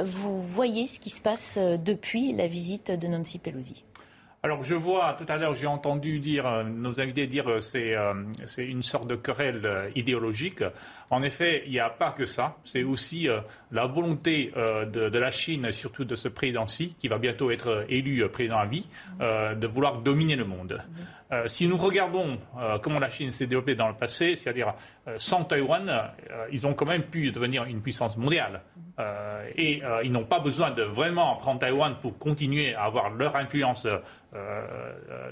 vous voyez ce qui se passe depuis la visite de Nancy Pelosi? Alors je vois, tout à l'heure j'ai entendu dire, euh, nos invités dire que c'est euh, c'est une sorte de querelle euh, idéologique. En effet, il n'y a pas que ça. C'est aussi la volonté de, la Chine, surtout de ce président-ci, qui va bientôt être élu président à vie, de vouloir dominer le monde. si nous regardons comment la Chine s'est développée dans le passé, c'est-à-dire sans Taïwan, ils ont quand même pu devenir une puissance mondiale. et ils n'ont pas besoin de vraiment prendre Taïwan pour continuer à avoir leur influence euh,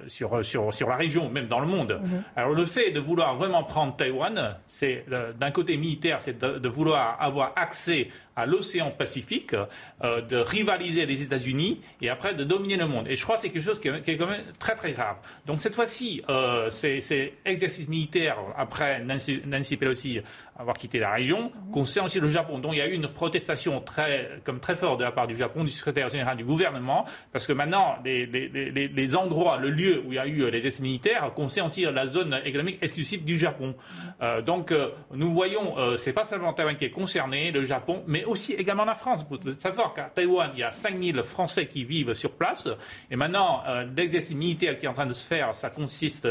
sur, sur, sur, la région, même dans le monde. Mhm. Alors le fait de vouloir vraiment prendre Taïwan, c'est euh, d'un côté militaire, c'est de, vouloir avoir accès à l'océan Pacifique, euh, de rivaliser les États-Unis et après de dominer le monde. Et je crois que c'est quelque chose qui est, quand même très très grave. Donc cette fois-ci, euh, c'est exercice militaire après Nancy, Pelosi avoir quitté la région concerne aussi le Japon. Donc il y a eu une protestation très, comme très forte de la part du Japon, du secrétaire général du gouvernement, parce que maintenant les, les, les, les endroits, le lieu où il y a eu les essais militaires concernent aussi la zone économique exclusive du Japon. Euh, donc euh, nous voyons, euh, c'est pas seulement Taïwan qui est concerné, le Japon, mais aussi également la France. Vous devez savoir qu'à Taïwan, il y a 5000 Français qui vivent sur place. Et maintenant, l'exercice militaire qui est en train de se faire, ça consiste,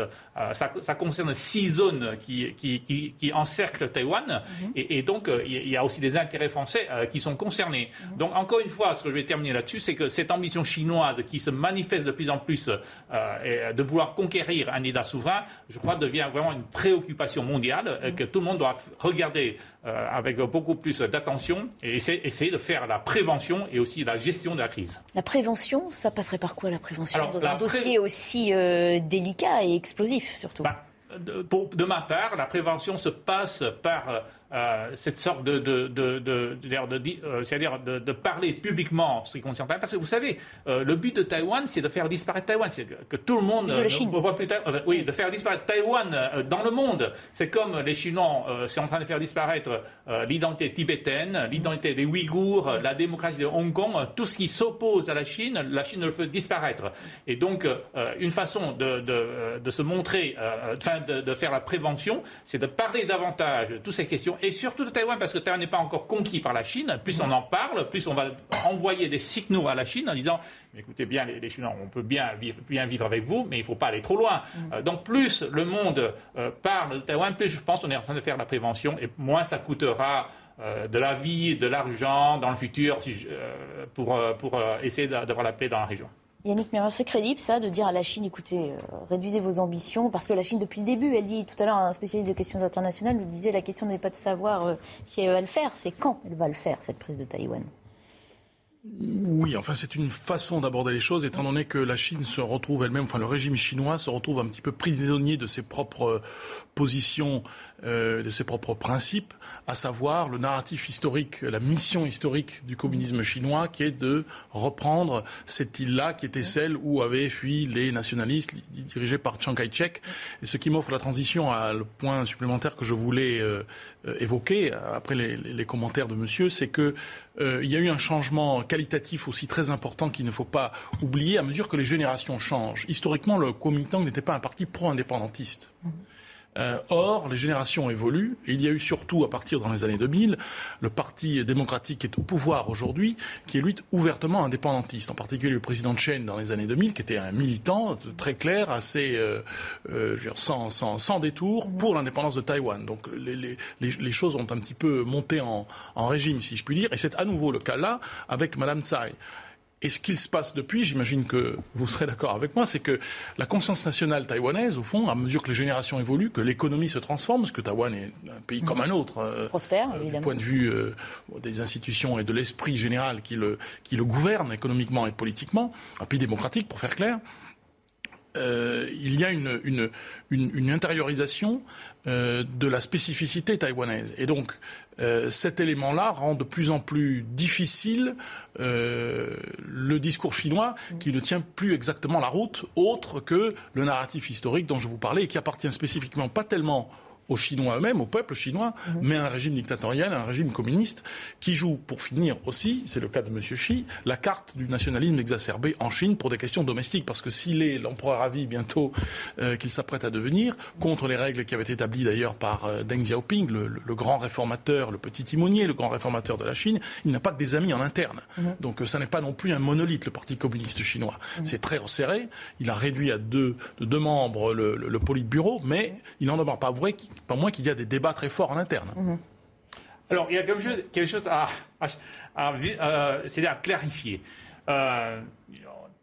ça, ça, concerne six zones qui, qui, qui, qui encerclent Taïwan. Mhm. et, et, donc, il y a aussi des intérêts français qui sont concernés. Mhm. Donc, encore une fois, ce que je vais terminer là-dessus, c'est que cette ambition chinoise qui se manifeste de plus en plus de vouloir conquérir un État souverain, je crois, devient vraiment une préoccupation mondiale mhm. que tout le monde doit regarder euh, avec beaucoup plus d'attention et essayer, de faire la prévention et aussi la gestion de la crise. La prévention, ça passerait par quoi la prévention dans un dossier aussi euh, délicat et explosif bah, de, de, ma part, la prévention se passe par euh, cette sorte de, de, de, de, euh, c'est-à-dire de, de, parler publiquement en ce qui concerne Taïwan. Parce que vous savez, euh, le but de Taïwan, c'est de faire disparaître Taïwan. C'est que, tout le monde ne voit plus Taïwan. oui, de faire disparaître Taïwan dans le monde. C'est comme les Chinois, c'est en train de faire disparaître l'identité tibétaine, l'identité des Ouïghours, la démocratie de Hong Kong, tout ce qui s'oppose à la Chine, la Chine le fait disparaître. Et donc, une façon de, de, de se montrer, enfin, de, faire la prévention, c'est de parler davantage de toutes ces questions, et surtout de Taïwan, parce que Taïwan n'est pas encore conquis par la Chine. Plus on en parle, plus on va envoyer des signaux à la Chine en disant écoutez bien, les, Chinois, on peut bien vivre, bien vivre avec vous, mais il ne faut pas aller trop loin. Mm. Euh, donc plus le monde euh, parle de Taïwan, plus je pense qu'on est en train de faire la prévention, et moins ça coûtera euh, de la vie, de l'argent dans le futur pour, pour essayer d'avoir la paix dans la région. Yannick Merrier, c'est crédible ça de dire à la Chine, écoutez, réduisez vos ambitions, parce que la Chine depuis le début, elle dit tout à l'heure, un spécialiste des questions internationales nous disait la question n'est pas de savoir si elle va le faire, c'est quand elle va le faire, cette prise de Taïwan. Oui, enfin c'est une façon d'aborder les choses, étant donné que la Chine se retrouve elle-même, enfin le régime chinois se retrouve un petit peu prisonnier de ses propres positions, euh, de ses propres principes, à savoir le narratif historique, la mission historique du communisme chinois, qui est de reprendre cette île-là, qui était celle où avaient fui les nationalistes dirigés par Chiang Kai-shek, et ce qui m'offre la transition à le point supplémentaire que je voulais euh, évoquer après les, les, commentaires de Monsieur, c'est que euh, il y a eu un changement qualitatif aussi très important qu'il ne faut pas oublier à mesure que les générations changent. Historiquement, le Kuomintang n'était pas un parti pro-indépendantiste. Euh, or, les générations évoluent et il y a eu surtout, à partir dans les années 2000, le Parti démocratique qui est au pouvoir aujourd'hui, qui est lui ouvertement indépendantiste. En particulier le président Chen dans les années 2000, qui était un militant très clair, assez euh, euh, sans, sans, détour pour l'indépendance de Taïwan. Donc les, choses ont un petit peu monté en, en régime, si je puis dire, et c'est à nouveau le cas là avec Madame Tsai. Et ce qu'il se passe depuis, j'imagine que vous serez d'accord avec moi, c'est que la conscience nationale taïwanaise, au fond, à mesure que les générations évoluent, que l'économie se transforme, parce que Taïwan est un pays comme un autre, euh, Prospère, euh, du point de vue euh, des institutions et de l'esprit général qui le, qui le gouverne économiquement et politiquement, un pays démocratique, pour faire clair. Euh, il y a une, une, intériorisation euh, de la spécificité taïwanaise. Et donc, euh, cet élément-là rend de plus en plus difficile le discours chinois qui ne tient plus exactement la route, autre que le narratif historique dont je vous parlais et qui appartient spécifiquement pas tellement aux Chinois eux-mêmes, au peuple chinois, mhm. mais un régime dictatorial, un régime communiste, qui joue, pour finir aussi, c'est le cas de M. Xi, la carte du nationalisme exacerbé en Chine pour des questions domestiques. Parce que s'il est l'empereur à vie bientôt euh, qu'il s'apprête à devenir, contre les règles qui avaient été établies d'ailleurs par euh, Deng Xiaoping, le, grand réformateur, le petit timonier, le grand réformateur de la Chine, il n'a pas que des amis en interne. Mhm. Donc euh, ça n'est pas non plus un monolithe, le Parti communiste chinois. Mhm. C'est très resserré. Il a réduit à deux, de deux membres le, le, le Politburo, mais il n'en demeure pas vrai pas moins qu'il y a des débats très forts en interne. Mhm. Alors, il y a quelque chose, quelque chose à, euh, à clarifier. Euh,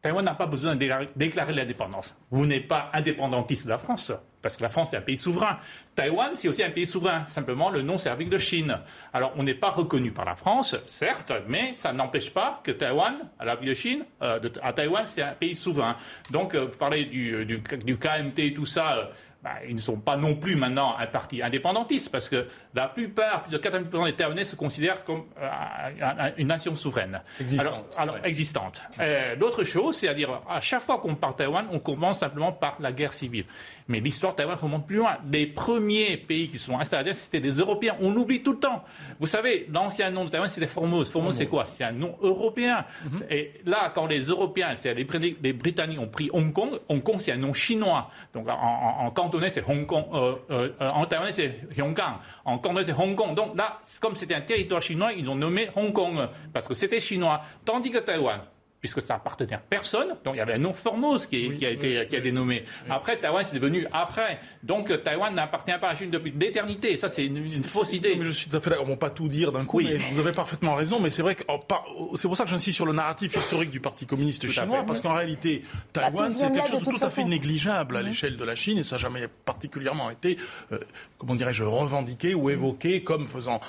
Taïwan n'a pas besoin de déclarer l'indépendance. Vous n'êtes pas indépendantiste de la France, parce que la France est un pays souverain. Taïwan, c'est aussi un pays souverain. Simplement, le nom servique de Chine. Alors, on n'est pas reconnu par la France, certes, mais ça n'empêche pas que Taïwan, à la de Chine, euh, à Taïwan, c'est un pays souverain. Donc, vous parlez du, du, du KMT et tout ça bah, ils ne sont pas non plus maintenant un parti indépendantiste, parce que la plupart, plus de 80% des Taïwanais se considèrent comme euh, une nation souveraine. Existante. Alors, existante. Euh, l'autre chose, c'est à chaque fois qu'on parle Taïwan, on commence simplement par la guerre civile. Mais l'histoire de Taïwan remonte plus loin. Les premiers pays qui sont installés, c'était des Européens. On l'oublie tout le temps. Vous savez, l'ancien nom de Taïwan, c'était Formose. Formose, c'est quoi? C'est un nom européen. Mhm. Et là, quand les Européens, c'est les, Britanniques ont pris Hong Kong, Hong Kong, c'est un nom chinois. Donc en, en, cantonais, c'est Hong Kong. Euh, euh, en taïwanais, c'est Hongkong. En cantonais, c'est Hong Kong. Donc là, comme c'était un territoire chinois, ils ont nommé Hong Kong parce que c'était chinois. Tandis que Taïwan, puisque ça appartenait à personne. Donc il y avait un nom Formose qui, qui a été qui a dénommé. Après Taïwan c'est devenu après. Donc Taïwan n'appartient pas à la Chine depuis l'éternité. Ça c'est une, fausse idée. Mais je suis tout à fait d'accord. On ne va pas tout dire d'un coup. Mais vous avez parfaitement raison. Mais c'est vrai que oh, c'est pour ça que j'insiste sur le narratif historique du Parti communiste chinois, parce qu'en réalité bah, Taïwan c'est quelque chose de tout à fait négligeable à mhm. l'échelle de la Chine et ça n'a jamais particulièrement été, euh, comment dirais-je, revendiqué ou évoqué comme faisant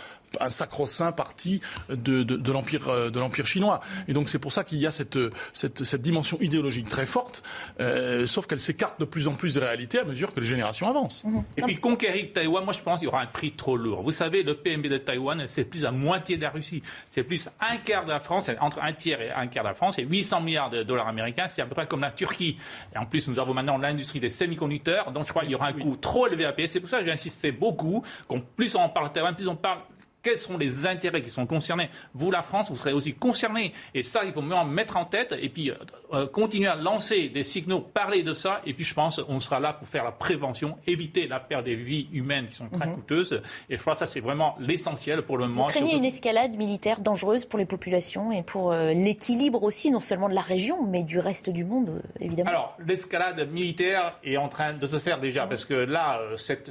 un sacro-saint parti de, de, l'empire euh, de l'empire chinois. Et donc c'est pour ça qu'il y a cette, cette, cette, dimension idéologique très forte, euh, sauf qu'elle s'écarte de plus en plus de réalité à mesure que les générations avancent. Mhm. Et puis conquérir Taïwan, moi je pense qu'il y aura un prix trop lourd. Vous savez, le PNB de Taïwan, c'est plus la moitié de la Russie, c'est plus un quart de la France, entre un tiers et un quart de la France, et 800 milliards de dollars américains, c'est à peu près comme la Turquie. Et en plus, nous avons maintenant l'industrie des semi-conducteurs, donc je crois qu'il y aura un coût trop élevé à payer. C'est pour ça que j'ai insisté beaucoup, qu'on plus on parle de Taïwan, plus on parle quels sont les intérêts qui sont concernés. Vous, la France, vous serez aussi concernés. Et ça, il faut mettre en tête et puis euh, euh, continuer à lancer des signaux, parler de ça. Et puis, je pense on sera là pour faire la prévention, éviter la perte des vies humaines qui sont très mhm. coûteuses. Et je crois que ça, c'est vraiment l'essentiel pour le moment. Vous craignez une escalade militaire dangereuse pour les populations et pour euh, l'équilibre aussi, non seulement de la région, mais du reste du monde, évidemment Alors, l'escalade militaire est en train de se faire déjà, parce que là, cette,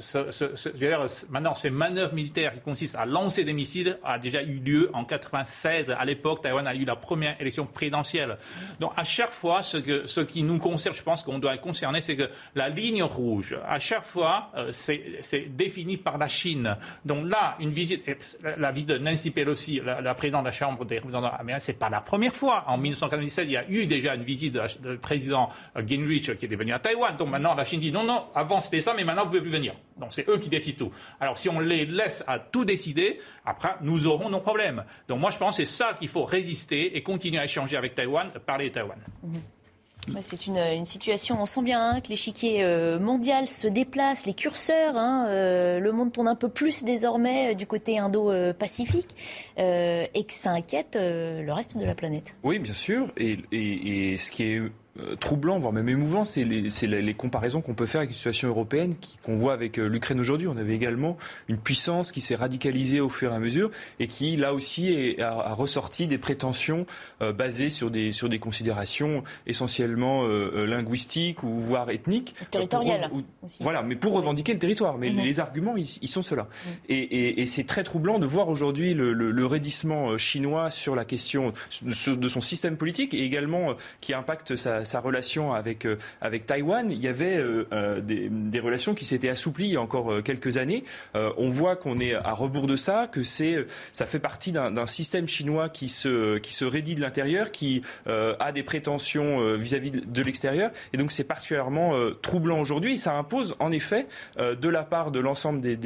maintenant, ces manœuvres militaires qui consistent à lancer missiles a déjà eu lieu en 96. À l'époque, Taïwan a eu la première élection présidentielle. Donc à chaque fois, ce qui nous concerne, je pense qu'on doit être concerné, c'est que la ligne rouge, à chaque fois, euh, c'est défini par la Chine. Donc là, une visite, la, visite de Nancy Pelosi, la, présidente de la Chambre des représentants américains, c'est pas la première fois. En 1997, il y a eu déjà une visite du président euh, Gingrich qui était venu à Taïwan. Donc maintenant, la Chine dit non, non, avant c'était ça, mais maintenant vous pouvez plus venir. Donc c'est eux qui décident tout. Alors si on les laisse à tout décider, après nous aurons nos problèmes. Donc moi je pense que c'est ça qu'il faut résister et continuer à échanger avec Taïwan, parler de Taïwan. Mhm. C'est une, situation, on sent bien hein, que l'échiquier euh, mondial se déplace, les curseurs, hein, euh, le monde tourne un peu plus désormais euh, du côté indo-pacifique et que ça inquiète le reste de la planète. Oui, bien sûr. Et, et ce qui est troublant, voire même émouvant, c'est les, les, comparaisons qu'on peut faire avec la situation européenne qu'on voit avec euh, l'Ukraine aujourd'hui. On avait également une puissance qui s'est radicalisée au fur et à mesure et qui, là aussi, est, a, ressorti des prétentions euh, basées sur des, sur des considérations essentiellement linguistiques ou voire ethniques. Territoriales. voilà, mais pour revendiquer le territoire. Mais mhm. les arguments, ils, sont ceux-là. Et, et, c'est très troublant de voir aujourd'hui le, le, raidissement chinois sur la question de son système politique et également qui impacte sa sa relation avec, euh, avec Taïwan, il y avait euh, euh, des, relations qui s'étaient assouplies il y a encore quelques années. on voit qu'on est à rebours de ça, que ça fait partie d'un système chinois qui se, qui se raidit de l'intérieur, qui a des prétentions vis-à-vis de l'extérieur. Et donc c'est particulièrement troublant aujourd'hui. Et ça impose en effet, de la part de l'ensemble des,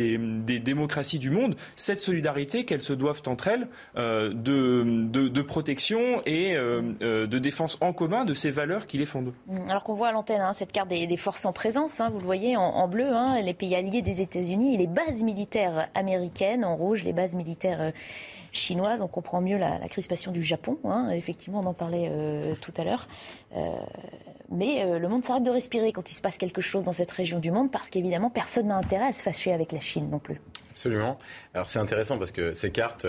démocraties du monde, cette solidarité qu'elles se doivent entre elles de, de, protection et de défense en commun de ces valeurs qui les fondent. Mm, alors qu'on voit à l'antenne hein, cette carte des, forces en présence, hein, vous le voyez en, bleu, hein, les pays alliés des États-Unis et les bases militaires américaines, en rouge les bases militaires euh, chinoises. On comprend mieux la, crispation du Japon, effectivement on en parlait euh, tout à l'heure. Euh, mais le monde s'arrête de respirer quand il se passe quelque chose dans cette région du monde parce qu'évidemment personne n'a intérêt à se fâcher avec la Chine non plus. Absolument. Alors c'est intéressant parce que ces cartes,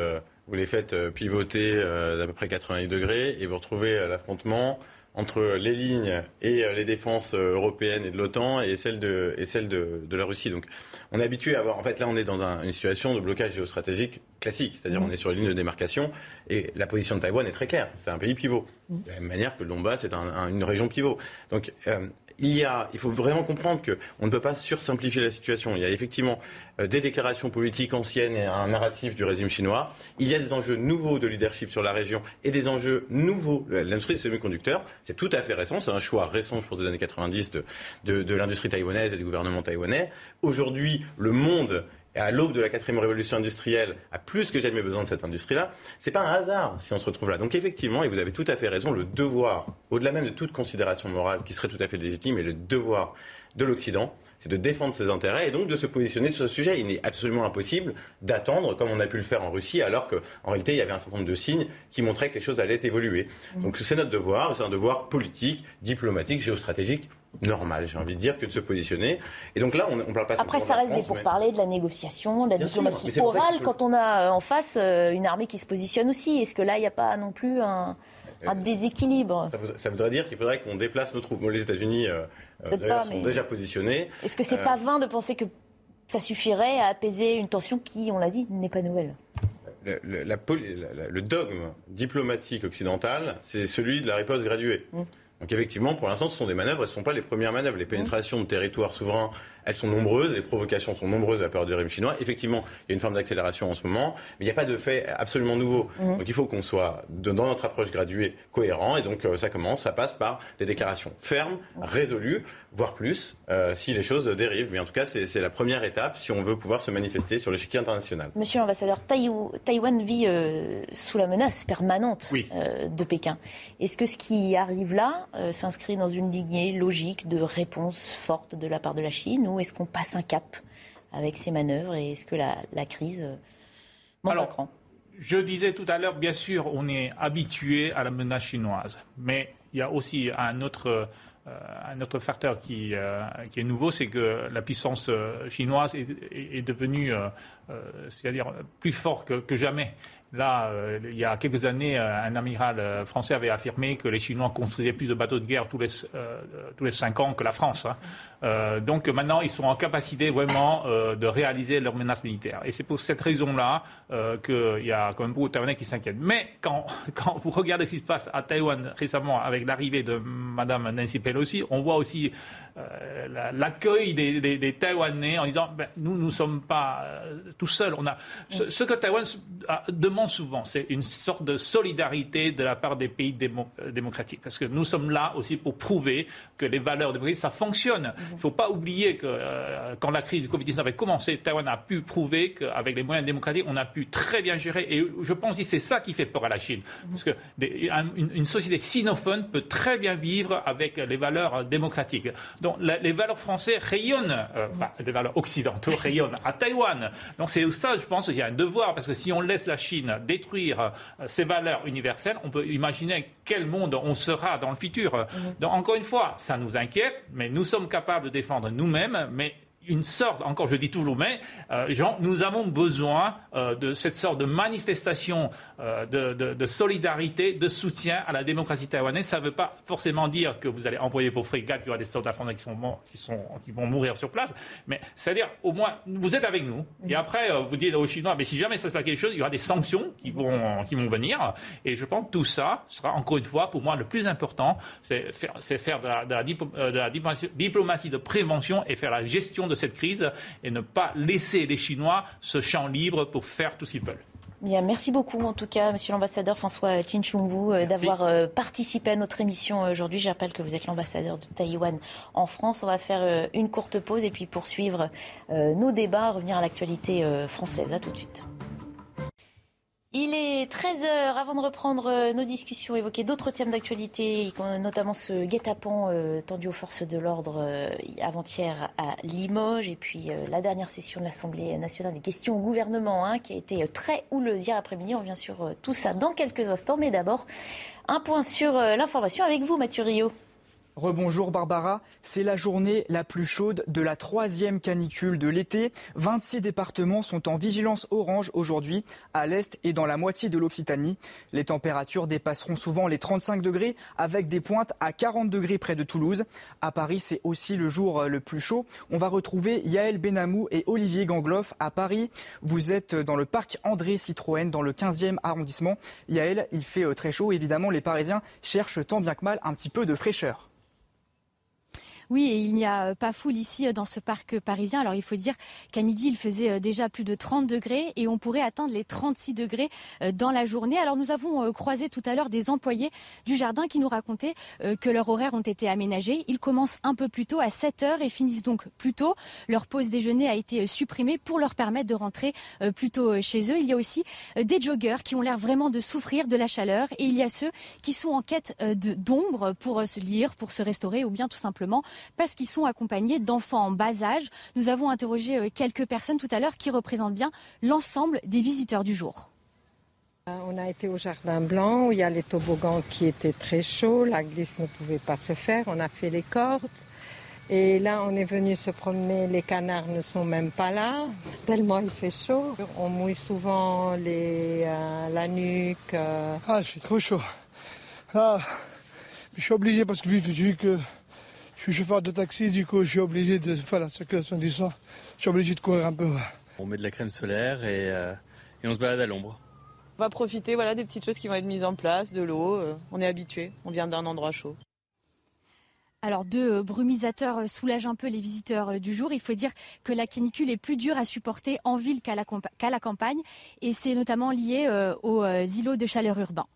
vous les faites pivoter d'à peu près 90 degrés et vous retrouvez l'affrontement entre les lignes et les défenses européennes et de l'OTAN et celles de, et celles de, de, la Russie. Donc on est habitué à avoir, en fait là on est dans une situation de blocage géostratégique classique, c'est-à-dire mmh. on est sur les lignes de démarcation et la position de Taïwan est très claire, c'est un pays pivot, de la même manière que le Donbass est une région pivot. Donc euh, il, faut vraiment comprendre qu'on ne peut pas sursimplifier la situation. Il y a effectivement euh, des déclarations politiques anciennes et un narratif du régime chinois. Il y a des enjeux nouveaux de leadership sur la région et des enjeux nouveaux. L'industrie des semi-conducteurs, c'est tout à fait récent. C'est un choix récent, pour des années 90 de, de, de l'industrie taïwanaise et du gouvernement taïwanais. Aujourd'hui, le monde et à l'aube de la quatrième révolution industrielle, a plus que jamais besoin de cette industrie-là, c'est pas un hasard si on se retrouve là. Donc effectivement, et vous avez tout à fait raison, le devoir, au-delà même de toute considération morale qui serait tout à fait légitime, et le devoir de l'Occident, c'est de défendre ses intérêts et donc de se positionner sur ce sujet. Il n'est absolument impossible d'attendre, comme on a pu le faire en Russie, alors qu'en réalité, il y avait un certain nombre de signes qui montraient que les choses allaient évoluer. Mmh. Donc c'est notre devoir, c'est un devoir politique, diplomatique, géostratégique, normal, j'ai envie de dire, que de se positionner. Et donc là, on ne parle pas Après, ça reste des pourparlers, de la négociation, de la diplomatie orale, quand on a euh, en face euh, une armée qui se positionne aussi. Est-ce que là, il n'y a pas non plus un, euh, déséquilibre? ça, voudrait dire qu'il faudrait qu'on déplace nos troupes. les États-Unis sont déjà positionnés. Est-ce que c'est pas vain de penser que ça suffirait à apaiser une tension qui, on l'a dit, n'est pas nouvelle? Le, le, dogme diplomatique occidental, c'est celui de la riposte graduée. Mmh. Donc effectivement, pour l'instant, ce sont des manœuvres, elles ne sont pas les premières manœuvres. Les pénétrations de territoires souverains elles sont nombreuses, les provocations sont nombreuses à la période du régime chinois. Effectivement, il y a une forme d'accélération en ce moment, mais il n'y a pas de fait absolument nouveau. Mmh. Donc il faut qu'on soit dans notre approche graduée cohérent, et donc euh, ça commence, ça passe par des déclarations fermes, résolues, voire plus, euh, si les choses dérivent. Mais en tout cas, c'est la première étape si on veut pouvoir se manifester sur l'échiquier international. Monsieur l'ambassadeur, Taïwan vit euh, sous la menace permanente de Pékin. Est-ce que ce qui arrive là s'inscrit dans une lignée logique de réponse forte de la part de la Chine est-ce qu'on passe un cap avec ces manœuvres et est-ce que la, crise Alors, je disais tout à l'heure, bien sûr, on est habitué à la menace chinoise, mais il y a aussi un autre, euh, un autre facteur qui, euh, qui est nouveau, c'est que la puissance euh, chinoise est, est, est devenue, c'est-à-dire plus forte que, que jamais. Là, euh, il y a quelques années, euh, un amiral euh, français avait affirmé que les Chinois construisaient plus de bateaux de guerre tous les, tous les cinq ans que la France. Hein. donc maintenant, ils sont en capacité vraiment de réaliser leur menace militaire. Et c'est pour cette raison-là qu'il y a quand même beaucoup de Taïwanais qui s'inquiètent. Mais quand, quand, vous regardez ce qui se passe à Taïwan récemment avec l'arrivée de Mme Nancy Pelosi, on voit aussi l'accueil des, des, des, Taïwanais en disant ben, nous, nous ne sommes pas tout seuls. On a, ce, ce que Taïwan demande souvent, c'est une sorte de solidarité de la part des pays euh, démocratiques. Parce que nous sommes là aussi pour prouver que les valeurs démocratiques, ça fonctionne. Il ne faut pas oublier que euh, quand la crise du Covid-19 avait commencé, Taïwan a pu prouver qu'avec les moyens démocratiques, on a pu très bien gérer. Et je pense que c'est ça qui fait peur à la Chine. Parce que une, société sinophone peut très bien vivre avec les valeurs démocratiques. Donc les valeurs françaises rayonnent, euh, enfin les valeurs occidentaux rayonnent à Taïwan. Donc c'est ça, je pense, qu'il y a un devoir. Parce que si on laisse la Chine détruire ces euh, valeurs universelles, on peut imaginer quel monde on sera dans le futur. Mhm. Donc, encore une fois, ça nous inquiète, mais nous sommes capables de défendre nous-mêmes, mais une sorte, encore je dis toujours mais, euh, nous avons besoin euh, de cette sorte de manifestation euh, de, solidarité, de soutien à la démocratie taïwanaise. Ça ne veut pas forcément dire que vous allez envoyer vos frégates, qu'il y aura des soldats français qui, qui, sont, qui vont mourir sur place, mais c'est-à-dire au moins vous êtes avec nous. Et après, vous dites aux Chinois, mais si jamais ça se passe quelque chose, il y aura des sanctions qui vont, qui vont venir. Et je pense que tout ça sera encore une fois, pour moi, le plus important, c'est faire, faire de, la, de la diplomatie de prévention et faire la gestion de de cette crise et ne pas laisser les Chinois ce champ libre pour faire tout ce qu'ils veulent. Bien, merci beaucoup en tout cas, Monsieur l'ambassadeur François Chinchungu, euh, d'avoir euh, participé à notre émission aujourd'hui. Je rappelle que vous êtes l'ambassadeur de Taïwan en France. On va faire euh, une courte pause et puis poursuivre nos débats, revenir à l'actualité française. À tout de suite. Il est 13h avant de reprendre euh, nos discussions, évoquer d'autres thèmes d'actualité, notamment ce guet-apens euh, tendu aux forces de l'ordre euh, avant-hier à Limoges, et puis la dernière session de l'Assemblée nationale des questions au gouvernement, hein, qui a été très houleuse hier après-midi. On revient sur tout ça dans quelques instants, mais d'abord, un point sur l'information avec vous, Mathieu Rio. Rebonjour Barbara, c'est la journée la plus chaude de la troisième canicule de l'été. 26 départements sont en vigilance orange aujourd'hui, à l'est et dans la moitié de l'Occitanie. Les températures dépasseront souvent les 35 degrés, avec des pointes à 40 degrés près de Toulouse. À Paris, c'est aussi le jour le plus chaud. On va retrouver Yaël Benamou et Olivier Gangloff à Paris. Vous êtes dans le parc André Citroën, dans le 15e arrondissement. Yaël, il fait euh, très chaud. Évidemment, les Parisiens cherchent tant bien que mal un petit peu de fraîcheur. Oui, et il n'y a euh, pas foule ici euh, dans ce parc parisien. Alors il faut dire qu'à midi, il faisait euh, déjà plus de 30 degrés et on pourrait atteindre les 36 degrés dans la journée. Alors nous avons croisé tout à l'heure des employés du jardin qui nous racontaient que leurs horaires ont été aménagés. Ils commencent un peu plus tôt à 7 heures et finissent donc plus tôt. Leur pause déjeuner a été supprimée pour leur permettre de rentrer plus tôt chez eux. Il y a aussi des joggeurs qui ont l'air vraiment de souffrir de la chaleur et il y a ceux qui sont en quête d'ombre pour se lire, pour se restaurer ou bien tout simplement parce qu'ils sont accompagnés d'enfants en bas âge. Nous avons interrogé euh, quelques personnes tout à l'heure qui représentent bien l'ensemble des visiteurs du jour. Euh, on a été au Jardin Blanc où il y a les toboggans qui étaient très chauds, la glisse ne pouvait pas se faire, on a fait les cordes. Et là, on est venu se promener, les canards ne sont même pas là, tellement il fait chaud. On mouille souvent les, euh, la nuque. Ah, je suis trop chaud. Ah, je suis obligé parce que vu que je suis chauffeur de taxi, du coup, je suis obligé de faire la circulation du sang. Je suis obligé de courir un peu. On met de la crème solaire et, euh, et on se balade à l'ombre. On va profiter voilà, des petites choses qui vont être mises en place, de l'eau. Euh, on est habitué, on vient d'un endroit chaud. Alors deux euh, brumisateurs soulagent un peu les visiteurs du jour. Il faut dire que la canicule est plus dure à supporter en ville qu'à la, la, campagne et c'est notamment lié aux îlots de chaleur urbains.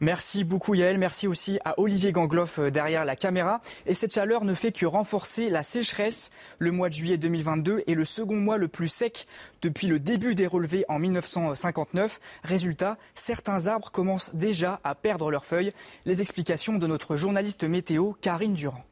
Merci beaucoup Yael, merci aussi à Olivier Gangloff euh, derrière la caméra. Et cette chaleur ne fait que renforcer la sécheresse. Le mois de juillet 2022 est le second mois le plus sec depuis le début des relevés en 1959. Résultat, certains arbres commencent déjà à perdre leurs feuilles. Les explications de notre journaliste météo Karine Durand.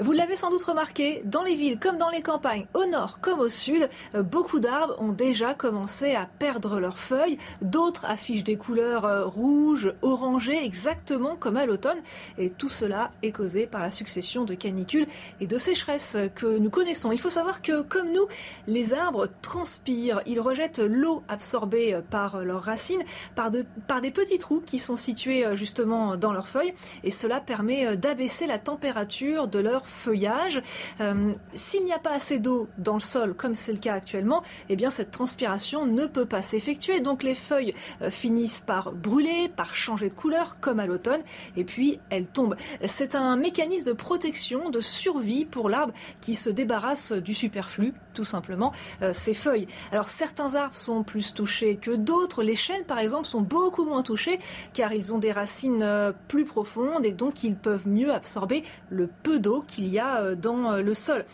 Vous l'avez sans doute remarqué, dans les villes comme dans les campagnes, au nord comme au sud, euh, beaucoup d'arbres ont déjà commencé à perdre leurs feuilles. D'autres affichent des couleurs euh, rouges, orangées, exactement comme à l'automne. Et tout cela est causé par la succession de canicules et de sécheresses que nous connaissons. Il faut savoir que, comme nous, les arbres transpirent. Ils rejettent l'eau absorbée par leurs racines, par, de, par des petits trous qui sont situés euh, justement dans leurs feuilles. Et cela permet d'abaisser la température de leur feuillage. Euh, s'il n'y a pas assez d'eau dans le sol, comme c'est le cas actuellement, eh bien cette transpiration ne peut pas s'effectuer. Donc les feuilles euh, finissent par brûler, par changer de couleur, comme à l'automne, et puis elles tombent. C'est un mécanisme de protection, de survie pour l'arbre qui se débarrasse du superflu, tout simplement, euh, ces feuilles. Alors certains arbres sont plus touchés que d'autres. Les chênes, par exemple, sont beaucoup moins touchés car ils ont des racines plus profondes et donc ils peuvent mieux absorber le peu d'eau qu'il y a euh, dans euh, le sol.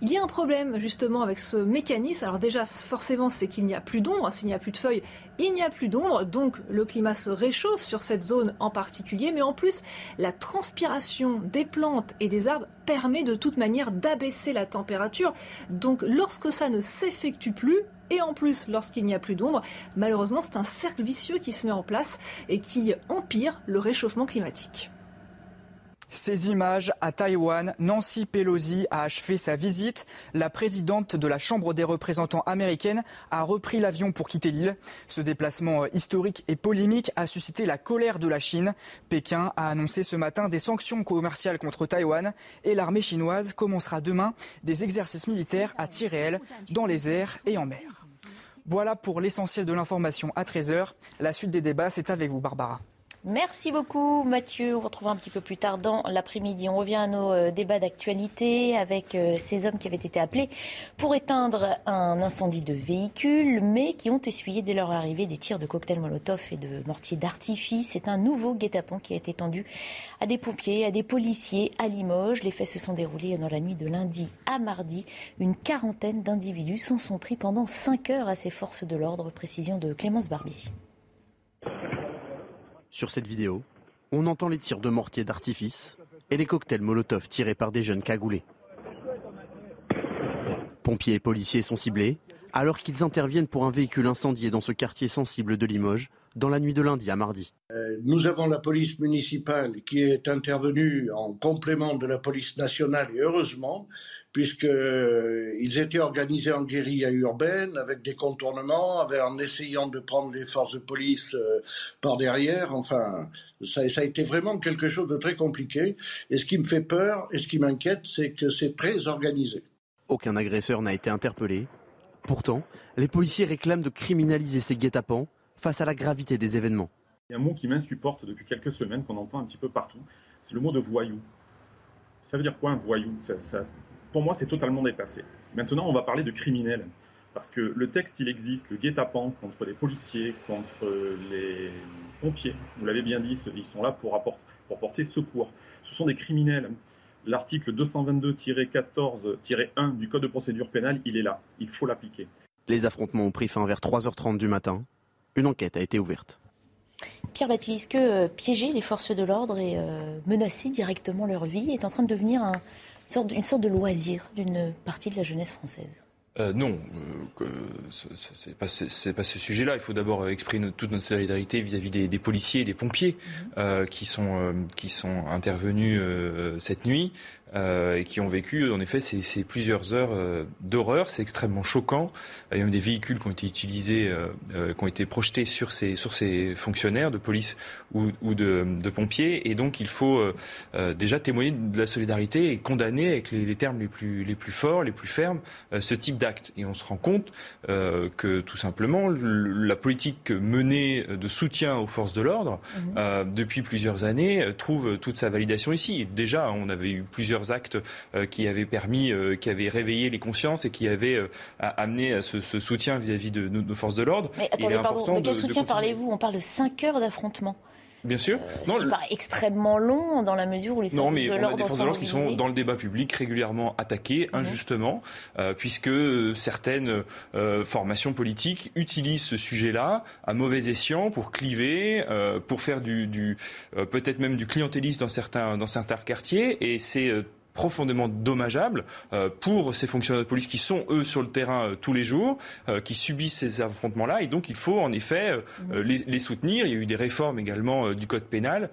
Il y a un problème justement avec ce mécanisme. Alors déjà, forcément, c'est qu'il n'y a plus d'ombre. S'il n'y a plus de feuilles, il n'y a plus d'ombre. Donc le climat se réchauffe sur cette zone en particulier. Mais en plus, la transpiration des plantes et des arbres permet de toute manière d'abaisser la température. Donc lorsque ça ne s'effectue plus, et en plus lorsqu'il n'y a plus d'ombre, malheureusement c'est un cercle vicieux qui se met en place et qui empire le réchauffement climatique. Ces images à Taïwan, Nancy Pelosi a achevé sa visite. La présidente de la Chambre des représentants américaine a repris l'avion pour quitter l'île. Ce déplacement historique et polémique a suscité la colère de la Chine. Pékin a annoncé ce matin des sanctions commerciales contre Taïwan et l'armée chinoise commencera demain des exercices militaires à tir réel dans les airs et en mer. Voilà pour l'essentiel de l'information à 13h. La suite des débats, c'est avec vous, Barbara. Merci beaucoup Mathieu. On vous retrouve un petit peu plus tard dans l'après-midi. On revient à nos euh, débats d'actualité avec euh, ces hommes qui avaient été appelés pour éteindre un incendie de véhicule, mais qui ont essuyé dès leur arrivée des tirs de cocktails Molotov et de mortiers d'artifice. C'est un nouveau guet-apens qui a été tendu à des pompiers, à des policiers à Limoges. Les faits se sont déroulés dans la nuit de lundi à mardi. Une quarantaine d'individus sont pris pendant 5 heures à ces forces de l'ordre. Précision de Clémence Barbier. Sur cette vidéo, on entend les tirs de mortier d'artifice et les cocktails Molotov tirés par des jeunes cagoulés. Pompiers et policiers sont ciblés alors qu'ils interviennent pour un véhicule incendié dans ce quartier sensible de Limoges dans la nuit de lundi à mardi. Euh, nous avons la police municipale qui est intervenue en complément de la police nationale et heureusement puisqu'ils euh, étaient organisés en guérilla urbaine avec des contournements, en essayant de prendre les forces de police euh, par derrière. Enfin, ça, ça, a été vraiment quelque chose de très compliqué. Et ce qui me fait peur et ce qui m'inquiète, c'est que c'est très organisé. Aucun agresseur n'a été interpellé. Pourtant, les policiers réclament de criminaliser ces guet-apens face à la gravité des événements. Il y a un mot qui m'insupporte depuis quelques semaines, qu'on entend un petit peu partout, c'est le mot de voyou. Ça veut dire quoi un voyou? Ça, pour moi, c'est totalement dépassé. Maintenant, on va parler de criminels. Parce que le texte, il existe, le guet-apens contre les policiers, contre les pompiers. Vous l'avez bien dit, ils sont là pour, apporter, pour porter secours. Ce sont des criminels. L'article 222-14-1 du Code de procédure pénale, il est là. Il faut l'appliquer. Les affrontements ont pris fin vers 3h30 du matin. Une enquête a été ouverte. Pierre Batu, est-ce que euh, piéger les forces de l'ordre et euh, menacer directement leur vie est en train de devenir un, une sorte de loisir d'une partie de la jeunesse française euh, non, euh, c'est pas, pas ce sujet-là. Il faut d'abord exprimer toute notre solidarité vis-à-vis des, policiers et des pompiers mhm. euh, qui sont qui sont intervenus cette nuit. Euh, et qui ont vécu en effet ces, ces plusieurs heures euh, d'horreur. C'est extrêmement choquant. Il y a même des véhicules qui ont été utilisés, euh, qui ont été projetés sur ces, sur ces fonctionnaires de police ou, ou de, de, pompiers. Et donc il faut déjà témoigner de la solidarité et condamner avec les, les, termes les plus, les plus forts, les plus fermes, ce type d'acte. Et on se rend compte que tout simplement la politique menée de soutien aux forces de l'ordre mmh. depuis plusieurs années trouve toute sa validation ici. Déjà, on avait eu plusieurs actes euh, qui avaient permis, euh, qui avaient réveillé les consciences et qui avaient euh, amené ce, ce soutien vis-à-vis de, nos forces de l'ordre. Mais attendez, pardon, de quel soutien parlez-vous? On parle de 5 heures d'affrontement. Bien sûr. Euh, non, paraît extrêmement long dans la mesure où les non, mais de on a des forces de l'ordre qui sont dans le débat public régulièrement attaquées mhm. injustement, euh, puisque euh, certaines euh, formations politiques utilisent ce sujet-là à mauvais escient pour cliver, euh, pour faire du, du peut-être même du clientélisme dans certains dans certains quartiers, et c'est profondément dommageable euh, pour ces fonctionnaires de police qui sont, eux, sur le terrain euh, tous les jours, euh, qui subissent ces affrontements-là. Et donc, il faut, en effet, Mhm. les, les soutenir. Il y a eu des réformes également du code pénal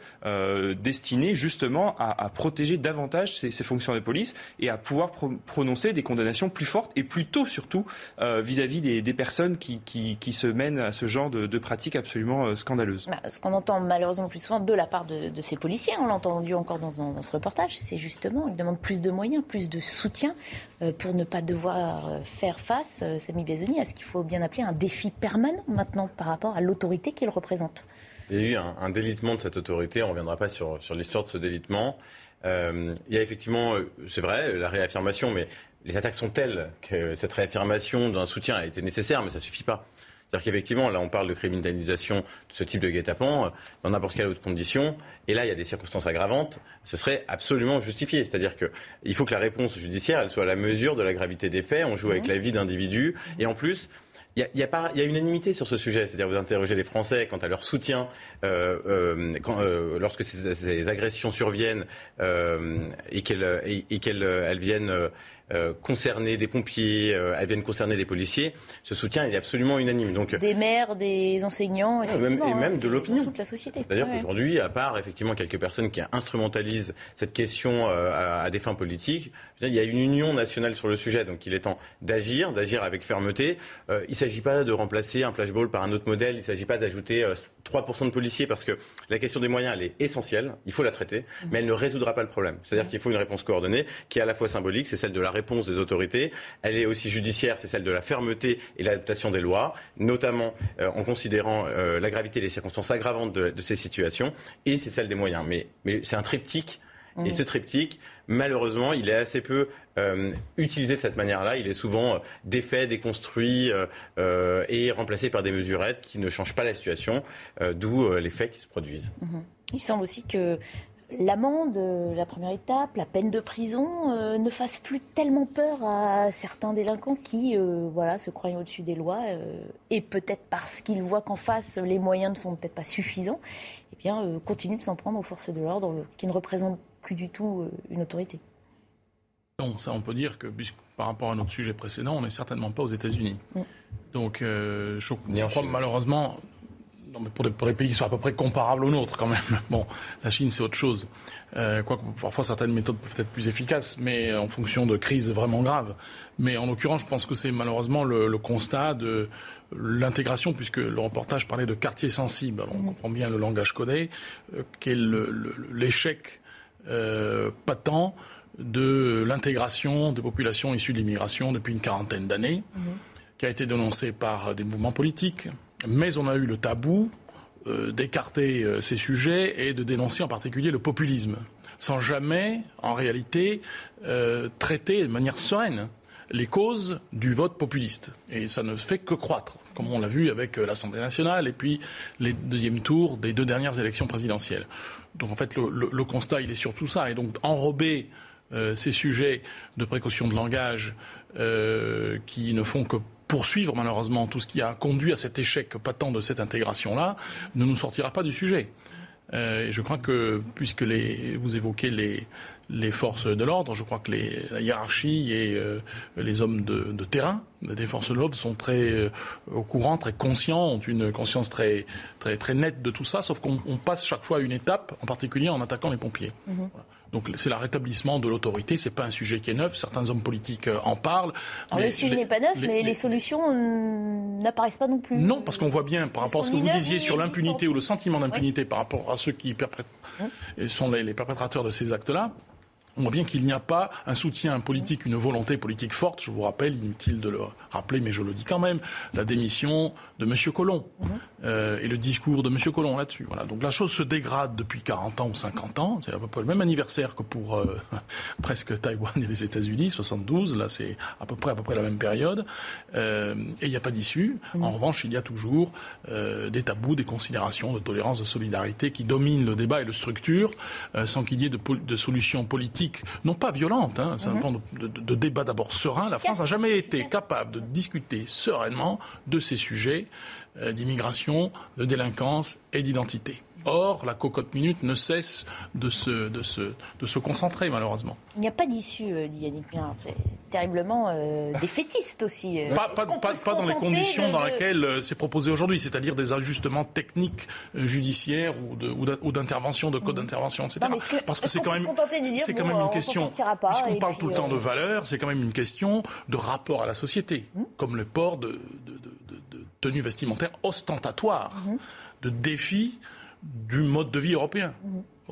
destinées, justement, à, à protéger davantage ces, ces, fonctionnaires de police et à pouvoir pro prononcer des condamnations plus fortes et plus tôt, surtout, vis-à-vis -vis des, des, personnes qui, qui, qui, se mènent à ce genre de, de pratiques absolument scandaleuses. Bah, ce qu'on entend malheureusement plus souvent de la part de, de ces policiers, on l'a entendu encore dans, dans, ce reportage, c'est justement, ils plus de moyens, plus de soutien euh, pour ne pas devoir euh, faire face, euh, Samy Bezoni, à ce qu'il faut bien appeler un défi permanent maintenant par rapport à l'autorité qu'il représente. Il y a eu un, délitement de cette autorité, on ne reviendra pas sur, sur l'histoire de ce délitement. Il y a effectivement, c'est vrai, la réaffirmation, mais les attaques sont telles que cette réaffirmation d'un soutien a été nécessaire, mais ça ne suffit pas. C'est-à-dire qu'effectivement, là, on parle de criminalisation de ce type de guet-apens dans n'importe quelle autre condition. Et là, il y a des circonstances aggravantes. Ce serait absolument justifié. C'est-à-dire qu'il faut que la réponse judiciaire, elle soit à la mesure de la gravité des faits. On joue avec la vie d'individus. Et en plus, il y, a, il, y a pas, il y a unanimité sur ce sujet. C'est-à-dire, vous interrogez les Français quant à leur soutien euh, euh, quand, euh, lorsque ces, ces, agressions surviennent euh, et qu'elles viennent. Euh, concerner des pompiers, euh, elles viennent concerner des policiers, ce soutien est absolument unanime. Donc, des maires, des enseignants, et même, et même hein, de l'opinion. Toute la société. D'ailleurs, ouais. aujourd'hui, à part effectivement quelques personnes qui instrumentalisent cette question euh, à, à, des fins politiques, il y a une union nationale sur le sujet. Donc, il est temps d'agir, d'agir avec fermeté. Euh, il ne s'agit pas de remplacer un flashball par un autre modèle. Il ne s'agit pas d'ajouter 3% de policiers parce que la question des moyens, elle est essentielle. Il faut la traiter, mmh. mais elle ne résoudra pas le problème. C'est-à-dire mmh. qu'il faut une réponse coordonnée qui est à la fois symbolique, c'est celle de la réponse des autorités. Elle est aussi judiciaire, c'est celle de la fermeté et l'adaptation des lois, notamment euh, en considérant euh, la gravité et les circonstances aggravantes de, de ces situations. Et c'est celle des moyens. Mais, mais c'est un triptyque. Mmh. Et ce triptyque, malheureusement, il est assez peu euh, utilisé de cette manière-là. Il est souvent euh, défait, déconstruit euh, et remplacé par des mesurettes qui ne changent pas la situation, d'où les faits qui se produisent. Mmh. Il semble aussi que l'amende, la première étape, la peine de prison ne fasse plus tellement peur à certains délinquants qui, voilà, se croient au-dessus des lois et peut-être parce qu'ils voient qu'en face les moyens ne sont peut-être pas suffisants, eh bien, continuent de s'en prendre aux forces de l'ordre qui ne représentent plus du tout une autorité. Non, ça on peut dire que par rapport à notre sujet précédent, on n'est certainement pas aux États-Unis. Donc, je crois malheureusement non, mais pour, des, pour des pays qui sont à peu près comparables aux nôtres quand même. Bon, la Chine c'est autre chose. Euh, quoique parfois certaines méthodes peuvent être plus efficaces, mais en fonction de crises vraiment graves. Mais en l'occurrence, je pense que c'est malheureusement le, le, constat de l'intégration, puisque le reportage parlait de quartiers sensibles. Alors, on comprend bien le langage codé, euh, qu'est l'échec euh, patent de l'intégration des populations issues de l'immigration depuis une quarantaine d'années, qui a été dénoncé par des mouvements politiques, mais on a eu le tabou euh, d'écarter euh, ces sujets et de dénoncer en particulier le populisme, sans jamais, en réalité, traiter de manière sereine les causes du vote populiste. Et ça ne fait que croître, comme on l'a vu avec l'Assemblée nationale et puis les deuxièmes tours des deux dernières élections présidentielles. Donc en fait, le, constat, il est sur tout ça. Et donc enrober euh, ces sujets de précaution de langage euh, qui ne font que poursuivre malheureusement tout ce qui a conduit à cet échec patent de cette intégration-là ne nous sortira pas du sujet. Euh, et je crois que, puisque les, vous évoquez les, les forces de l'ordre, je crois que les, la hiérarchie et euh, les hommes de, de, terrain des forces de l'ordre sont très euh, au courant, très conscients, ont une conscience très, très, très nette de tout ça, sauf qu'on passe chaque fois à une étape, en particulier en attaquant les pompiers. Mmh. Voilà. Donc c'est le rétablissement de l'autorité, c'est pas un sujet qui est neuf, certains hommes politiques en parlent. Alors, le sujet n'est pas neuf, les, mais les, solutions n'apparaissent pas non plus. Non, parce qu'on voit bien, par rapport à ce que vous disiez sur l'impunité ou le sentiment d'impunité oui. par rapport à ceux qui mmh. sont les, les perpétrateurs de ces actes-là, on voit bien qu'il n'y a pas un soutien politique, une volonté politique forte. Je vous rappelle, inutile de le rappeler, mais je le dis quand même, la démission de M. Collomb euh, et le discours de M. Collomb là-dessus. Voilà. Donc la chose se dégrade depuis 40 ans ou 50 ans. C'est à peu près le même anniversaire que pour euh, presque Taïwan et les États-Unis, 72. Là, c'est à peu près à peu près la même période. Euh, et il n'y a pas d'issue. Mmh. En revanche, il y a toujours des tabous, des considérations de tolérance, de solidarité qui dominent le débat et le structure, sans qu'il y ait de, de solutions politiques non pas violente, hein, c'est un point de, de, de, débat d'abord serein. La France n'a jamais été capable de discuter sereinement de ces sujets euh, d'immigration, de délinquance et d'identité. Or, la cocotte minute ne cesse de se, de se, de se concentrer, malheureusement. Il n'y a pas d'issue, euh, dit Yannick Mirard. C'est terriblement euh, défaitiste aussi. euh. Pas, dans les conditions de- dans lesquelles euh, c'est proposé aujourd'hui, c'est-à-dire des ajustements techniques judiciaires ou de- ou d'a- ou d'intervention, de code d'intervention, etc. Non, que- Parce que c'est quand même, c'est quand même une question. Puisqu'on parle puis, tout le temps de valeurs, c'est quand même une question de rapport à la société, Mmh. comme le port de, de, de- tenues vestimentaires ostentatoires, Mmh. de défi du mode de vie européen.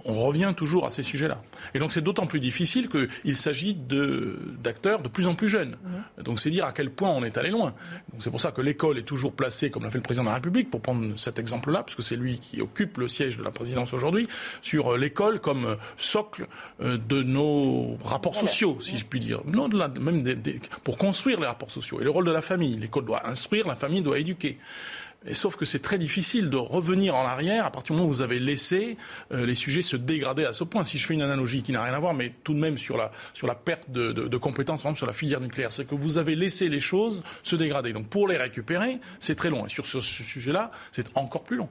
On revient toujours à ces sujets-là. Et donc c'est d'autant plus difficile qu'il s'agit d'acteurs de plus en plus jeunes. Donc c'est dire à quel point on est allé loin. Donc c'est pour ça que l'école est toujours placée, comme l'a fait le président de la République, pour prendre cet exemple-là, puisque c'est lui qui occupe le siège de la présidence aujourd'hui, sur euh, l'école comme euh, socle euh, de nos rapports sociaux, si je puis dire. Non, de la- même des- des- pour construire les rapports sociaux. Et le rôle de la famille. L'école doit instruire, la famille doit éduquer. Et sauf que c'est très difficile de revenir en arrière à partir du moment où vous avez laissé euh, les sujets se dégrader à ce point. Si je fais une analogie qui n'a rien à voir, mais tout de même sur la, sur la perte de, de- de compétences, par exemple sur la filière nucléaire, c'est que vous avez laissé les choses se dégrader. Donc pour les récupérer, c'est très long. Et sur ce, ce sujet-là, c'est encore plus long.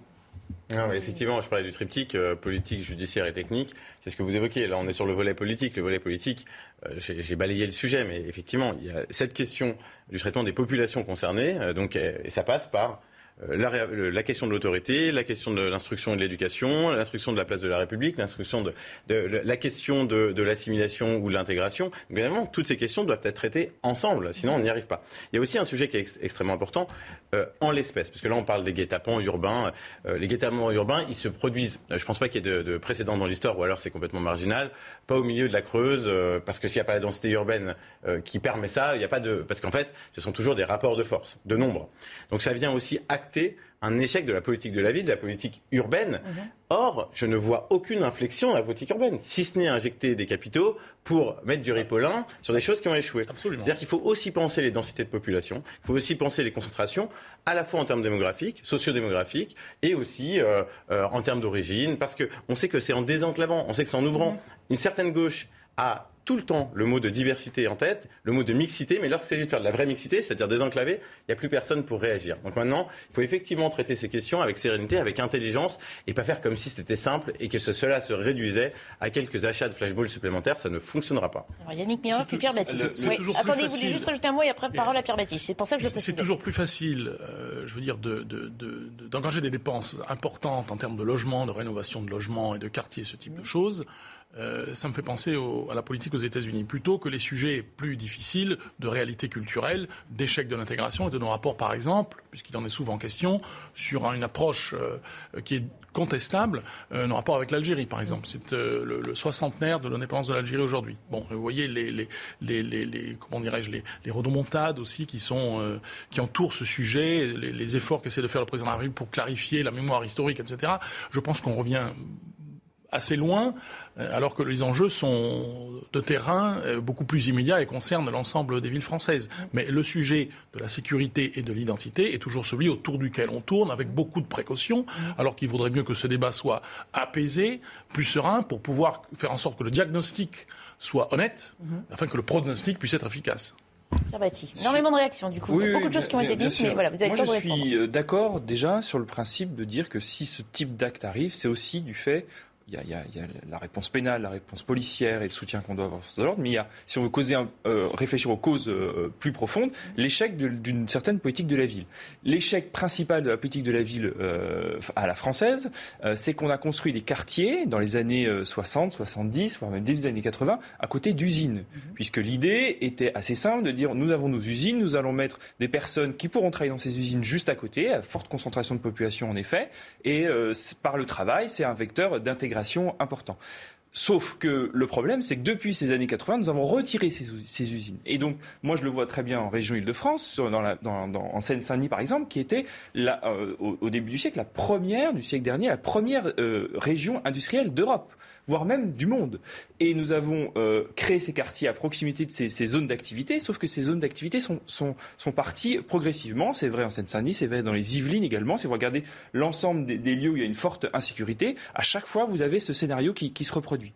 Non, mais effectivement, je parlais du triptyque euh, politique, judiciaire et technique. C'est ce que vous évoquez. Là, on est sur le volet politique. Le volet politique, euh, j'ai balayé le sujet, mais effectivement, il y a cette question du traitement des populations concernées. euh, donc, euh, et ça passe par le- la question de l'autorité, la question de l'instruction et de l'éducation, l'instruction de la place de la République, l'instruction de, la question de, l'assimilation ou de l'intégration. Donc, Évidemment, toutes ces questions doivent être traitées ensemble, sinon on n'y arrive pas. Il y a aussi un sujet qui est ex- extrêmement important euh, en l'espèce, parce que là on parle des guet-apens urbains. Euh, les guet-apens urbains, ils se produisent. euh, je pense pas qu'il y ait de, de précédent dans l'histoire, ou alors c'est complètement marginal. Pas au milieu de la Creuse, euh, parce que s'il n'y a pas la densité urbaine euh, qui permet ça, il n'y a pas de. Parce qu'en fait, ce sont toujours des rapports de force, de nombre. Donc ça vient aussi acter un échec de la politique de la ville, de la politique urbaine. Or, je ne vois aucune inflexion dans la politique urbaine, si ce n'est injecter des capitaux pour mettre du ripolin sur des choses qui ont échoué. C'est-à-dire qu'il faut aussi penser les densités de population, il faut aussi penser les concentrations, à la fois en termes démographiques, sociodémographiques, et aussi euh, euh, en termes d'origine, parce qu'on sait que c'est en désenclavant, on sait que c'est en ouvrant une certaine gauche à tout le temps le mot de diversité en tête, le mot de mixité, mais lorsqu'il s'agit de faire de la vraie mixité, c'est-à-dire désenclaver, il n'y a plus personne pour réagir. Donc maintenant, il faut effectivement traiter ces questions avec sérénité, avec intelligence, et pas faire comme si c'était simple et que ce- cela se réduisait à quelques achats de flashballs supplémentaires. Ça ne fonctionnera pas. Alors, Yannick Mirard, puis Pierre Baptiste. c'est Oui. toujours plus Attendez, vous voulez juste rajouter un mot et après parole à Pierre Baptiste. C'est pour ça que je le C'est précise. toujours plus facile, euh, je veux dire, de- de- de- de- d'engager des dépenses importantes en termes de logement, de rénovation de logements et de quartiers, ce type de choses. Euh, ça me fait penser au- à la politique aux États-Unis, plutôt que les sujets plus difficiles de réalité culturelle, d'échec de l'intégration et de nos rapports, par exemple, puisqu'il en est souvent question, sur une approche euh, qui est contestable, euh, nos rapports avec l'Algérie, par exemple. C'est euh, le, le soixantenaire de l'indépendance de l'Algérie aujourd'hui. Bon, vous voyez les, les, les, comment dirais-je, les, rodomontades aussi qui sont qui entourent ce sujet, les, les efforts qu'essaie de faire le président de la République pour clarifier la mémoire historique, etc. Je pense qu'on revient assez loin, euh, alors que les enjeux sont de terrain euh, beaucoup plus immédiats et concernent l'ensemble des villes françaises. Mais le sujet de la sécurité et de l'identité est toujours celui autour duquel on tourne avec beaucoup de précautions, alors qu'il vaudrait mieux que ce débat soit apaisé, plus serein, pour pouvoir faire en sorte que le diagnostic soit honnête, afin que le pronostic puisse être efficace. Énormément de réactions, du coup. Beaucoup de choses qui ont été dites, sûr. mais voilà, vous avez Moi, je suis euh, d'accord déjà sur le principe de dire que si ce type d'acte arrive, c'est aussi du fait. Il y, a, il y a- il y a la réponse pénale, la réponse policière et le soutien qu'on doit avoir aux forces de l'ordre, mais il y a, si on veut causer un- euh, réfléchir aux causes euh, plus profondes, l'échec d'une certaine politique de la ville. L'échec principal de la politique de la ville euh, à la française, c'est qu'on a construit des quartiers dans les années euh, 60, 70, voire même début des années 80, à côté d'usines. Puisque l'idée était assez simple de dire nous avons nos usines, nous allons mettre des personnes qui pourront travailler dans ces usines juste à côté, à forte concentration de population en effet, et par le travail, c'est un vecteur d'intégration important. Sauf que le problème, c'est que depuis ces années 80, nous avons retiré ces, us- ces usines. Et donc, moi, je le vois très bien en région Île-de-France, en Seine-Saint-Denis, par exemple, qui était, la, euh, au, au début du siècle, la première, du siècle dernier, la première euh, région industrielle d'Europe voire même du monde. Et nous avons euh, créé ces quartiers à proximité de ces, ces zones d'activité, sauf que ces zones d'activité sont, sont, sont parties progressivement. C'est vrai en Seine-Saint-Denis, c'est vrai dans les Yvelines également. Si vous regardez l'ensemble des, des lieux où il y a une forte insécurité, à chaque fois, vous avez ce scénario qui, qui se reproduit.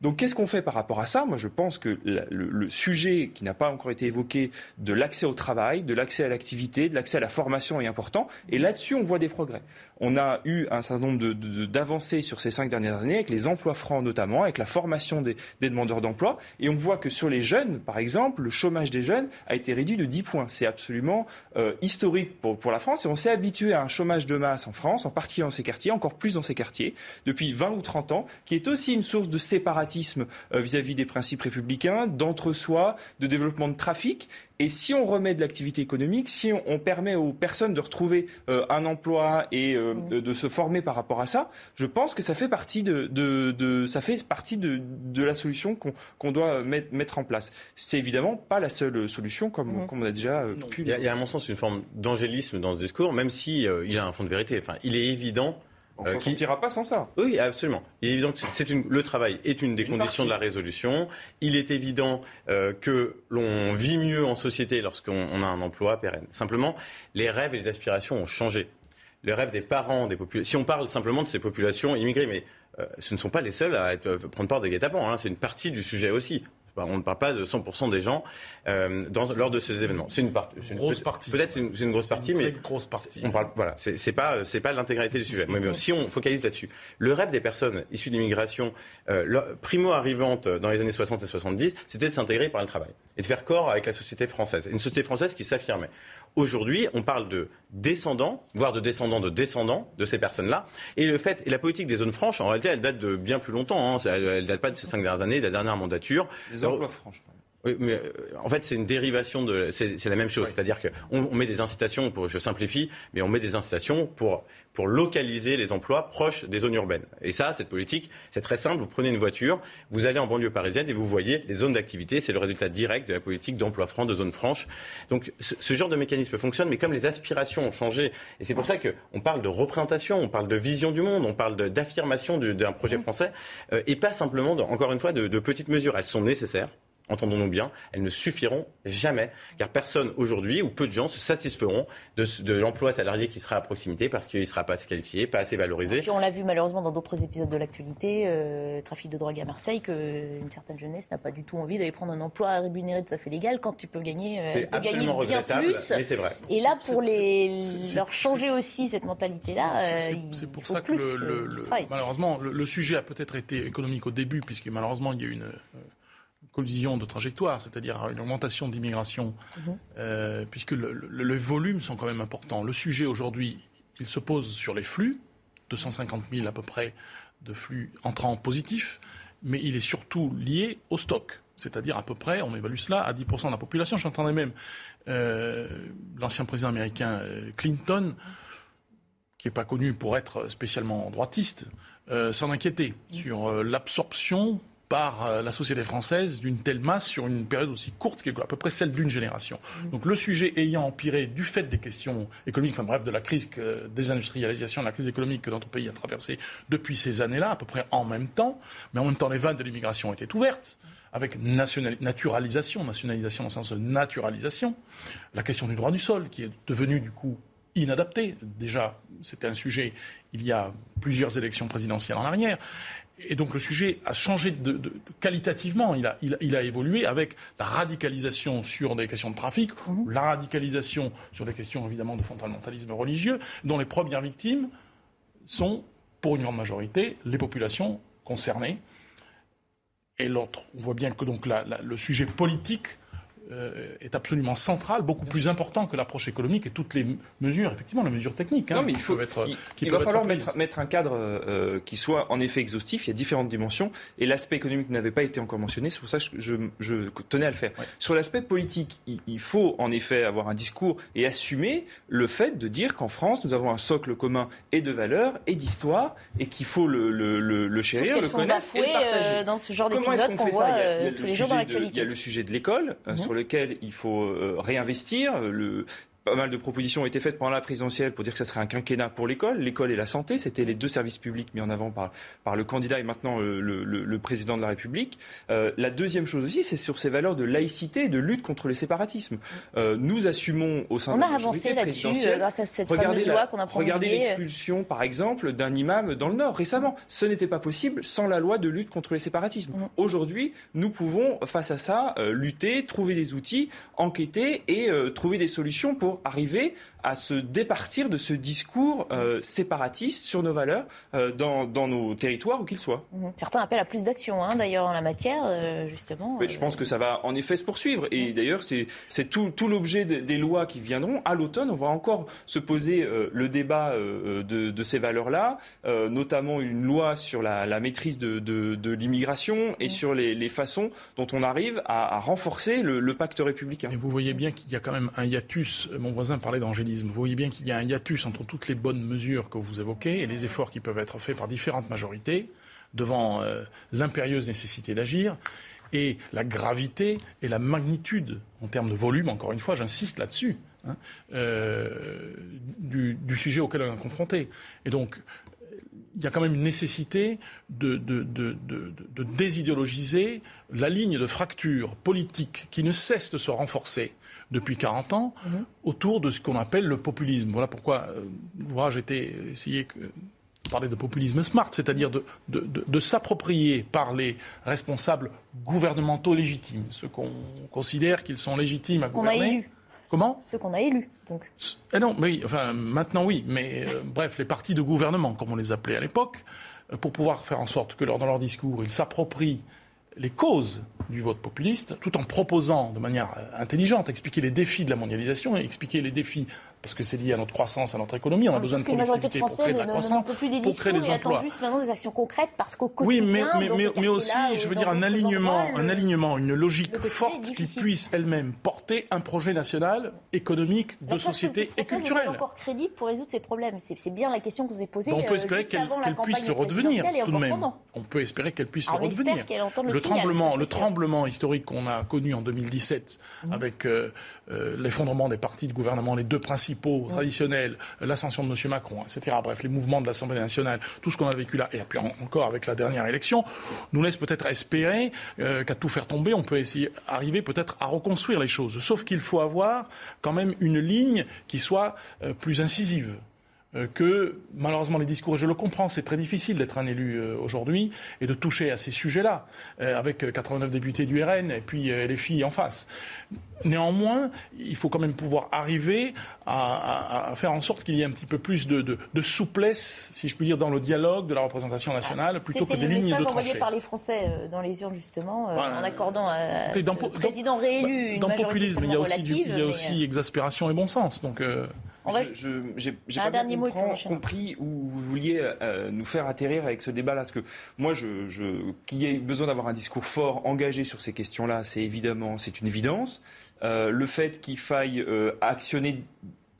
Donc qu'est-ce qu'on fait par rapport à ça? Moi je pense que le, le sujet qui n'a pas encore été évoqué de l'accès au travail, de l'accès à l'activité, de l'accès à la formation est important. Et là-dessus, on voit des progrès on a eu un certain nombre d'avancées sur ces cinq dernières années, avec les emplois francs notamment, avec la formation des, demandeurs d'emploi. Et on voit que sur les jeunes, par exemple, le chômage des jeunes a été réduit de 10 points. C'est absolument euh, historique pour, la France. Et on s'est habitué à un chômage de masse en France, en particulier dans ces quartiers, encore plus dans ces quartiers, depuis 20 ou 30 ans, qui est aussi une source de séparatisme euh, vis-à-vis des principes républicains, d'entre-soi, de développement de trafic. Et si on remet de l'activité économique, si on, permet aux personnes de retrouver euh, un emploi et euh, de se former par rapport à ça, je pense que ça fait partie de, ça fait partie de, la solution qu'on doit mettre, en place. C'est évidemment pas la seule solution, comme, mhm. on a déjà euh, pu. Il y, a, il y, a, à mon sens une forme d'angélisme dans ce discours, même si il a un fond de vérité. Enfin, il est évident on ne euh, sortira pas sans ça. Oui, absolument. Il est évident que c'est le travail est une des conditions de la résolution. Il est évident euh, que l'on vit mieux en société lorsqu'on a un emploi pérenne. Simplement, les rêves et les aspirations ont changé. Les rêves des parents, des populations. Si on parle simplement de ces populations immigrées, mais euh, ce ne sont pas les seuls à prendre part des guet-apens. Hein. C'est une partie du sujet aussi. On ne parle pas de 100% des gens euh, lors de ces événements. C'est une, une grosse partie. Peut-être une, une, grosse partie, mais une grosse partie. On parle, voilà, c'est pas c'est pas l'intégralité du sujet. Mais, si on focalise là-dessus, le rêve des personnes issues d'immigration, euh, primo arrivantes dans les années 60 et 70, c'était de s'intégrer par le travail et de faire corps avec la société française. Une société française qui s'affirmait. Aujourd'hui, on parle de descendants, voire de descendants de descendants de ces personnes-là. Et le fait, et la politique des zones franches, en réalité, elle date de bien plus longtemps. Hein. Elle, ne date pas de ces cinq dernières années, de la dernière mandature. Les emplois franches. Oui, mais euh, en fait, c'est une dérivation de. C'est la même chose. C'est-à-dire qu'on on met des incitations, pour, je simplifie, mais on met des incitations pour, pour localiser les emplois proches des zones urbaines. Et ça, cette politique, c'est très simple. Vous prenez une voiture, vous allez en banlieue parisienne et vous voyez les zones d'activité. C'est le résultat direct de la politique d'emploi franc, de zones franches. Donc, ce, ce, genre de mécanisme fonctionne, mais comme les aspirations ont changé, et c'est pour ça qu'on parle de représentation, on parle de vision du monde, on parle d'affirmation d'un projet mmh. français, euh, et pas simplement, encore une fois, de, de petites mesures. Elles sont nécessaires entendons-nous bien, elles ne suffiront jamais, car personne aujourd'hui, ou peu de gens, se satisferont de, l'emploi salarié qui sera à proximité parce qu'il ne sera pas assez qualifié, pas assez valorisé. on l'a vu malheureusement dans d'autres épisodes de l'actualité, euh, trafic de drogue à Marseille, qu'une certaine jeunesse n'a pas du tout envie d'aller prendre un emploi rémunéré tout à fait légal quand tu peux gagner, euh, gagner bien plus. Mais c'est vrai. Et là, pour les, leur changer aussi cette mentalité-là, c'est euh, pour ça que malheureusement, le, sujet a peut-être été économique au début, puisque malheureusement, il y a eu une collision de trajectoire, c'est-à-dire une augmentation d'immigration, mhm. euh, puisque le, les volumes sont quand même importants. Le sujet aujourd'hui, il se pose sur les flux, 250 000 à peu près de flux entrants positifs, mais il est surtout lié au stock. C'est-à-dire à peu près, on évalue cela à 10% de la population. J'entendais même euh, l'ancien président américain euh, Clinton, qui n'est pas connu pour être spécialement droitiste, s'en inquiéter mhm. sur l'absorption par euh, la société française d'une telle masse sur une période aussi courte, qui est à peu près celle d'une génération. Mm. Donc le sujet ayant empiré du fait des questions économiques, enfin bref, de la crise désindustrialisation, de la crise économique que notre pays a traversée depuis ces années-là, à peu près en même temps, mais en même temps les vannes de l'immigration étaient ouvertes avec naturalisation, nationalisation dans le sens de naturalisation, la question du droit du sol, qui est devenu du coup inadapté. Déjà, c'était un sujet il y a plusieurs élections présidentielles en arrière. Et donc le sujet a changé de, qualitativement, il a, il, a, évolué avec la radicalisation sur des questions de trafic, mmh. la radicalisation sur des questions évidemment de fondamentalisme religieux, dont les premières victimes sont, pour une grande majorité, les populations concernées. Et l'autre, on voit bien que donc le sujet politique euh, est absolument central, beaucoup plus important que l'approche économique et toutes les mesures, effectivement, les mesures techniques. Hein, non, mais il, faut, être, il, va falloir mettre, un cadre euh, qui soit en effet exhaustif. Il y a différentes dimensions et l'aspect économique n'avait pas été encore mentionné. C'est pour ça que je, tenais à le faire. Sur l'aspect politique, il, faut en effet avoir un discours et assumer le fait de dire qu'en France, nous avons un socle commun et de valeurs et d'histoire et qu'il faut le, le, le, chérir, le connaître et le partager. Euh, dans ce genre d'épisode qu'on voit tous les jours dans l'actualité. Il y a le sujet de l'école, sur le lequel il faut euh, réinvestir. Le, pas mal de propositions ont été faites pendant la présidentielle pour dire que ça serait un quinquennat pour l'école. L'école et la santé, c'était les deux services publics mis en avant par, par le candidat et maintenant le, le, le président de la République. Euh, la deuxième chose aussi, c'est sur ces valeurs de laïcité et de lutte contre le séparatisme. Euh, nous assumons au sein on de la a avancé là-dessus euh, grâce à cette fameuse loi qu'on a promulguée. Regardez l'expulsion, par exemple, d'un imam dans le Nord récemment. Ce n'était pas possible sans la loi de lutte contre le séparatisme. Mm. Aujourd'hui, nous pouvons, face à ça, euh, lutter, trouver des outils, enquêter et euh, trouver des solutions pour arriver à se départir de ce discours euh, séparatiste sur nos valeurs euh, dans, dans, nos territoires, où qu'ils soient. Mhm. Certains appellent à plus d'action, hein, d'ailleurs, en la matière, euh, justement. je pense que ça va en effet se poursuivre. Et mhm. d'ailleurs, c'est tout, tout l'objet des lois qui viendront. À l'automne, on va encore se poser le débat de, de, ces valeurs-là, notamment une loi sur la, la maîtrise de, de, de l'immigration et mhm. sur les, les, façons dont on arrive à, à renforcer le, le, pacte républicain. Et vous voyez bien qu'il y a quand même un hiatus. Mon voisin parlait d'Angélique vous voyez bien qu'il y a un hiatus entre toutes les bonnes mesures que vous évoquez et les efforts qui peuvent être faits par différentes majorités devant euh, l'impérieuse nécessité d'agir et la gravité et la magnitude en termes de volume, encore une fois, j'insiste là-dessus, hein, euh, du, sujet auquel on est confronté. Et donc, il y a quand même une nécessité de, de, désidéologiser la ligne de fracture politique qui ne cesse de se renforcer depuis 40 ans mhm. autour de ce qu'on appelle le populisme. Voilà pourquoi euh, l'ouvrage était essayé de parler de populisme smart, c'est-à-dire de, de, s'approprier par les responsables gouvernementaux légitimes, ceux qu'on considère qu'ils sont légitimes à gouverner. On a élu. Comment? Ceux qu'on a élus, donc. Eh non, oui, enfin, maintenant oui, mais euh, bref, les partis de gouvernement, comme on les appelait à l'époque, euh, pour pouvoir faire en sorte que dans leur discours, ils s'approprient les causes du vote populiste, tout en proposant de manière intelligente, expliquer les défis de la mondialisation et expliquer les défis parce que c'est lié à notre croissance, à notre économie. On a besoin de productivité pour créer de la croissance, pour créer des emplois. juste maintenant des actions concrètes parce qu'au quotidien, oui, mais, mais, mais, aussi, je veux dire, un alignement, un alignement, une logique forte qui puisse elle-même porter un projet national économique de société et culturel. Encore crédible pour résoudre ces problèmes C'est bien la question que vous avez posée. on peut euh, espérer qu'elle puisse le redevenir tout de même. On peut espérer qu'elle puisse le redevenir. Le tremblement, le tremblement historique qu'on a connu en 2017 mmh. avec euh, l'effondrement des partis de gouvernement, les deux principaux, traditionnels, l'ascension de M. Macron, etc., bref, les mouvements de l'Assemblée nationale, tout ce qu'on a vécu là, et puis encore avec la dernière élection, nous laisse peut-être espérer euh, qu'à tout faire tomber, on peut essayer, arriver peut-être à reconstruire les choses. Sauf qu'il faut avoir quand même une ligne qui soit euh, plus incisive. Euh, que malheureusement les discours, et je le comprends, c'est très difficile d'être un élu euh, aujourd'hui et de toucher à ces sujets-là, euh, avec 89 députés du RN et puis les filles en face. Néanmoins, il faut quand même pouvoir arriver à, faire en sorte qu'il y ait un petit peu plus de, souplesse, si je puis dire, dans le dialogue de la représentation nationale, ah, plutôt que des lignes de C'était le message envoyé par les Français dans les urnes, justement, en accordant à ce président réélu dans, une dans populisme, il y a aussi, il y a aussi exaspération et bon sens. Donc, j'ai pas bien compris où vous vouliez euh, nous faire atterrir avec ce débat-là. Parce que moi, je, je qu'il y ait besoin d'avoir un discours fort, engagé sur ces questions-là, c'est évidemment, c'est une évidence. Euh, le fait qu'il faille euh, actionner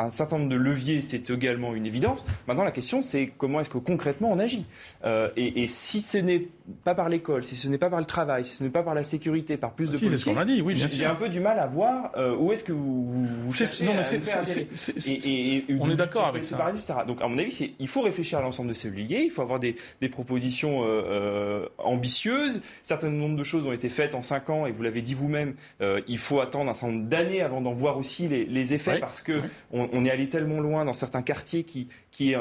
un certain nombre de leviers, c'est également une évidence. Maintenant, la question, c'est comment est-ce que concrètement on agit euh, et, si ce n'est pas par l'école, si ce n'est pas par le travail, si ce n'est pas par la sécurité, par plus de si, c'est ce qu'on a dit, oui, J'ai un peu du mal à voir euh, où est-ce que vous, vous cherchez non, mais c'est, On est d'accord avec ça. Donc, à mon avis, il faut réfléchir à l'ensemble de ces leviers, il faut avoir des, propositions euh, ambitieuses. Certains nombre de choses ont été faites en 5 ans, et vous l'avez dit vous-même, il faut attendre un certain nombre d'années avant d'en voir aussi les, effets, parce que on est allé tellement loin dans certains quartiers qui, si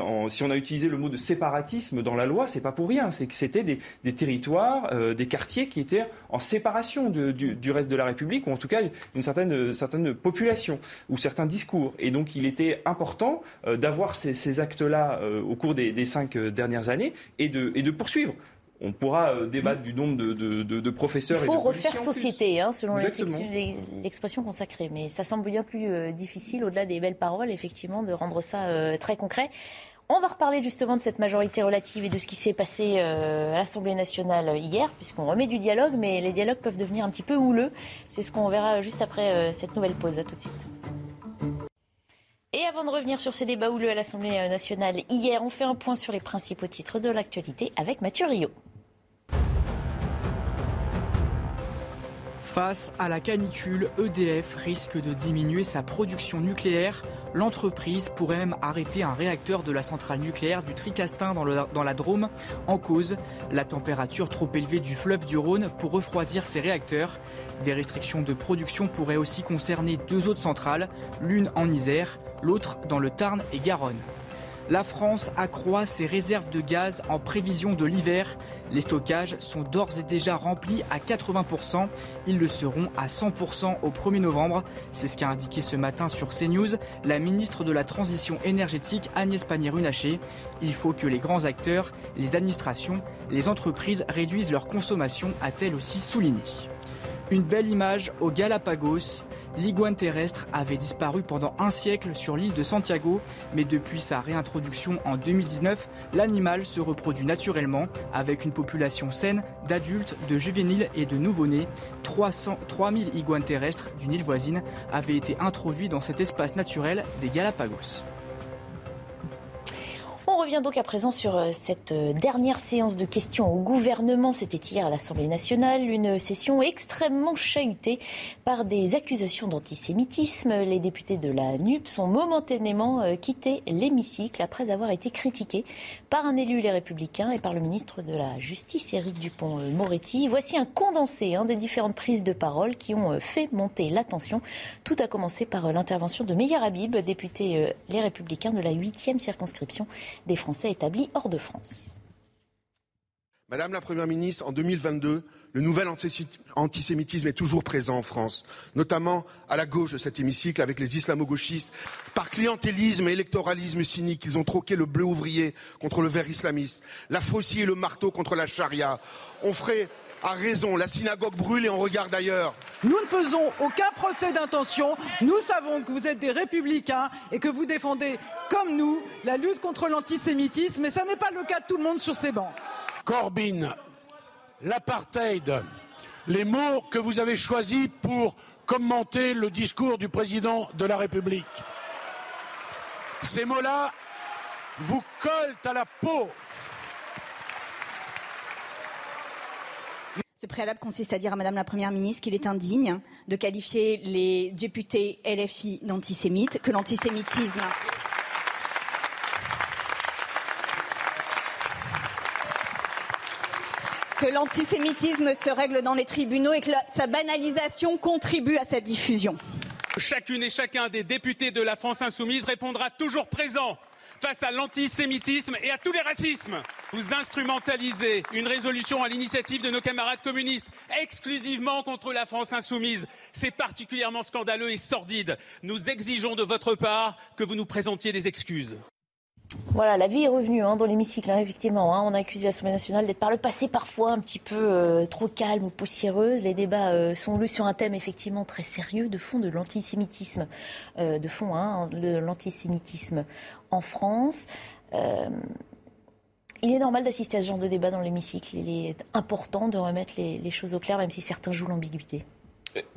on a utilisé le mot de séparatisme dans la loi, c'est pas pour rien. C'est que c'était des, territoires, euh, des quartiers qui étaient en séparation du, reste de la République, ou en tout cas une certaine, population, ou certains discours. Et donc il était important euh, d'avoir ces, actes-là euh, au cours des, cinq dernières années et de poursuivre on pourra euh, débattre du nombre de, professeurs. Il faut refaire société, hein, selon l'expression consacrée. Mais ça semble bien plus euh, difficile, au-delà des belles paroles, effectivement, de rendre ça euh, très concret. On va reparler justement de cette majorité relative et de ce qui s'est passé à l'Assemblée nationale hier, puisqu'on remet du dialogue, mais les dialogues peuvent devenir un petit peu houleux. C'est ce qu'on verra juste après cette nouvelle pause. À tout de suite. Et avant de revenir sur ces débats houleux à l'Assemblée nationale hier, on fait un point sur les principaux titres de l'actualité avec Mathieu Rio. Face à la canicule, EDF risque de diminuer sa production nucléaire. L'entreprise pourrait même arrêter un réacteur de la centrale nucléaire du Tricastin dans, la Drôme. En cause, la température trop élevée du fleuve du Rhône pour refroidir ces réacteurs. Des restrictions de production pourraient aussi concerner deux autres centrales, l'une en Isère, l'autre dans le Tarn et Garonne. La France accroît ses réserves de gaz en prévision de l'hiver. Les stockages sont d'ores et déjà remplis à 80%. Ils le seront à 100% au 1er novembre. C'est ce qu'a indiqué ce matin sur CNews la ministre de la Transition énergétique Agnès Pannier-Runacher. Il faut que les grands acteurs, les administrations, les entreprises réduisent leur consommation, a-t-elle aussi souligné. Une belle image au Galapagos. L'iguane terrestre avait disparu pendant un siècle sur l'île de Santiago, mais depuis sa réintroduction en 2019, l'animal se reproduit naturellement avec une population saine d'adultes, de juvéniles et de nouveau-nés. 3000 iguanes terrestres d'une île voisine avaient été introduits dans cet espace naturel des Galapagos. Revient donc à présent sur euh, cette euh, dernière séance de questions au gouvernement. C'était hier à l'Assemblée nationale, une session extrêmement chahutée par des accusations d'antisémitisme. Les députés de la NUP sont momentanément euh, quittés l'hémicycle après avoir été critiqués par un élu Les Républicains et par le ministre de la Justice, Éric Dupont-Moretti. Voici un condensé hein, des différentes prises de parole qui ont fait monter la tension. Tout a commencé par l'intervention de Meyer Habib, député Les Républicains de la 8e circonscription des Français établis hors de France. Madame la Première ministre, en 2022, le nouvel antisémitisme est toujours présent en France, notamment à la gauche de cet hémicycle avec les islamo-gauchistes. Par clientélisme et électoralisme cynique, ils ont troqué le bleu ouvrier contre le vert islamiste, la faucille et le marteau contre la charia. On ferait a raison. La synagogue brûle et on regarde ailleurs. Nous ne faisons aucun procès d'intention. Nous savons que vous êtes des républicains et que vous défendez, comme nous, la lutte contre l'antisémitisme. Mais ce n'est pas le cas de tout le monde sur ces bancs. Corbyn, l'apartheid, les mots que vous avez choisis pour commenter le discours du président de la République. Ces mots-là vous collent à la peau. Ce préalable consiste à dire à Madame la Première ministre qu'il est indigne de qualifier les députés LFI d'antisémites, que l'antisémitisme. que l'antisémitisme se règle dans les tribunaux et que sa banalisation contribue à cette diffusion. Chacune et chacun des députés de la France insoumise répondra toujours présent face à l'antisémitisme et à tous les racismes. Vous instrumentalisez une résolution à l'initiative de nos camarades communistes exclusivement contre la France insoumise. C'est particulièrement scandaleux et sordide. Nous exigeons de votre part que vous nous présentiez des excuses. Voilà, la vie est revenue hein, dans l'hémicycle, hein, effectivement. Hein. on a accusé l'Assemblée nationale d'être par le passé parfois un petit peu euh, trop calme ou poussiéreuse. Les débats euh, sont lus sur un thème effectivement très sérieux, de fond, de l'antisémitisme, euh, de fond, de l'antisémitisme en France. il est normal d'assister à ce genre de débat dans l'hémicycle. Il est important de remettre les choses au clair, même si certains jouent l'ambiguïté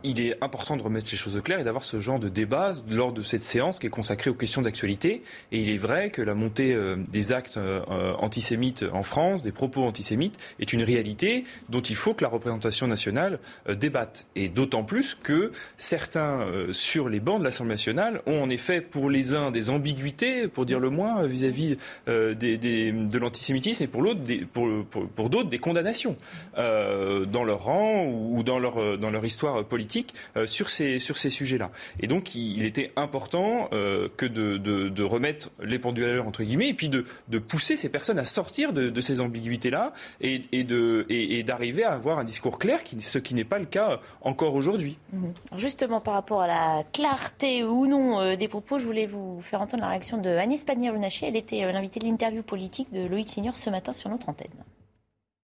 il est important de remettre les choses au clair et d'avoir ce genre de débat lors de cette séance qui est consacrée aux questions d'actualité. Et il est vrai que la montée euh, des actes euh, antisémites en France, des propos antisémites, est une réalité dont il faut que la représentation nationale euh, débatte. Et d'autant plus que certains, sur les bancs de l'Assemblée nationale, ont en effet pour les uns des ambiguïtés, pour dire le moins, vis-à-vis de l'antisémitisme et pour d'autres des condamnations dans leur rang ou dans leur, dans leur histoire politique euh, sur ces, sur ces sujets-là. Et donc, il était important euh, que de, de, remettre les pendules à l'heure, entre guillemets, et puis de, de, pousser ces personnes à sortir de, ces ambiguïtés-là et, et, d'arriver à avoir un discours clair, ce qui n'est pas le cas encore aujourd'hui. Mhm. Justement, par rapport à la clarté ou non euh, des propos, je voulais vous faire entendre la réaction de Agnès Pannier-Runacher. Elle était l'invitée de l'interview politique de Loïc Signor ce matin sur notre antenne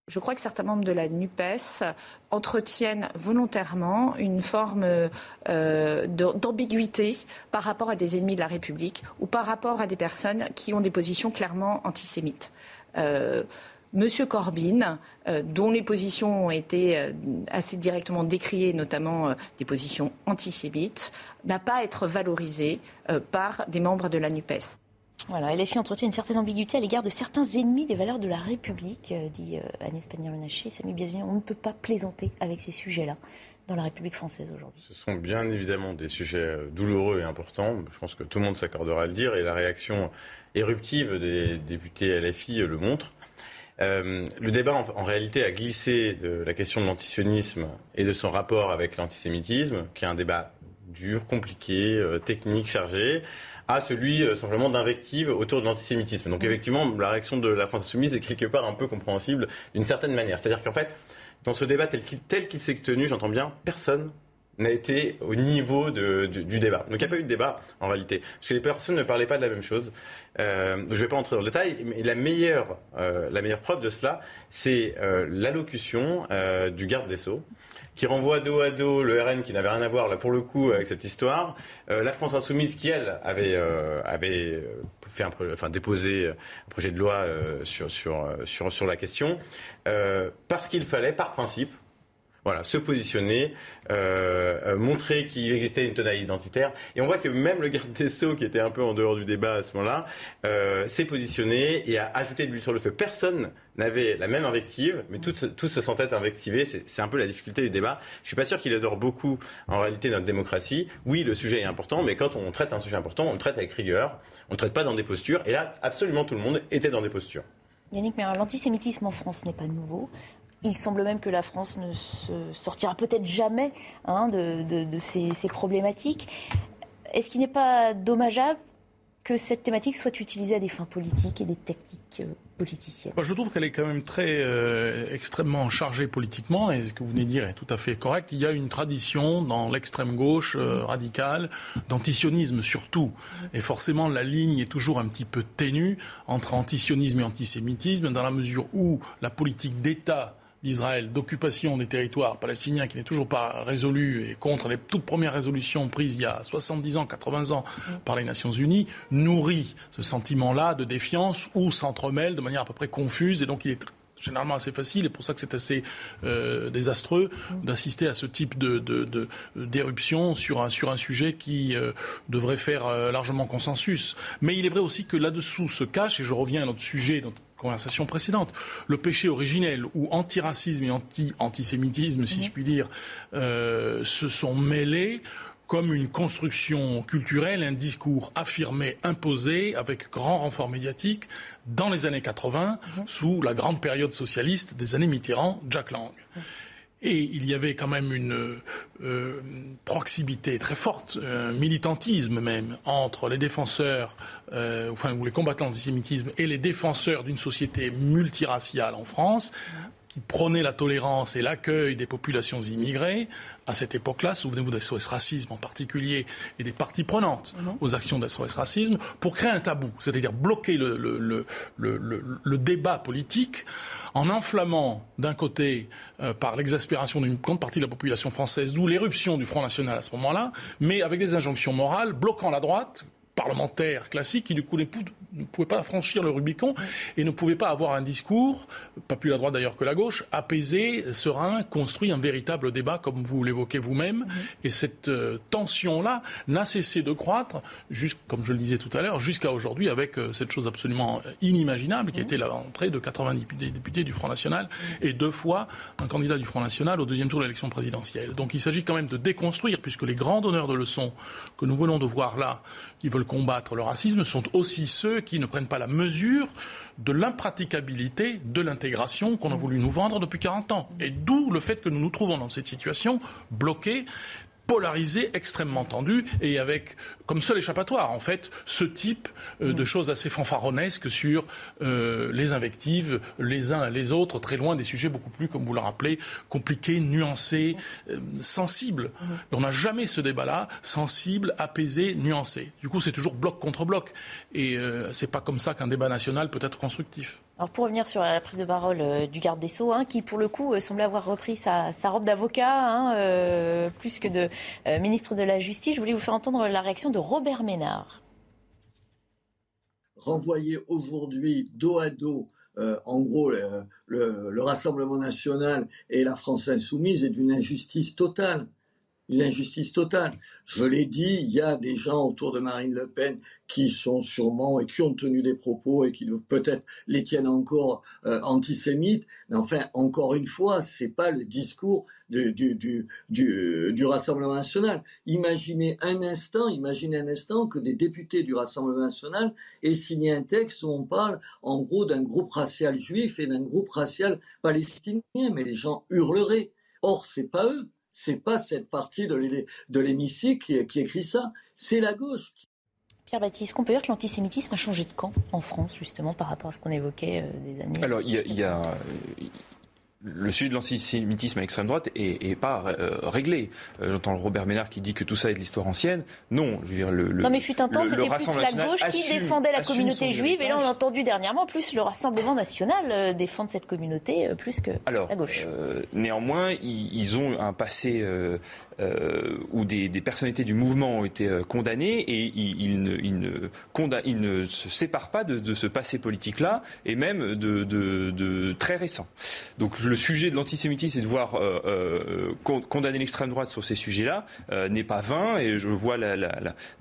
je crois que certains membres de la NUPES entretiennent volontairement une forme euh, d'ambiguïté par rapport à des ennemis de la République ou par rapport à des personnes qui ont des positions clairement antisémites. Euh, Monsieur Corbyn, euh, dont les positions ont été assez directement décriées, notamment des positions antisémites, n'a pas à être valorisé par des membres de la NUPES. Voilà, LFI entretient une certaine ambiguïté à l'égard de certains ennemis des valeurs de la République, euh, dit euh, Agnès Pannier-Runacher. Samy Biazini, on ne peut pas plaisanter avec ces sujets-là dans la République française aujourd'hui. Ce sont bien évidemment des sujets euh, douloureux et importants. Je pense que tout le monde s'accordera à le dire et la réaction éruptive des députés LFI le montre. le débat, en, réalité, a glissé de la question de l'antisionisme et de son rapport avec l'antisémitisme, qui est un débat dur, compliqué, technique, chargé, à celui euh, simplement d'invective autour de l'antisémitisme. Donc effectivement, la réaction de la France insoumise est quelque part un peu compréhensible d'une certaine manière. C'est-à-dire qu'en fait, dans ce débat tel qu'il s'est tenu, j'entends bien, personne n'a été au niveau du, débat. Donc il n'y a pas eu de débat en réalité, parce que les personnes ne parlaient pas de la même chose. Euh, je ne vais pas entrer dans le détail, mais la meilleure, euh, la meilleure preuve de cela, c'est l'allocution du garde des Sceaux, qui renvoie dos à dos le RN qui n'avait rien à voir là pour le coup avec cette histoire, euh, la France insoumise qui elle avait euh, avait euh, fait un enfin déposé un projet de loi sur sur sur sur la question parce qu'il fallait par principe voilà, se positionner, euh, euh, montrer qu'il existait une tonalité identitaire. Et on voit que même le garde des Sceaux, qui était un peu en dehors du débat à ce moment-là, euh, s'est positionné et a ajouté de l'huile sur le feu. Personne n'avait la même invective, mais tous, se sentaient invectivés. C'est un peu la difficulté du débat. Je suis pas sûr qu'il adore beaucoup, en réalité, notre démocratie. Oui, le sujet est important, mais quand on traite un sujet important, on le traite avec rigueur. On ne traite pas dans des postures. Et là, absolument tout le monde était dans des postures. Yannick, mais l'antisémitisme en France n'est pas nouveau. Il semble même que la France ne se sortira peut-être jamais hein, de, ces, problématiques. Est-ce qu'il n'est pas dommageable que cette thématique soit utilisée à des fins politiques et des techniques euh, politiciennes? Je trouve qu'elle est quand même très euh, extrêmement chargée politiquement, et ce que vous venez de dire est tout à fait correct. Il y a une tradition dans l'extrême gauche euh, radicale d'antisionisme surtout, et forcément la ligne est toujours un petit peu ténue entre antisionisme et antisémitisme, dans la mesure où la politique d'État d'Israël d'occupation des territoires palestiniens qui n'est toujours pas résolu et contre les toutes premières résolutions prises il y a 70 ans, 80 ans par les Nations Unies, nourrit ce sentiment-là de défiance ou s'entremêle de manière à peu près confuse et donc il est généralement assez facile et pour ça que c'est assez euh, désastreux d'assister à ce type de, d'éruption sur un, sur un sujet qui euh, devrait faire euh, largement consensus. Mais il est vrai aussi que là-dessous se cache, et je reviens à notre sujet, conversation précédente. Le péché originel ou antiracisme et anti-antisémitisme, si je puis dire, euh, se sont mêlés comme une construction culturelle, un discours affirmé, imposé, avec grand renfort médiatique, dans les années 80, mhm. sous la grande période socialiste des années Mitterrand, Jack Lang. Et il y avait quand même une euh, proximité très forte, un militantisme même, entre les défenseurs, euh, ou les combattants d'antisémitisme et les défenseurs d'une société multiraciale en France, qui prônait la tolérance et l'accueil des populations immigrées, à cette époque-là, souvenez-vous d'SOS Racisme en particulier, et des parties prenantes mhm. aux actions d'SOS Racisme, pour créer un tabou, c'est-à-dire bloquer le, le, le, le, débat politique en enflammant d'un côté euh, par l'exaspération d'une grande partie de la population française, d'où l'éruption du Front National à ce moment-là, mais avec des injonctions morales, bloquant la droite, parlementaire classique qui du coup ne pouvait pas franchir le Rubicon et ne pouvait pas avoir un discours, pas plus la droite d'ailleurs que la gauche, apaisé, serein, construit un véritable débat comme vous l'évoquez vous-même. Et cette euh, tension-là n'a cessé de croître, comme je le disais tout à l'heure, jusqu'à aujourd'hui avec euh, cette chose absolument inimaginable qui a été l'entrée de 90 députés du Front National et deux fois un candidat du Front National au deuxième tour de l'élection présidentielle. Donc il s'agit quand même de déconstruire, puisque les grands donneurs de leçons que nous venons de voir là, qui veulent combattre le racisme sont aussi ceux qui ne prennent pas la mesure de l'impraticabilité de l'intégration qu'on a voulu nous vendre depuis 40 ans. Et d'où le fait que nous nous trouvons dans cette situation bloquée polarisé, extrêmement tendu, et avec comme seul échappatoire, en fait, ce type euh, de mm. choses assez fanfaronesques sur euh, les invectives, les uns et les autres, très loin des sujets beaucoup plus, comme vous le rappelez, compliqués, nuancés, euh, sensibles. Mm. On n'a jamais ce débat-là, sensible, apaisé, nuancé. Du coup, c'est toujours bloc contre bloc. Et c'est pas comme ça qu'un débat national peut être constructif. Alors pour revenir sur la prise de parole euh, du garde des Sceaux, hein, qui pour le coup euh, semblait avoir repris sa, robe d'avocat, hein, euh, plus que de ministre de la Justice, je voulais vous faire entendre la réaction de Robert Ménard. Renvoyer aujourd'hui dos à dos, en gros, le, Rassemblement national et la France insoumise est d'une injustice totale. Une injustice totale. Je l'ai dit, il y a des gens autour de Marine Le Pen qui sont sûrement et qui ont tenu des propos et qui peut-être les tiennent encore euh, antisémites. Mais enfin, encore une fois, c'est pas le discours du, Rassemblement national. Imaginez un instant, imaginez un instant que des députés du Rassemblement national aient signé un texte où on parle en gros d'un groupe racial juif et d'un groupe racial palestinien, mais les gens hurleraient. Or, c'est pas eux c'est pas cette partie de l'hémicycle qui, qui, écrit ça, c'est la gauche. Pierre Baptiste, qu'on peut dire que l'antisémitisme a changé de camp en France, justement, par rapport à ce qu'on évoquait euh, des années Alors, il y a, le sujet de l'antisémitisme à l'extrême droite est, pas euh, réglé. Euh, j'entends Robert Ménard qui dit que tout ça est de l'histoire ancienne. Non, je veux dire le. non, mais fut un temps, c'était plus la gauche qui défendait la communauté juive, et là on a entendu dernièrement plus le Rassemblement national euh, défendre cette communauté plus que la gauche. néanmoins, ils, ont un passé où des, personnalités du mouvement ont été condamnées et ils, ne, ils, ne, se séparent pas de, ce passé politique-là et même de, de très récent. Donc le sujet de l'antisémitisme et de voir euh, euh, condamner l'extrême droite sur ces sujets-là euh, n'est pas vain. Et je vois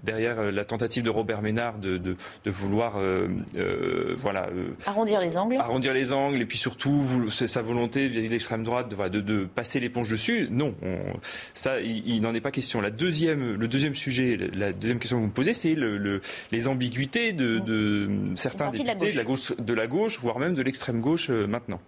derrière la tentative de Robert Ménard de, vouloir voilà, arrondir les angles. Arrondir les angles et puis surtout sa volonté vis-à-vis de l'extrême droite de, passer l'éponge dessus. Non, ça, il, n'en est pas question. La deuxième, le deuxième sujet, la deuxième question que vous me posez, c'est le, les ambiguïtés de, certains députés de la, gauche. de la, gauche, voire même de l'extrême gauche maintenant.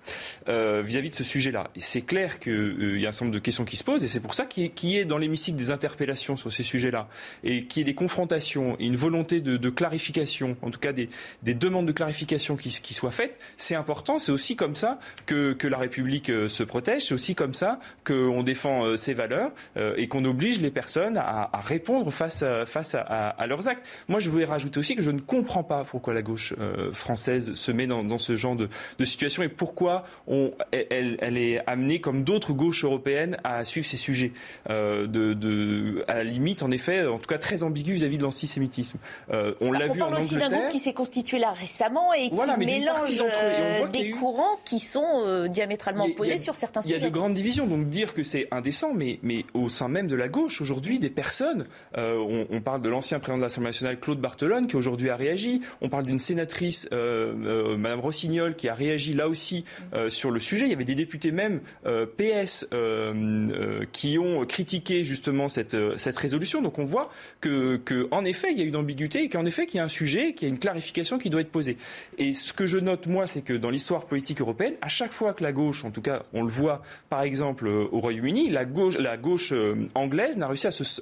vis-à-vis de ce sujet-là. C'est clair qu'il euh, y a un certain nombre de questions qui se posent, et c'est pour ça qu'il y, ait dans l'hémicycle des interpellations sur ces sujets-là, et qu'il y ait des confrontations, et une volonté de, clarification, en tout cas des, demandes de clarification qui, soient faites. C'est important, c'est aussi comme ça que, la République euh, se protège, c'est aussi comme ça qu'on défend euh, ses valeurs et qu'on oblige les personnes à, répondre face, à, face à, leurs actes. Moi, je voulais rajouter aussi que je ne comprends pas pourquoi la gauche française se met dans, ce genre de, situation et pourquoi on, elle, est amenée, comme d'autres gauches européennes, à suivre ces sujets. Euh, de, à la limite, en effet, en tout cas très ambigu vis-à-vis de l'antisémitisme. Euh, on l'a vu en Angleterre. On parle aussi d'un groupe qui s'est constitué là récemment et qui mélange euh, des courants qui sont diamétralement opposés sur certains sujets. Il y a de grandes divisions, donc dire que c'est indécent, mais, mais au sein même de la gauche, aujourd'hui, des personnes, on, parle de l'ancien président de l'Assemblée nationale, Claude Barthelone, qui aujourd'hui a réagi, on parle d'une sénatrice, Madame Rossignol, qui a réagi là aussi sur le sujet. Il y avait des députés même euh, PS euh, euh, qui ont critiqué justement cette, cette résolution. Donc on voit que, en effet, il y a une ambiguïté et qu'en effet, qu'il y a un sujet, qu'il y a une clarification qui doit être posée. Et ce que je note, moi, c'est que dans l'histoire politique européenne, à chaque fois que la gauche, en tout cas, on le voit par exemple au Royaume-Uni, la gauche, la gauche anglaise n'a réussi à, se,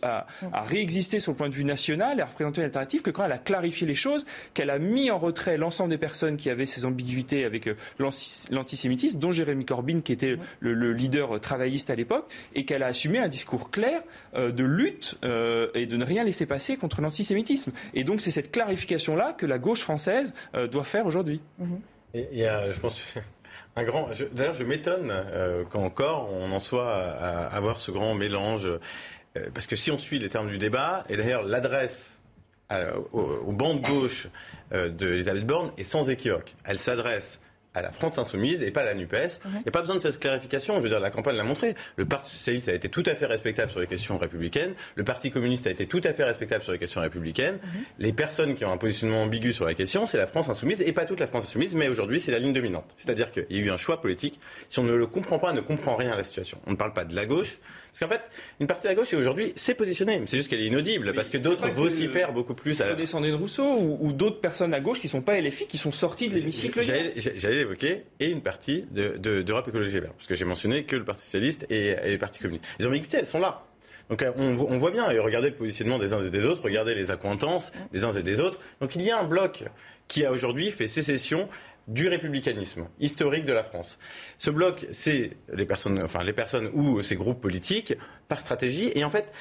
réexister sur le point de vue national et à représenter une alternative que quand elle a clarifié les choses, qu'elle a mis en retrait l'ensemble des personnes qui avaient ces ambiguïtés avec l'antisémitisme, dont Jérémy Corbyn qui était le, leader travailliste à l'époque, et qu'elle a assumé un discours clair euh, de lutte euh, et de ne rien laisser passer contre l'antisémitisme. Et donc c'est cette clarification-là que la gauche française euh, doit faire aujourd'hui. Y a, je pense, un grand. D'ailleurs, je m'étonne qu'encore on en soit à, avoir ce grand mélange. parce que si on suit les termes du débat, et d'ailleurs l'adresse au, au banc de gauche d'Elisabeth Borne est sans équivoque. Elle s'adresse à la France insoumise et pas à la NUPES. Il n'y a pas besoin de cette clarification. Je veux dire, la campagne l'a montré. Le Parti socialiste a été tout à fait respectable sur les questions républicaines. Le Parti communiste a été tout à fait respectable sur les questions républicaines. Mhm. Les personnes qui ont un positionnement ambigu sur la question, c'est la France insoumise et pas toute la France insoumise, mais aujourd'hui, c'est la ligne dominante. C'est-à-dire qu'il y a eu un choix politique. Si on ne le comprend pas, on ne comprend rien à la situation. On ne parle pas de la gauche, parce qu'en fait, une partie de la gauche aujourd'hui s'est positionnée. C'est juste qu'elle est inaudible parce que d'autres vocifèrent beaucoup plus. À... Descendez de Rousseau ou, d'autres personnes à gauche qui ne sont pas LFI, qui sont sorties de l'hémicycle. J'allais l'évoquer et une partie d'Europe de, Écologie Vert. Parce que j'ai mentionné que le Parti Socialiste et, les partis communistes. Les ambiguïtés, elles sont là. Donc euh, on, on, voit bien, et regardez le positionnement des uns et des autres, regardez les accointances des uns et des autres. Donc il y a un bloc qui a aujourd'hui fait sécession du républicanisme historique de la France. Ce bloc, c'est les personnes, enfin les personnes ou ces groupes politiques par stratégie. Et en fait,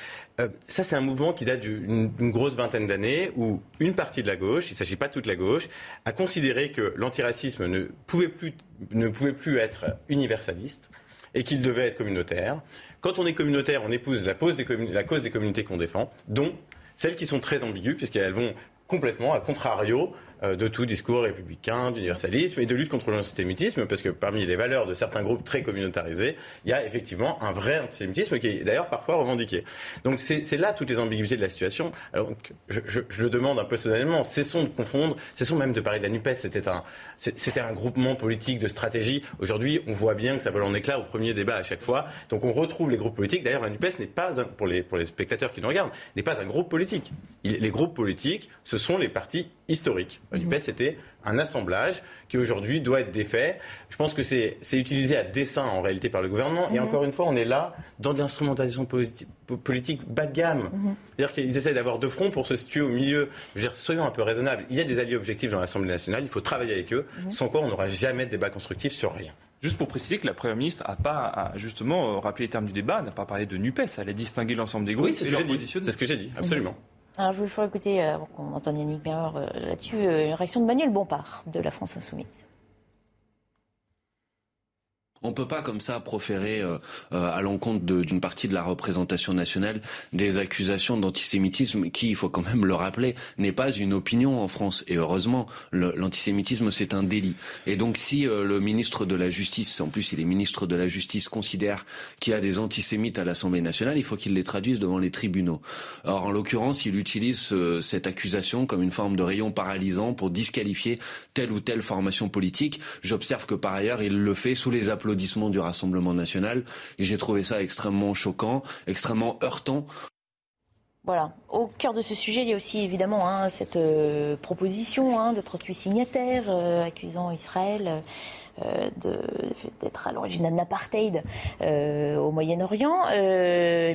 euh, ça c'est un mouvement qui date d'une grosse vingtaine d'années où une partie de la gauche, il ne s'agit pas de toute la gauche, a considéré que l'antiracisme ne pouvait plus ne pouvait plus être universaliste et qu'il devait être communautaire. Quand on est communautaire, on épouse la, des la cause des communautés qu'on défend, dont celles qui sont très ambiguës puisqu'elles vont complètement, à contrario, de tout discours républicain, d'universalisme et de lutte contre l'antisémitisme, parce que parmi les valeurs de certains groupes très communautarisés, il y a effectivement un vrai antisémitisme qui est d'ailleurs parfois revendiqué. Donc c'est là toutes les ambiguïtés de la situation. Alors je, le demande un peu solennellement, cessons de confondre, cessons même de parler de la NUPES, c'était un, un groupement politique de stratégie. Aujourd'hui, on voit bien que ça vole en éclat au premier débat à chaque fois. Donc on retrouve les groupes politiques. D'ailleurs, la NUPES n'est pas, un, pour, les, pour les spectateurs qui nous regardent, n'est pas un groupe politique. Les groupes politiques, ce sont les partis historiques. La NUPES, c'était un assemblage qui aujourd'hui doit être défait. Je pense que c'est utilisé à dessein en réalité par le gouvernement. Et encore une fois, on est là dans de l'instrumentalisation politique, politique bas de gamme. C'est-à-dire qu'ils essaient d'avoir deux fronts pour se situer au milieu. Je veux dire, soyons un peu raisonnables. Il y a des alliés objectifs dans l'Assemblée nationale. Il faut travailler avec eux. Sans quoi, on n'aura jamais de débat constructif sur rien. Juste pour préciser que la Première ministre n'a pas, a justement rappelé les termes du débat, n'a pas parlé de NUPES, elle a distingué l'ensemble des groupes. Oui, c'est ce, que j'ai dit. C'est ce que j'ai dit, absolument. Alors je vous écouter, avant qu'on entende Yannick Mereur là-dessus, une réaction de Manuel Bompard de la France Insoumise. On peut pas comme ça proférer euh, euh, à l'encontre d'une partie de la représentation nationale des accusations d'antisémitisme qui, il faut quand même le rappeler, n'est pas une opinion en France. Et heureusement, l'antisémitisme c'est un délit. Et donc si euh, le ministre de la Justice, en plus il est ministre de la Justice, considère qu'il y a des antisémites à l'Assemblée nationale, il faut qu'il les traduise devant les tribunaux. Or en l'occurrence, il utilise cette accusation comme une forme de rayon paralysant pour disqualifier telle ou telle formation politique. J'observe que par ailleurs, il le fait sous les applaudissements du Rassemblement national. J'ai trouvé ça extrêmement choquant, extrêmement heurtant. Voilà. Au cœur de ce sujet, il y a aussi évidemment hein, cette euh, proposition hein, de 38 signataires euh, accusant Israël euh, d'être à l'origine d'un apartheid au Moyen-Orient.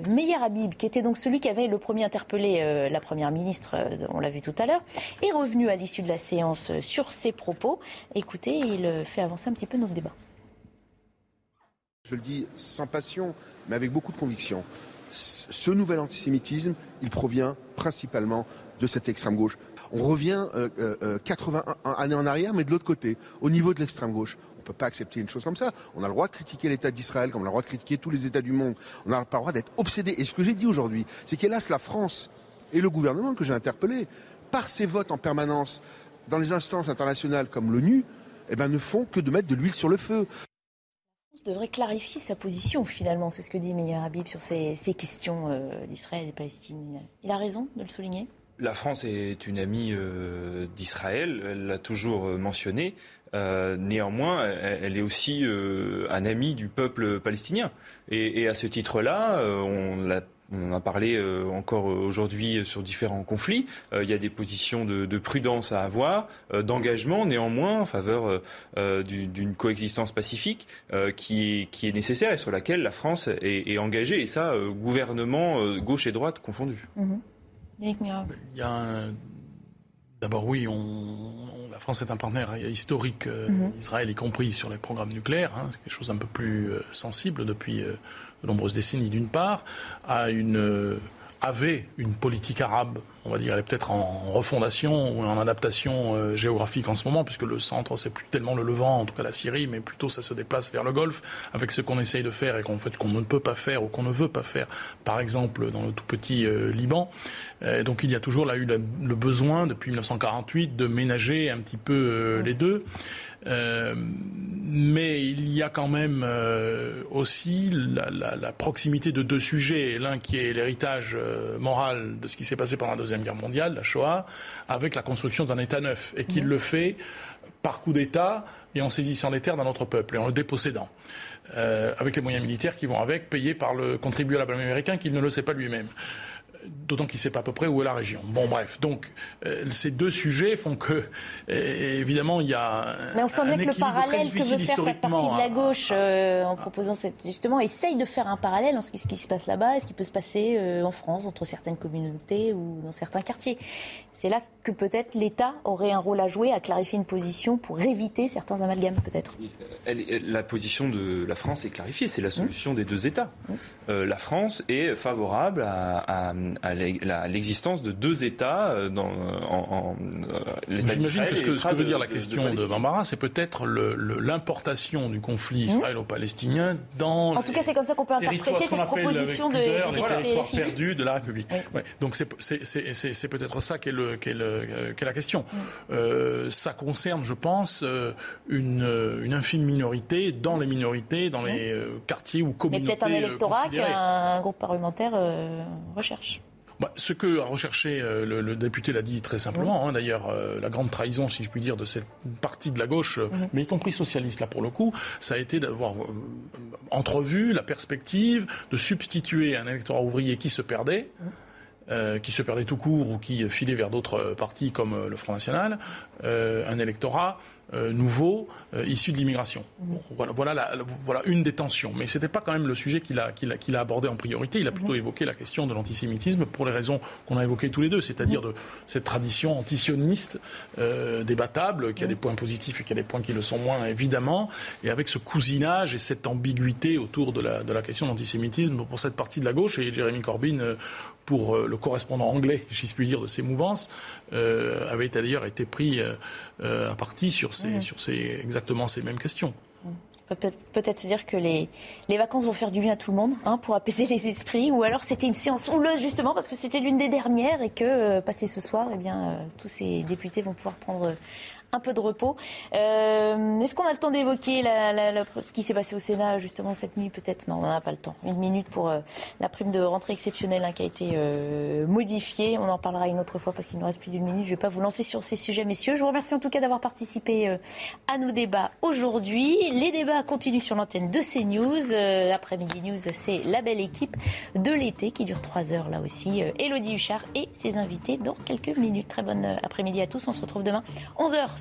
Meir Habib, qui était donc celui qui avait le premier interpellé la Première ministre, on l'a vu tout à l'heure, est revenu à l'issue de la séance sur ses propos. Écoutez, il fait avancer un petit peu notre débat. Je le dis sans passion, mais avec beaucoup de conviction. Ce nouvel antisémitisme, il provient principalement de cette extrême gauche. On revient euh, euh, 81 années en arrière, mais de l'autre côté, au niveau de l'extrême gauche. On ne peut pas accepter une chose comme ça. On a le droit de critiquer l'État d'Israël, comme on a le droit de critiquer tous les États du monde. On n'a pas le droit d'être obsédé. Et ce que j'ai dit aujourd'hui, c'est qu'hélas, la France et le gouvernement que j'ai interpellé, par ses votes en permanence dans les instances internationales comme l'ONU, eh ben, ne font que de mettre de l'huile sur le feu devrait clarifier sa position finalement, c'est ce que dit Meir Habib sur ces, questions euh, d'Israël et Palestine. Il a raison de le souligner? La France est une amie euh, d'Israël, elle l'a toujours euh, mentionné. Néanmoins, elle, est aussi un ami du peuple palestinien. Et à ce titre-là, on l'a on a parlé euh, encore aujourd'hui sur différents conflits. Euh, il y a des positions de, de prudence à avoir, euh, d'engagement néanmoins en faveur d'une coexistence pacifique qui, est, qui, est, nécessaire et sur laquelle la France est, est engagée. Et ça, gouvernement gauche et droite confondus. Mmh. Il y a un... D'abord, oui, on, la France est un partenaire historique d'Israël, mmh. y compris sur les programmes nucléaires. Hein, c'est quelque chose un peu plus sensible depuis de nombreuses décennies d'une part, a une, euh, avait une politique arabe, on va dire, elle est peut-être en refondation ou en adaptation euh, géographique en ce moment, puisque le centre, c'est plus tellement le Levant, en tout cas la Syrie, mais plutôt ça se déplace vers le Golfe, avec ce qu'on essaye de faire et qu'en fait qu'on ne peut pas faire ou qu'on ne veut pas faire, par exemple dans le tout petit euh, Liban. Donc il y a toujours là eu le besoin, depuis 1948, de ménager un petit peu les deux. Euh, mais il y a quand même euh, aussi la, la, la, proximité de deux sujets. L'un qui est l'héritage euh, moral de ce qui s'est passé pendant la Deuxième Guerre mondiale, la Shoah, avec la construction d'un État neuf, et qu'il mmh. le fait par coup d'État et en saisissant les terres d'un autre peuple et en le dépossédant. avec les moyens militaires qui vont avec, payés par le contribuable américain qui ne le sait pas lui-même. D'autant qu'il ne sait pas à peu près où est la région. Bon, bref. Donc, euh, ces deux sujets font que, euh, évidemment, il y a. Mais on sent bien que le parallèle que veut faire cette partie de la gauche, euh, en proposant cette. Justement, essaye de faire un parallèle entre ce qui se passe là-bas et ce qui peut se passer en France, entre certaines communautés ou dans certains quartiers. C'est là que peut-être l'État aurait un rôle à jouer, à clarifier une position pour éviter certains amalgames, peut-être. La position de la France est clarifiée. C'est la solution mmh. des deux États. Mmh. Euh, la France est favorable à, à à l'existence de deux États euh, dans, en, en l'État J'imagine que ce que, ce que veut dire la question de, de Bambara, c'est peut-être l'importation du conflit mmh. israélo-palestinien dans. En tout cas, c'est comme ça qu'on peut interpréter cette proposition de, des territoires perdus de la République. Oui. Ouais. Donc c'est peut-être ça qu'est le, qu le, qu'est la question. ça concerne, je pense, une, une, infime minorité dans les minorités, dans les quartiers ou communautés. Mais peut-être un électorat qu'un groupe parlementaire recherche. Bah, ce que a recherché euh, le, député l'a dit très simplement. Hein, d'ailleurs, euh, la grande trahison, si je puis dire, de cette partie de la gauche, euh, mhm. mais y compris socialiste là pour le coup, ça a été d'avoir entrevu la perspective de substituer un électorat ouvrier qui se perdait. Mhm. qui se perdait tout court ou qui filait vers d'autres partis comme le Front National, un électorat euh, nouveaux euh, issus de l'immigration. Mhm. voilà, voilà, voilà, une des tensions. Mais ce n'était pas quand même le sujet qu'il a, abordé en priorité. Il a plutôt mhm. évoqué la question de l'antisémitisme pour les raisons qu'on a évoquées tous les deux, c'est-à-dire mhm. de cette tradition antisioniste euh, débattable, qui a des points positifs et qui a des points qui le sont moins, évidemment, et avec ce cousinage et cette ambiguïté autour de la, de la question de l'antisémitisme pour cette partie de la gauche. Et Jeremy Corbyn, pour le correspondant anglais, si je puis dire, de ces mouvances, avait d'ailleurs été pris à partie sur sur ces, exactement ces mêmes questions. Peut-être se dire que les, les, vacances vont faire du bien à tout le monde hein, pour apaiser les esprits, ou alors c'était une séance houleuse justement parce que c'était l'une des dernières et que euh, passé ce soir, eh bien, euh, tous ces députés vont pouvoir prendre un peu de repos. Euh, est-ce qu'on a le temps d'évoquer ce qui s'est passé au Sénat justement cette nuit Peut-être? Non, on n'a pas le temps. Une minute pour euh, la prime de rentrée exceptionnelle hein, qui a été euh, modifiée. On en parlera une autre fois parce qu'il nous reste plus d'une minute. Je ne vais pas vous lancer sur ces sujets, messieurs. Je vous remercie en tout cas d'avoir participé à nos débats aujourd'hui. Les débats continuent sur l'antenne de CNews. L'après-midi news, c'est la belle équipe de l'été qui dure trois heures là aussi. Elodie Huchard et ses invités dans quelques minutes. Très bonne après-midi à tous. On se retrouve demain 11h